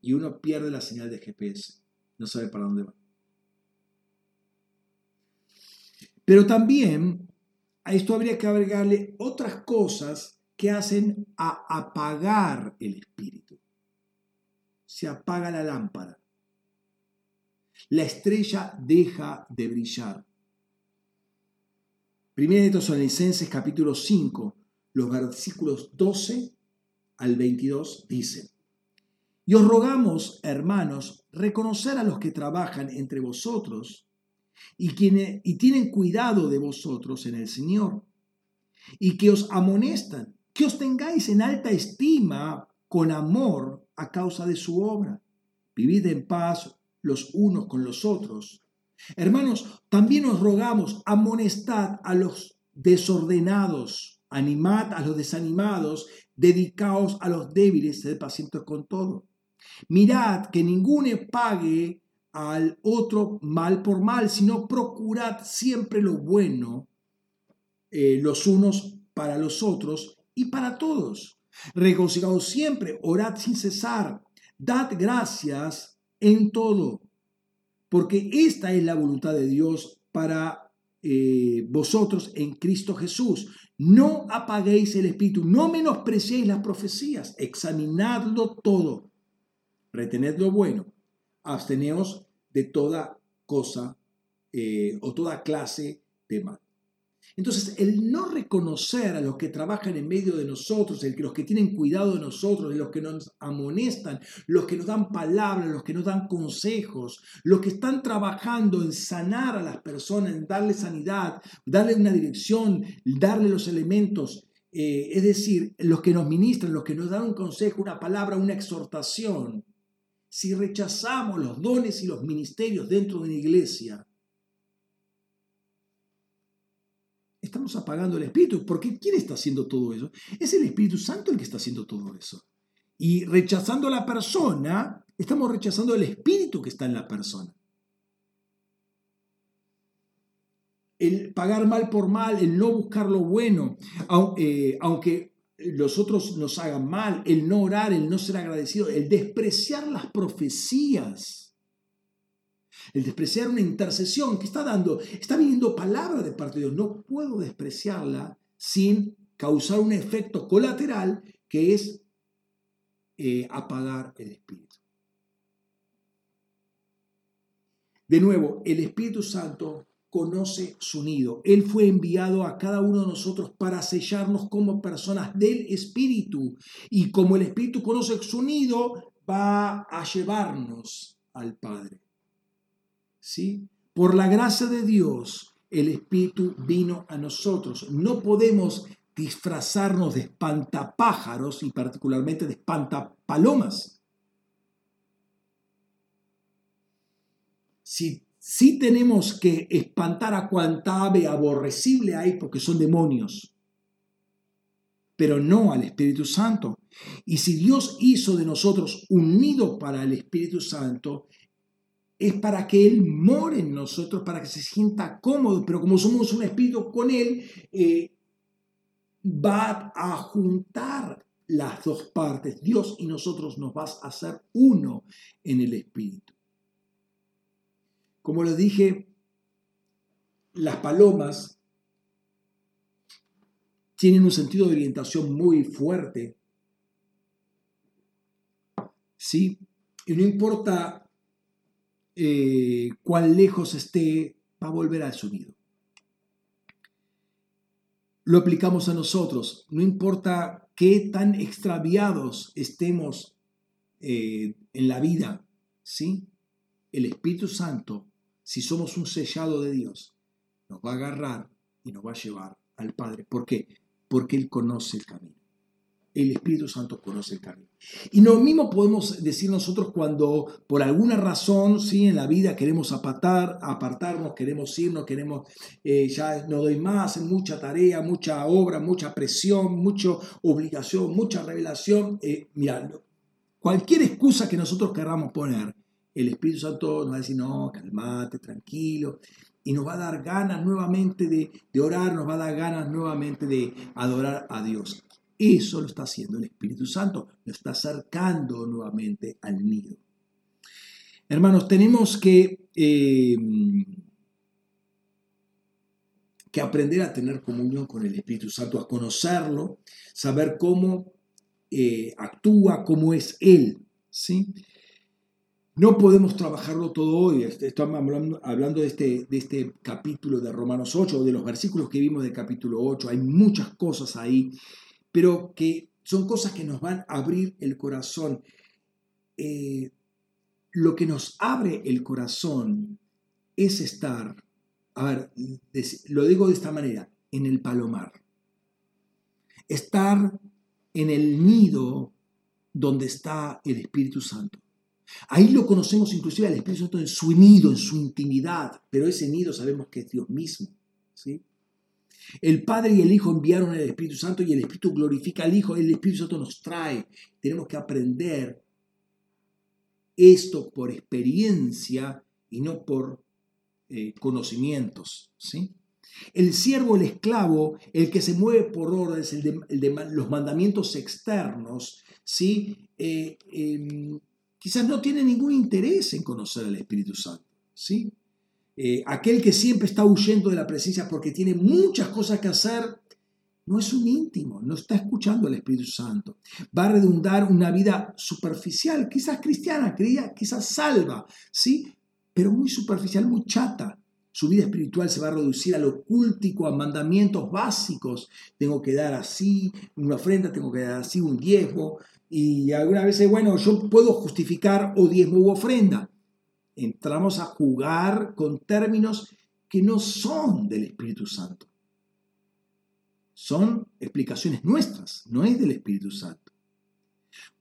Y uno pierde la señal de GPS. No sabe para dónde va. Pero también a esto habría que agregarle otras cosas que hacen a apagar el espíritu. Se apaga la lámpara. La estrella deja de brillar. Primera de Tesalonicenses capítulo 5, los versículos 12 al 22 dice, Y os rogamos, hermanos, reconocer a los que trabajan entre vosotros y, quienes, y tienen cuidado de vosotros en el Señor, y que os amonestan, que os tengáis en alta estima con amor a causa de su obra. Vivid en paz los unos con los otros Hermanos, también os rogamos, amonestad a los desordenados, animad a los desanimados, dedicaos a los débiles, sed pacientes con todo. Mirad que ninguno pague al otro mal por mal, sino procurad siempre lo bueno, eh, los unos para los otros y para todos. Regocijaos siempre, orad sin cesar, dad gracias en todo porque esta es la voluntad de Dios para eh, vosotros en Cristo Jesús. No apaguéis el espíritu, no menospreciéis las profecías, examinadlo todo, retened lo bueno, absteneos de toda cosa eh, o toda clase de mal. Entonces, el no reconocer a los que trabajan en medio de nosotros, los que tienen cuidado de nosotros, los que nos amonestan, los que nos dan palabras, los que nos dan consejos, los que están trabajando en sanar a las personas, en darle sanidad, darle una dirección, darle los elementos, eh, es decir, los que nos ministran, los que nos dan un consejo, una palabra, una exhortación. Si rechazamos los dones y los ministerios dentro de una iglesia, estamos apagando el Espíritu. Porque ¿quién está haciendo todo eso? Es el Espíritu Santo el que está haciendo todo eso. Y rechazando a la persona, estamos rechazando el Espíritu que está en la persona. El pagar mal por mal, el no buscar lo bueno, eh, aunque los otros nos hagan mal, el no orar, el no ser agradecido, el despreciar las profecías el despreciar una intercesión que está dando, está viniendo palabra de parte de Dios. No puedo despreciarla sin causar un efecto colateral que es eh, apagar el espíritu. De nuevo, el Espíritu Santo conoce su nido. Él fue enviado a cada uno de nosotros para sellarnos como personas del Espíritu. Y como el Espíritu conoce su nido, va a llevarnos al Padre. ¿Sí? Por la gracia de Dios, el Espíritu vino a nosotros. No podemos disfrazarnos de espantapájaros y particularmente de espantapalomas. Si sí tenemos que espantar a cuanta ave aborrecible hay porque son demonios, pero no al Espíritu Santo. Y si Dios hizo de nosotros un nido para el Espíritu Santo, es para que Él more en nosotros, para que se sienta cómodo, pero como somos un espíritu con Él, eh, va a juntar las dos partes. Dios y nosotros nos vas a hacer uno en el espíritu. Como les dije, las palomas tienen un sentido de orientación muy fuerte. ¿Sí? Y no importa eh, cuán lejos esté, va a volver al sonido. Lo aplicamos a nosotros. No importa qué tan extraviados estemos eh, en la vida, ¿sí? El Espíritu Santo si somos un sellado de Dios, nos va a agarrar y nos va a llevar al Padre. ¿Por qué? Porque Él conoce el camino. El Espíritu Santo conoce el camino. Y lo mismo podemos decir nosotros cuando por alguna razón, sí, en la vida queremos apartar, apartarnos, queremos irnos, queremos, eh, ya no doy más, mucha tarea, mucha obra, mucha presión, mucha obligación, mucha revelación. Eh, cualquier excusa que nosotros queramos poner, el Espíritu Santo nos va a decir, no, calmate, tranquilo, y nos va a dar ganas nuevamente de, orar, nos va a dar ganas nuevamente de adorar a Dios. Eso lo está haciendo el Espíritu Santo, lo está acercando nuevamente al nido. Hermanos, tenemos que, eh, que aprender a tener comunión con el Espíritu Santo, a conocerlo, saber cómo eh, actúa, cómo es Él. ¿sí? No podemos trabajarlo todo hoy. Estamos hablando, de, este, de este capítulo de Romanos 8, de los versículos que vimos del capítulo 8. Hay muchas cosas ahí, pero que son cosas que nos van a abrir el corazón. Eh, lo que nos abre el corazón es estar, a ver, lo digo de esta manera, en el palomar. Estar en el nido donde está el Espíritu Santo. Ahí lo conocemos inclusive al Espíritu Santo en su nido, en su intimidad, pero ese nido sabemos que es Dios mismo. ¿sí? El Padre y el Hijo enviaron al Espíritu Santo y el Espíritu glorifica al Hijo, el Espíritu Santo nos trae. Tenemos que aprender esto por experiencia y no por eh, conocimientos. ¿sí? El siervo, el esclavo, el que se mueve por órdenes, el de, los mandamientos externos, ¿sí? Eh, em, quizás no tiene ningún interés en conocer al Espíritu Santo. ¿sí? Eh, aquel que siempre está huyendo de la presencia porque tiene muchas cosas que hacer, no es un íntimo, no está escuchando al Espíritu Santo. Va a redundar una vida superficial, quizás cristiana, quizás salva, ¿sí? pero muy superficial, muy chata. Su vida espiritual se va a reducir a lo a mandamientos básicos. Tengo que dar así una ofrenda, tengo que dar así un diezmo, y algunas veces, bueno, yo puedo justificar o diezmo u ofrenda. Entramos a jugar con términos que no son del Espíritu Santo. Son explicaciones nuestras, no es del Espíritu Santo.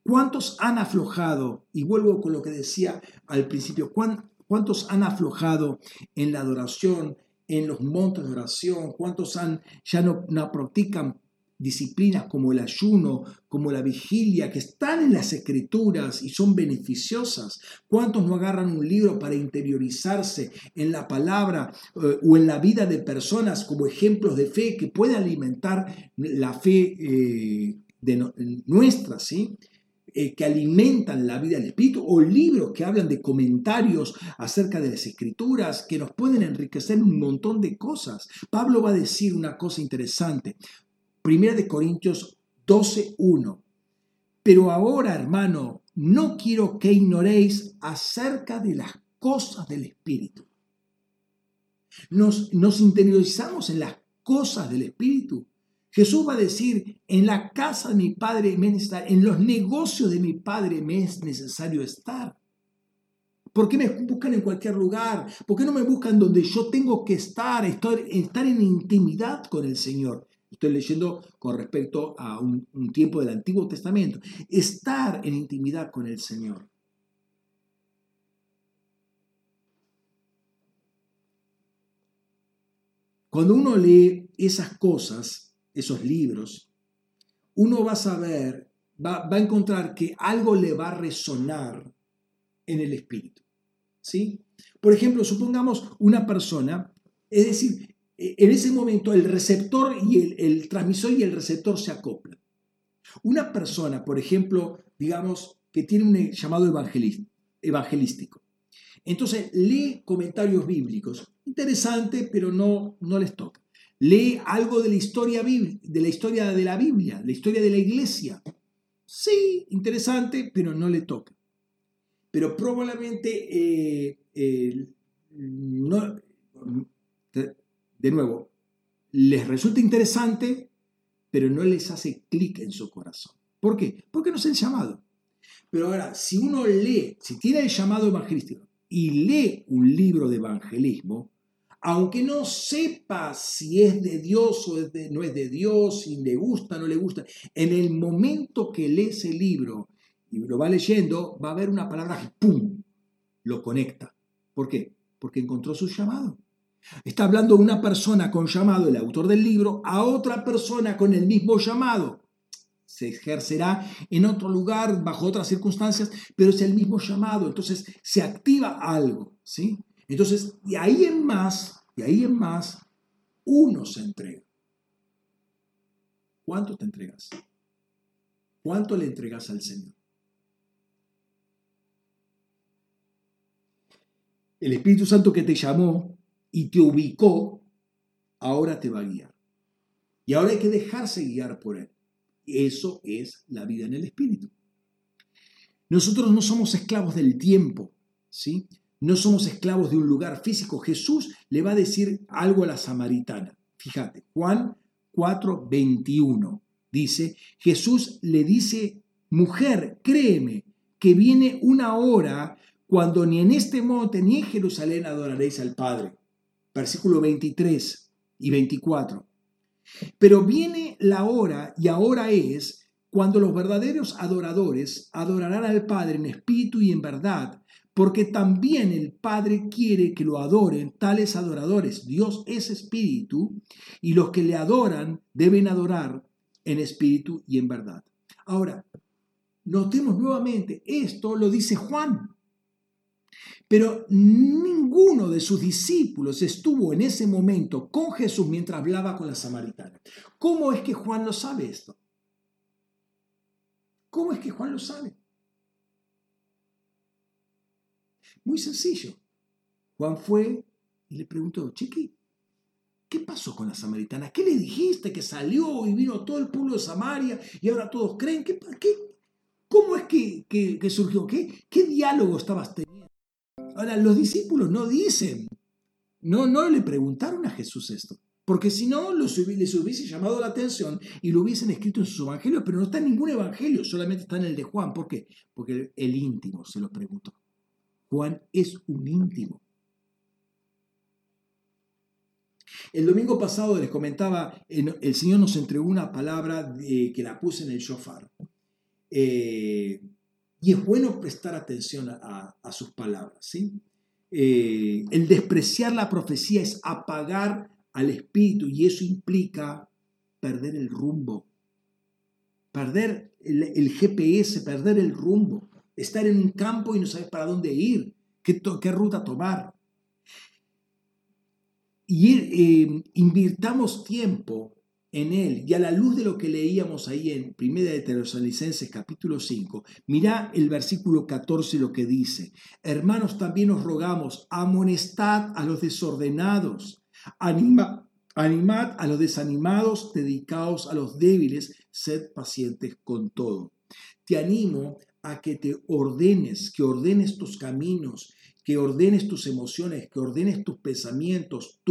¿Cuántos han aflojado? Y vuelvo con lo que decía al principio, ¿cuántos han aflojado en la adoración, en los montes de oración? ¿Cuántos han, ya no, no practican disciplinas como el ayuno, como la vigilia, que están en las escrituras y son beneficiosas. ¿Cuántos no agarran un libro para interiorizarse en la palabra eh, o en la vida de personas como ejemplos de fe que pueden alimentar la fe eh, de nuestra, ¿sí? Eh, que alimentan la vida del Espíritu, o libros que hablan de comentarios acerca de las Escrituras, que nos pueden enriquecer un montón de cosas. Pablo va a decir una cosa interesante. Primera de Corintios 12.1. Pero ahora, hermano, no quiero que ignoréis acerca de las cosas del Espíritu. Nos, nos interiorizamos en las cosas del Espíritu. Jesús va a decir, en la casa de mi Padre me estar, en los negocios de mi Padre me es necesario estar. ¿Por qué me buscan en cualquier lugar? ¿Por qué no me buscan donde yo tengo que estar, estar, estar en intimidad con el Señor? Estoy leyendo con respecto a un, tiempo del Antiguo Testamento. Estar en intimidad con el Señor. Cuando uno lee esas cosas, esos libros, uno va a saber, va, va, a encontrar que algo le va a resonar en el espíritu. ¿sí? Por ejemplo, supongamos una persona, es decir, en ese momento el receptor y el, transmisor y el receptor se acoplan. Una persona, por ejemplo, digamos, que tiene un llamado evangelístico. Entonces lee comentarios bíblicos Interesante, pero no, no les toca. Lee algo de la, historia, de la historia de la Biblia, la historia de la iglesia. Sí, interesante, pero no le toca. Pero probablemente, eh, no, de nuevo, les resulta interesante, pero no les hace clic en su corazón. ¿Por qué? Porque no es el llamado. Pero ahora, si uno lee, si tiene el llamado evangelístico y lee un libro de evangelismo, aunque no sepa si es de Dios o no es de Dios, si le gusta o no le gusta, en el momento que lee ese libro y lo va leyendo, va a haber una palabra que ¡pum! lo conecta. ¿Por qué? Porque encontró su llamado. Está hablando una persona con llamado, el autor del libro, a otra persona con el mismo llamado. Se ejercerá en otro lugar, bajo otras circunstancias, pero es el mismo llamado. Entonces se activa algo, ¿sí? Entonces, de ahí en más, de ahí en más, uno se entrega. ¿Cuánto te entregas? ¿Cuánto le entregas al Señor? El Espíritu Santo que te llamó y te ubicó, ahora te va a guiar. Y ahora hay que dejarse guiar por Él. Eso es la vida en el Espíritu. Nosotros no somos esclavos del tiempo, ¿sí? no somos esclavos de un lugar físico. Jesús le va a decir algo a la samaritana. Fíjate, Juan 4, 21 dice, Jesús le dice, mujer, créeme, que viene una hora cuando ni en este monte ni en Jerusalén adoraréis al Padre. Versículo 23 y 24. Pero viene la hora, y ahora es, cuando los verdaderos adoradores adorarán al Padre en espíritu y en verdad, porque también el Padre quiere que lo adoren tales adoradores. Dios es espíritu y los que le adoran deben adorar en espíritu y en verdad. Ahora, notemos nuevamente, esto lo dice Juan. Pero ninguno de sus discípulos estuvo en ese momento con Jesús mientras hablaba con la samaritana. ¿Cómo es que Juan lo sabe esto? ¿Cómo es que Juan lo sabe? Muy sencillo. Juan fue y le preguntó, Chiqui, ¿qué pasó con la samaritana? ¿Qué le dijiste que salió y vino todo el pueblo de Samaria y ahora todos creen? ¿Qué, ¿Cómo es que, que, surgió? ¿Qué, ¿Qué diálogo estabas teniendo? Ahora, los discípulos no dicen, no, no le preguntaron a Jesús esto. Porque si no, les hubiese llamado la atención y lo hubiesen escrito en sus evangelios, pero no está en ningún evangelio, solamente está en el de Juan. ¿Por qué? Porque el íntimo se lo preguntó. Juan es un íntimo. El domingo pasado les comentaba, el Señor nos entregó una palabra que la puse en el shofar. Eh, y es bueno prestar atención a, sus palabras. ¿sí? Eh, el despreciar la profecía es apagar al espíritu y eso implica perder el rumbo, perder el GPS, perder el rumbo estar en un campo y no sabes para dónde ir, qué, ruta tomar. Y eh, invirtamos tiempo en él y a la luz de lo que leíamos ahí en Primera de Tesalonicenses capítulo 5, mira el versículo 14 lo que dice, hermanos también os rogamos, amonestad a los desordenados, anima, animad a los desanimados, dedicaos a los débiles, sed pacientes con todo. Te animo a que te ordenes, que ordenes tus caminos, que ordenes tus emociones, que ordenes tus pensamientos,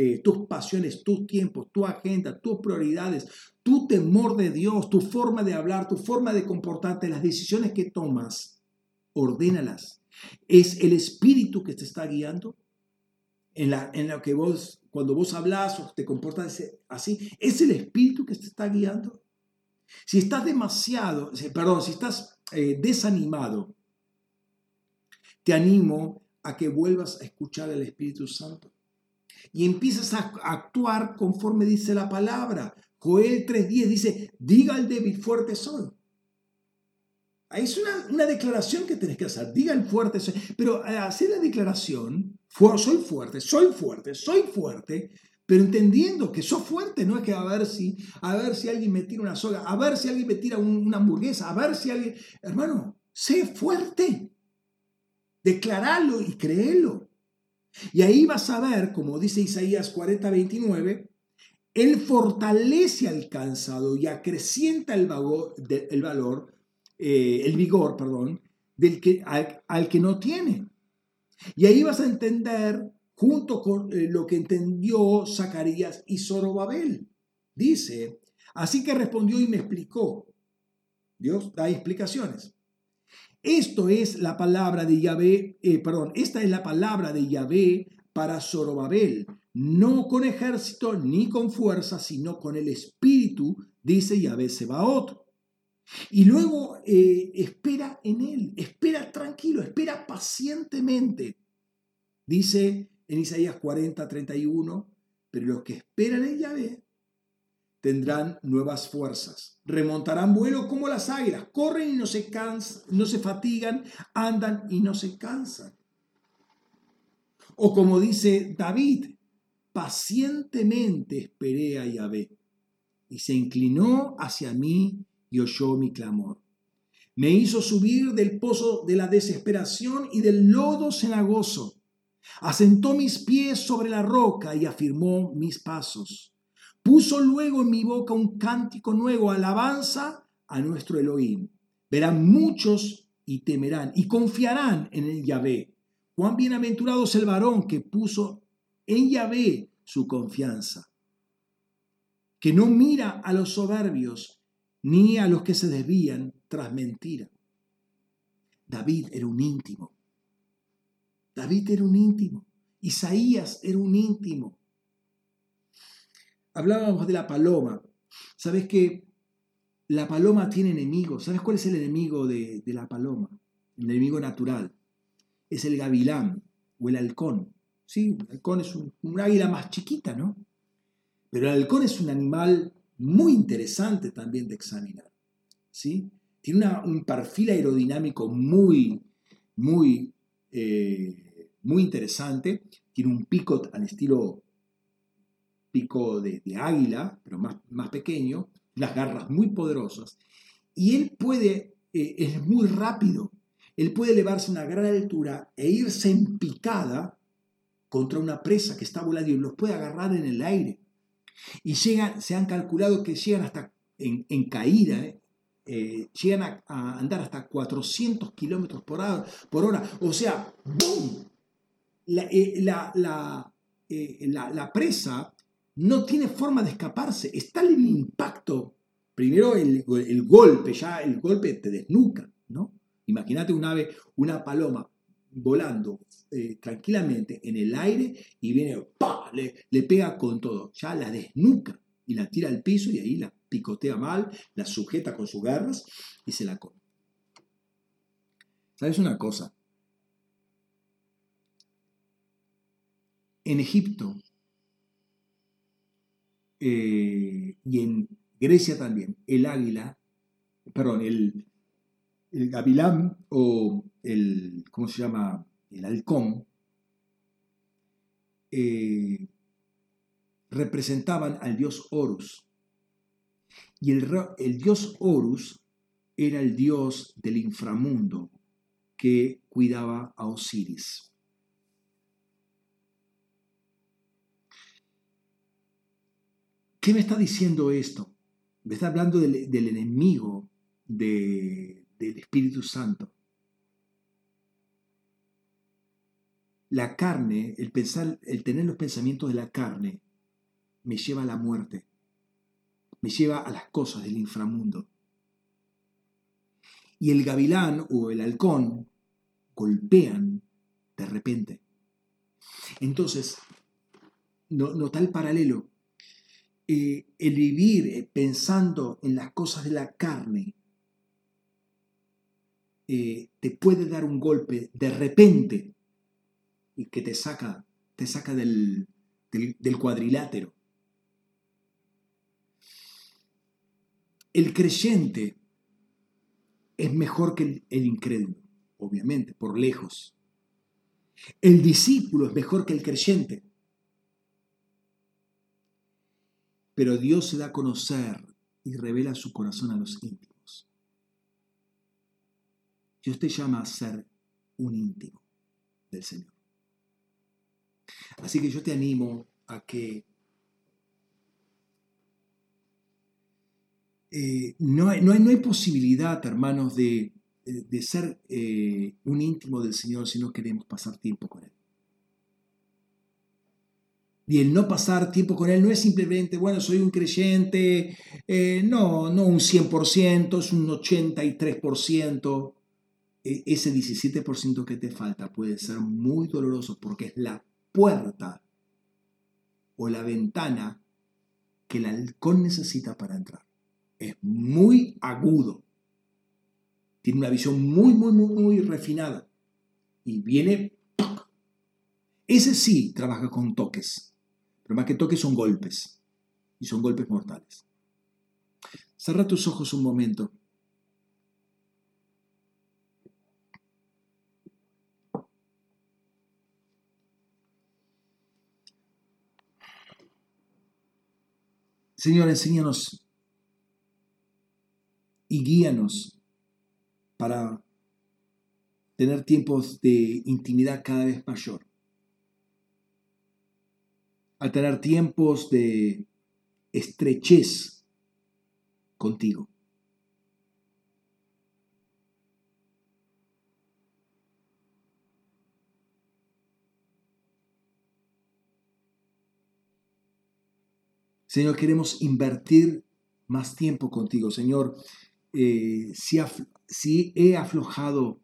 eh, tus pasiones, tus tiempos, tu agenda, tus prioridades, tu temor de Dios, tu forma de hablar, tu forma de comportarte, las decisiones que tomas, ordénalas. ¿Es el Espíritu que te está guiando? En, la, en lo que vos, cuando vos hablas o te comportas así, ¿es el Espíritu que te está guiando? Si estás demasiado, perdón, si estás eh, desanimado, te animo a que vuelvas a escuchar al Espíritu Santo y empiezas a actuar conforme dice la palabra. Joel 3.10 dice, diga al débil, fuerte soy. Ahí es una, declaración que tenés que hacer, diga el fuerte soy. Pero hacer la declaración, soy fuerte, soy fuerte, soy fuerte, pero entendiendo que sos fuerte, no es que a ver si, a ver si alguien me tira una soga, a ver si alguien me tira una hamburguesa, a ver si alguien... Hermano, sé fuerte. Declaralo y créelo. Y ahí vas a ver, como dice Isaías 40, 29, Él fortalece al cansado y acrecienta el, el valor eh, el vigor, perdón, del que, al, al, que no tiene. Y ahí vas a entender, junto con eh, lo que entendió Zacarías y Zorobabel. Dice, así que respondió y me explicó. Dios da explicaciones. Esto es la palabra de Yahvé, eh, perdón, esta es la palabra de Yahvé para Zorobabel, no con ejército ni con fuerza, sino con el espíritu, dice Yahvé Sebaot. Y luego eh, espera en él, espera tranquilo, espera pacientemente. Dice en Isaías 40, 31, pero los que esperan en Yahvé tendrán nuevas fuerzas, remontarán vuelo como las águilas, corren y no se, cansan, no se fatigan, andan y no se cansan. O como dice David, pacientemente esperé a Yahvé y se inclinó hacia mí y oyó mi clamor. Me hizo subir del pozo de la desesperación y del lodo cenagoso. Asentó mis pies sobre la roca y afirmó mis pasos. Puso luego en mi boca un cántico nuevo, alabanza a nuestro Elohim. Verán muchos y temerán y confiarán en el Yahvé. Cuán bienaventurado es el varón que puso en Yahvé su confianza, que no mira a los soberbios ni a los que se desvían tras mentira. David era un íntimo. David era un íntimo. Isaías era un íntimo. Hablábamos de la paloma. ¿Sabes que la paloma tiene enemigos? ¿Sabes cuál es el enemigo de, la paloma? El enemigo natural. Es el gavilán o el halcón. Sí, el halcón es un, águila más chiquita, ¿no? Pero el halcón es un animal muy interesante también de examinar. ¿sí? Tiene un perfil aerodinámico muy, muy, eh, muy interesante. Tiene un pico al estilo pico de, águila, pero más, más pequeño, las garras muy poderosas. Y él puede, eh, es muy rápido, él puede elevarse a una gran altura e irse en picada contra una presa que está volando y los puede agarrar en el aire. Y llegan, se han calculado que llegan hasta en, caída, ¿eh? Eh, llegan a, andar hasta 400 kilómetros por hora, por hora. O sea, ¡boom! La, eh, la, presa no tiene forma de escaparse. Está el impacto. Primero el, el, golpe, ya el golpe te desnuca, ¿no? Imagínate un ave, una paloma volando eh, tranquilamente en el aire y viene, Le, le pega con todo, ya la desnuca y la tira al piso y ahí la picotea mal, la sujeta con sus garras y se la come. ¿Sabes una cosa? En Egipto eh, y en Grecia también, el águila, perdón, el, el gavilán o el, ¿cómo se llama? El halcón, eh, representaban al dios Horus. Y el, el dios Horus era el dios del inframundo que cuidaba a Osiris. ¿Qué me está diciendo esto? Me está hablando del, enemigo de, del Espíritu Santo. La carne, el, pensar, el tener los pensamientos de la carne, me lleva a la muerte, me lleva a las cosas del inframundo. Y el gavilán o el halcón golpean de repente. Entonces, no, nota el paralelo. Eh, el vivir eh, pensando en las cosas de la carne eh, te puede dar un golpe de repente y que te saca, te saca del, del cuadrilátero. El creyente es mejor que el, incrédulo, obviamente, por lejos. El discípulo es mejor que el creyente. Pero Dios se da a conocer y revela su corazón a los íntimos. Dios te llama a ser un íntimo del Señor. Así que yo te animo a que Eh, no, hay, no, hay, posibilidad, hermanos, de, ser eh, un íntimo del Señor si no queremos pasar tiempo con Él. Y el no pasar tiempo con Él no es simplemente, bueno, soy un creyente, eh, no, no un 100%, es un 83%. E, ese 17% que te falta puede ser muy doloroso porque es la puerta o la ventana que el halcón necesita para entrar es muy agudo. Tiene una visión muy, muy, muy, muy refinada. Y viene... Ese sí trabaja con toques. Pero más que toques son golpes. Y son golpes mortales. Cerra tus ojos un momento. Señor, enséñanos y guíanos para tener tiempos de intimidad cada vez mayor. Al tener tiempos de estrechez contigo. Señor, queremos invertir más tiempo contigo. Señor, eh, si, he aflojado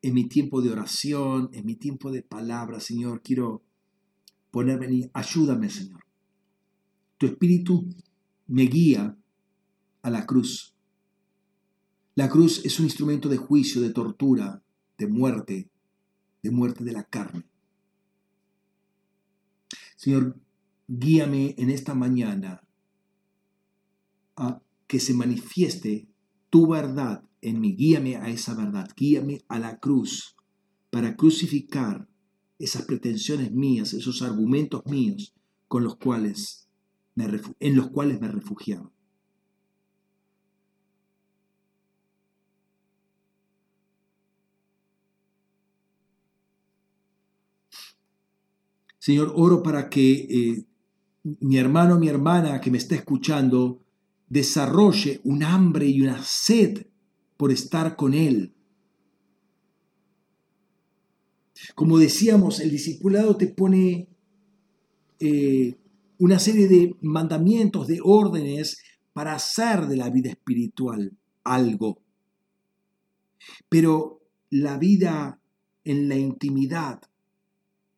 en mi tiempo de oración, en mi tiempo de palabra, Señor, quiero ponerme en ayúdame, Señor. Tu espíritu me guía a la cruz. La cruz es un instrumento de juicio, de tortura, de muerte, de muerte de la carne. Señor, guíame en esta mañana a que se manifieste tu verdad en mí, guíame a esa verdad, guíame a la cruz para crucificar esas pretensiones mías, esos argumentos míos con los cuales en los cuales me refugiaba. Señor, oro para que eh, mi hermano, mi hermana que me está escuchando, desarrolle un hambre y una sed por estar con Él. Como decíamos, el discipulado te pone eh, una serie de mandamientos, de órdenes para hacer de la vida espiritual algo. Pero la vida en la intimidad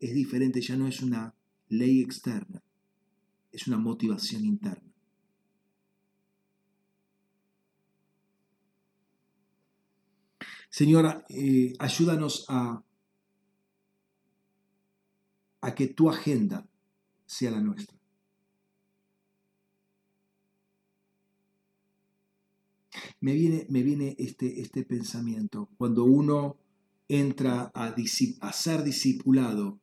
es diferente, ya no es una ley externa, es una motivación interna. Señora, eh, ayúdanos a, a que tu agenda sea la nuestra. Me viene, me viene este, este pensamiento. Cuando uno entra a, ser discipulado,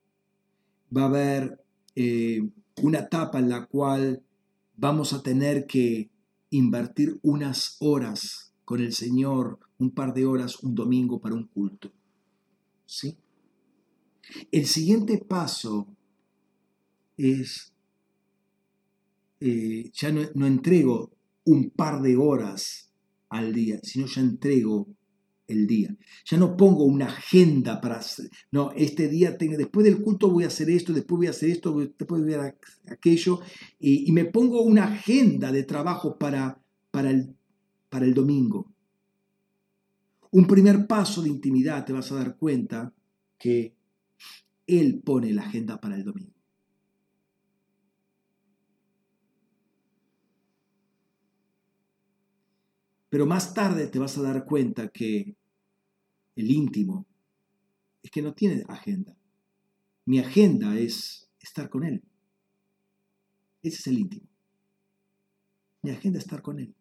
va a haber eh, una etapa en la cual vamos a tener que invertir unas horas con el Señor un par de horas un domingo para un culto. ¿Sí? El siguiente paso es, eh, ya no, no entrego un par de horas al día, sino ya entrego el día. Ya no pongo una agenda para hacer, no, este día, después del culto voy a hacer esto, después voy a hacer esto, después voy a hacer aquello, y, me pongo una agenda de trabajo para, para, el, para el domingo. Un primer paso de intimidad te vas a dar cuenta que Él pone la agenda para el domingo. Pero más tarde te vas a dar cuenta que el íntimo es que no tiene agenda. Mi agenda es estar con Él. Ese es el íntimo. Mi agenda es estar con Él.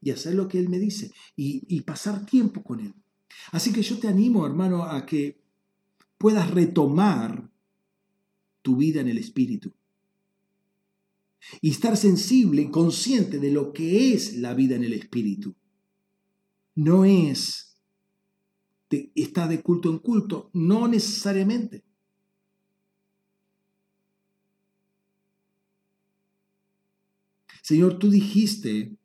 Y hacer lo que Él me dice. Y, y pasar tiempo con Él. Así que yo te animo, hermano, a que puedas retomar tu vida en el Espíritu y estar sensible y consciente de lo que es la vida en el Espíritu. No es estar de culto en culto, no necesariamente. Señor, tú dijiste,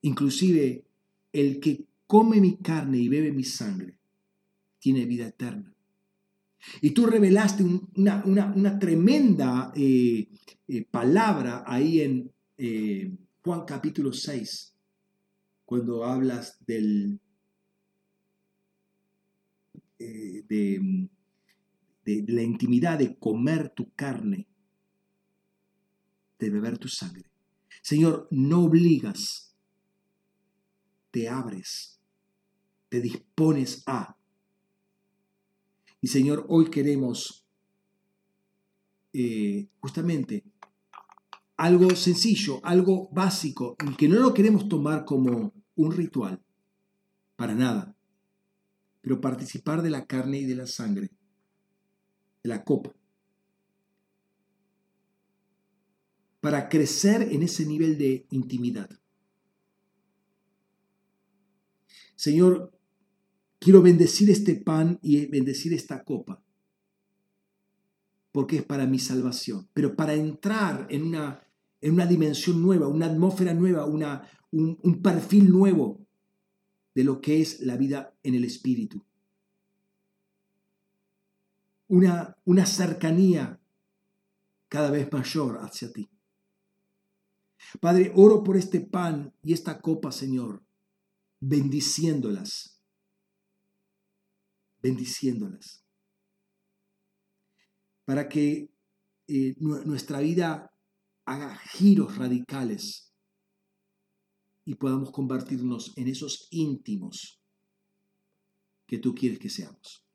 inclusive, el que come mi carne y bebe mi sangre, tiene vida eterna. Y tú revelaste una, tremenda eh, eh, palabra ahí en eh, Juan capítulo 6, cuando hablas del, de, de la intimidad de comer tu carne, de beber tu sangre. Señor, no obligas, te abres, te dispones a y Señor, hoy queremos eh, justamente algo sencillo, algo básico, que no lo queremos tomar como un ritual, para nada, pero participar de la carne y de la sangre, de la copa, para crecer en ese nivel de intimidad. Señor, Quiero bendecir este pan y bendecir esta copa, porque es para mi salvación. Pero para entrar en una, en una dimensión nueva, una atmósfera nueva, una, un, perfil nuevo de lo que es la vida en el Espíritu. Una, una cercanía cada vez mayor hacia ti. Padre, oro por este pan y esta copa, Señor, bendiciéndolas bendiciéndolas. Para que eh, nuestra vida haga giros radicales y podamos convertirnos en esos íntimos que tú quieres que seamos.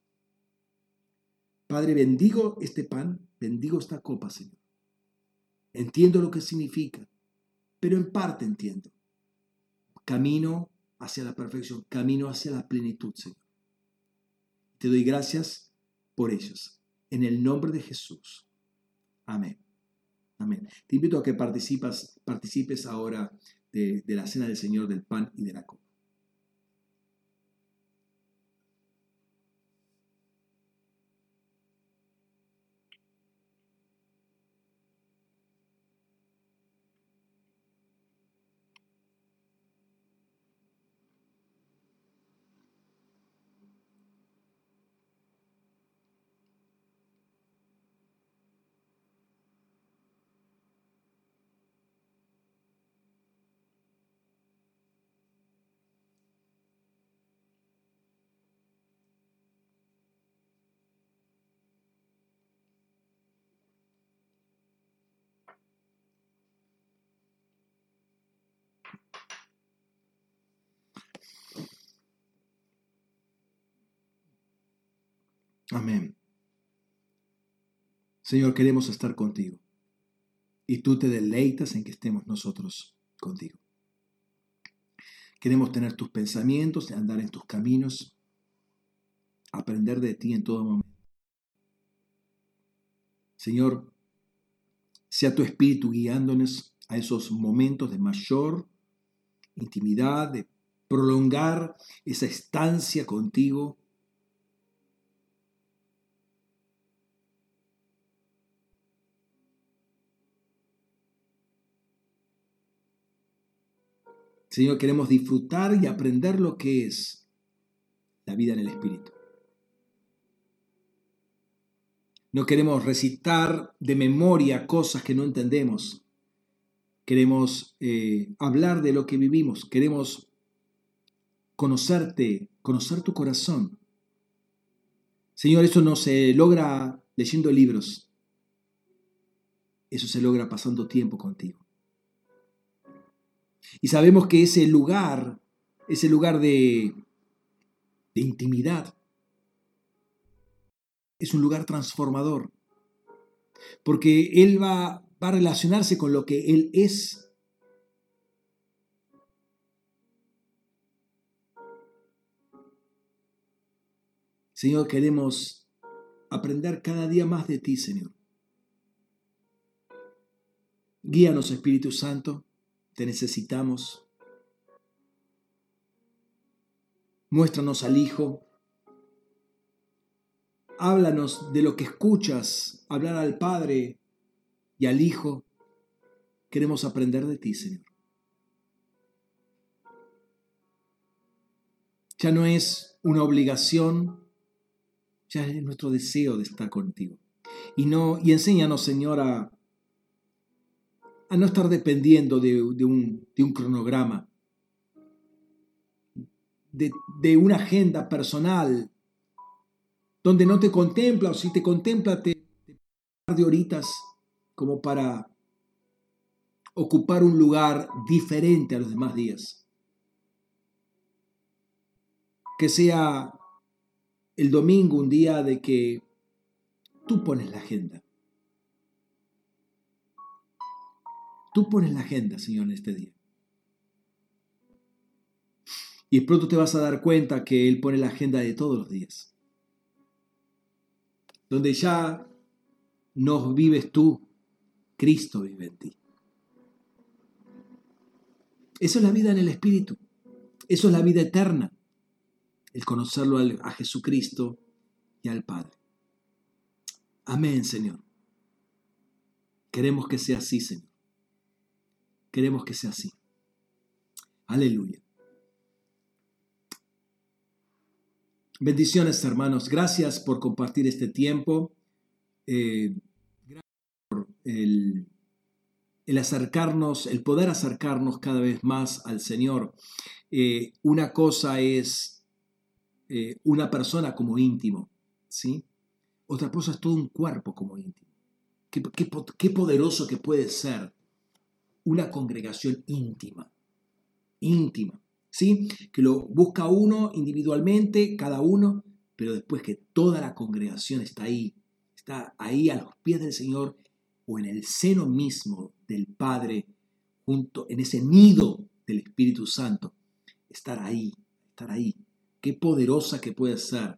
Padre, bendigo este pan, bendigo esta copa, Señor. Entiendo lo que significa, pero en parte entiendo. Camino hacia la perfección, camino hacia la plenitud, Señor. Te doy gracias por ellos. En el nombre de Jesús. Amén. Amén. Te invito a que participes ahora de, de la cena del Señor del pan y de la copa. Amén. Señor, queremos estar contigo. Y tú te deleitas en que estemos nosotros contigo. Queremos tener tus pensamientos, andar en tus caminos, aprender de ti en todo momento. Señor, sea tu espíritu guiándonos a esos momentos de mayor intimidad, de prolongar esa estancia contigo Señor, queremos disfrutar y aprender lo que es la vida en el Espíritu. No queremos recitar de memoria cosas que no entendemos. Queremos eh, hablar de lo que vivimos. Queremos conocerte, conocer tu corazón. Señor, eso no se logra leyendo libros. Eso se logra pasando tiempo contigo. Y sabemos que ese lugar, ese lugar de, intimidad, es un lugar transformador, porque Él va, va a relacionarse con lo que Él es. Señor, queremos aprender cada día más de ti, Señor. Guíanos, Espíritu Santo, te necesitamos. Muéstranos al Hijo, háblanos de lo que escuchas hablar al Padre y al Hijo. Queremos aprender de ti, Señor. Ya no es una obligación, ya es nuestro deseo de estar contigo. Y, no, y enséñanos, Señor, a, no estar dependiendo de, un, cronograma, de, de una agenda personal donde no te contempla o si te contempla te, te de horitas como para ocupar un lugar diferente a los demás días. Que sea el domingo un día de que tú pones la agenda. Tú pones la agenda, Señor, en este día. Y pronto te vas a dar cuenta que Él pone la agenda de todos los días donde ya no vives tú, Cristo vive en ti. Eso es la vida en el Espíritu. Eso es la vida eterna. El conocerlo a Jesucristo y al Padre. Amén, Señor. Queremos que sea así, Señor. Queremos que sea así. Aleluya. Bendiciones, hermanos. Gracias por compartir este tiempo. Eh, gracias por el, acercarnos, el poder acercarnos cada vez más al Señor. Eh, una cosa es eh, una persona como íntimo, ¿sí? Otra cosa es todo un cuerpo como íntimo. Qué, qué poderoso que puede ser una congregación íntima, íntima. ¿sí? Que lo busca uno individualmente, cada uno, pero después que toda la congregación está ahí, está ahí a los pies del Señor o en el seno mismo del Padre, junto en ese nido del Espíritu Santo, estar ahí, estar ahí. Qué poderosa que puede ser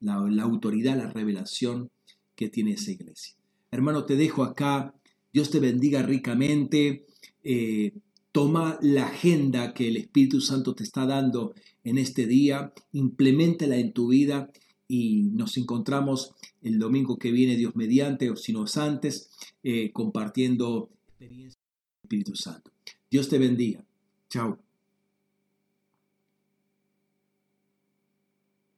la, autoridad, la revelación que tiene esa iglesia. Hermano, te dejo acá. Dios te bendiga ricamente. Eh, Toma la agenda que el Espíritu Santo te está dando en este día, implementela en tu vida y nos encontramos el domingo que viene, Dios mediante, o si no es antes, eh, compartiendo del Espíritu Santo. Dios te bendiga. Chao.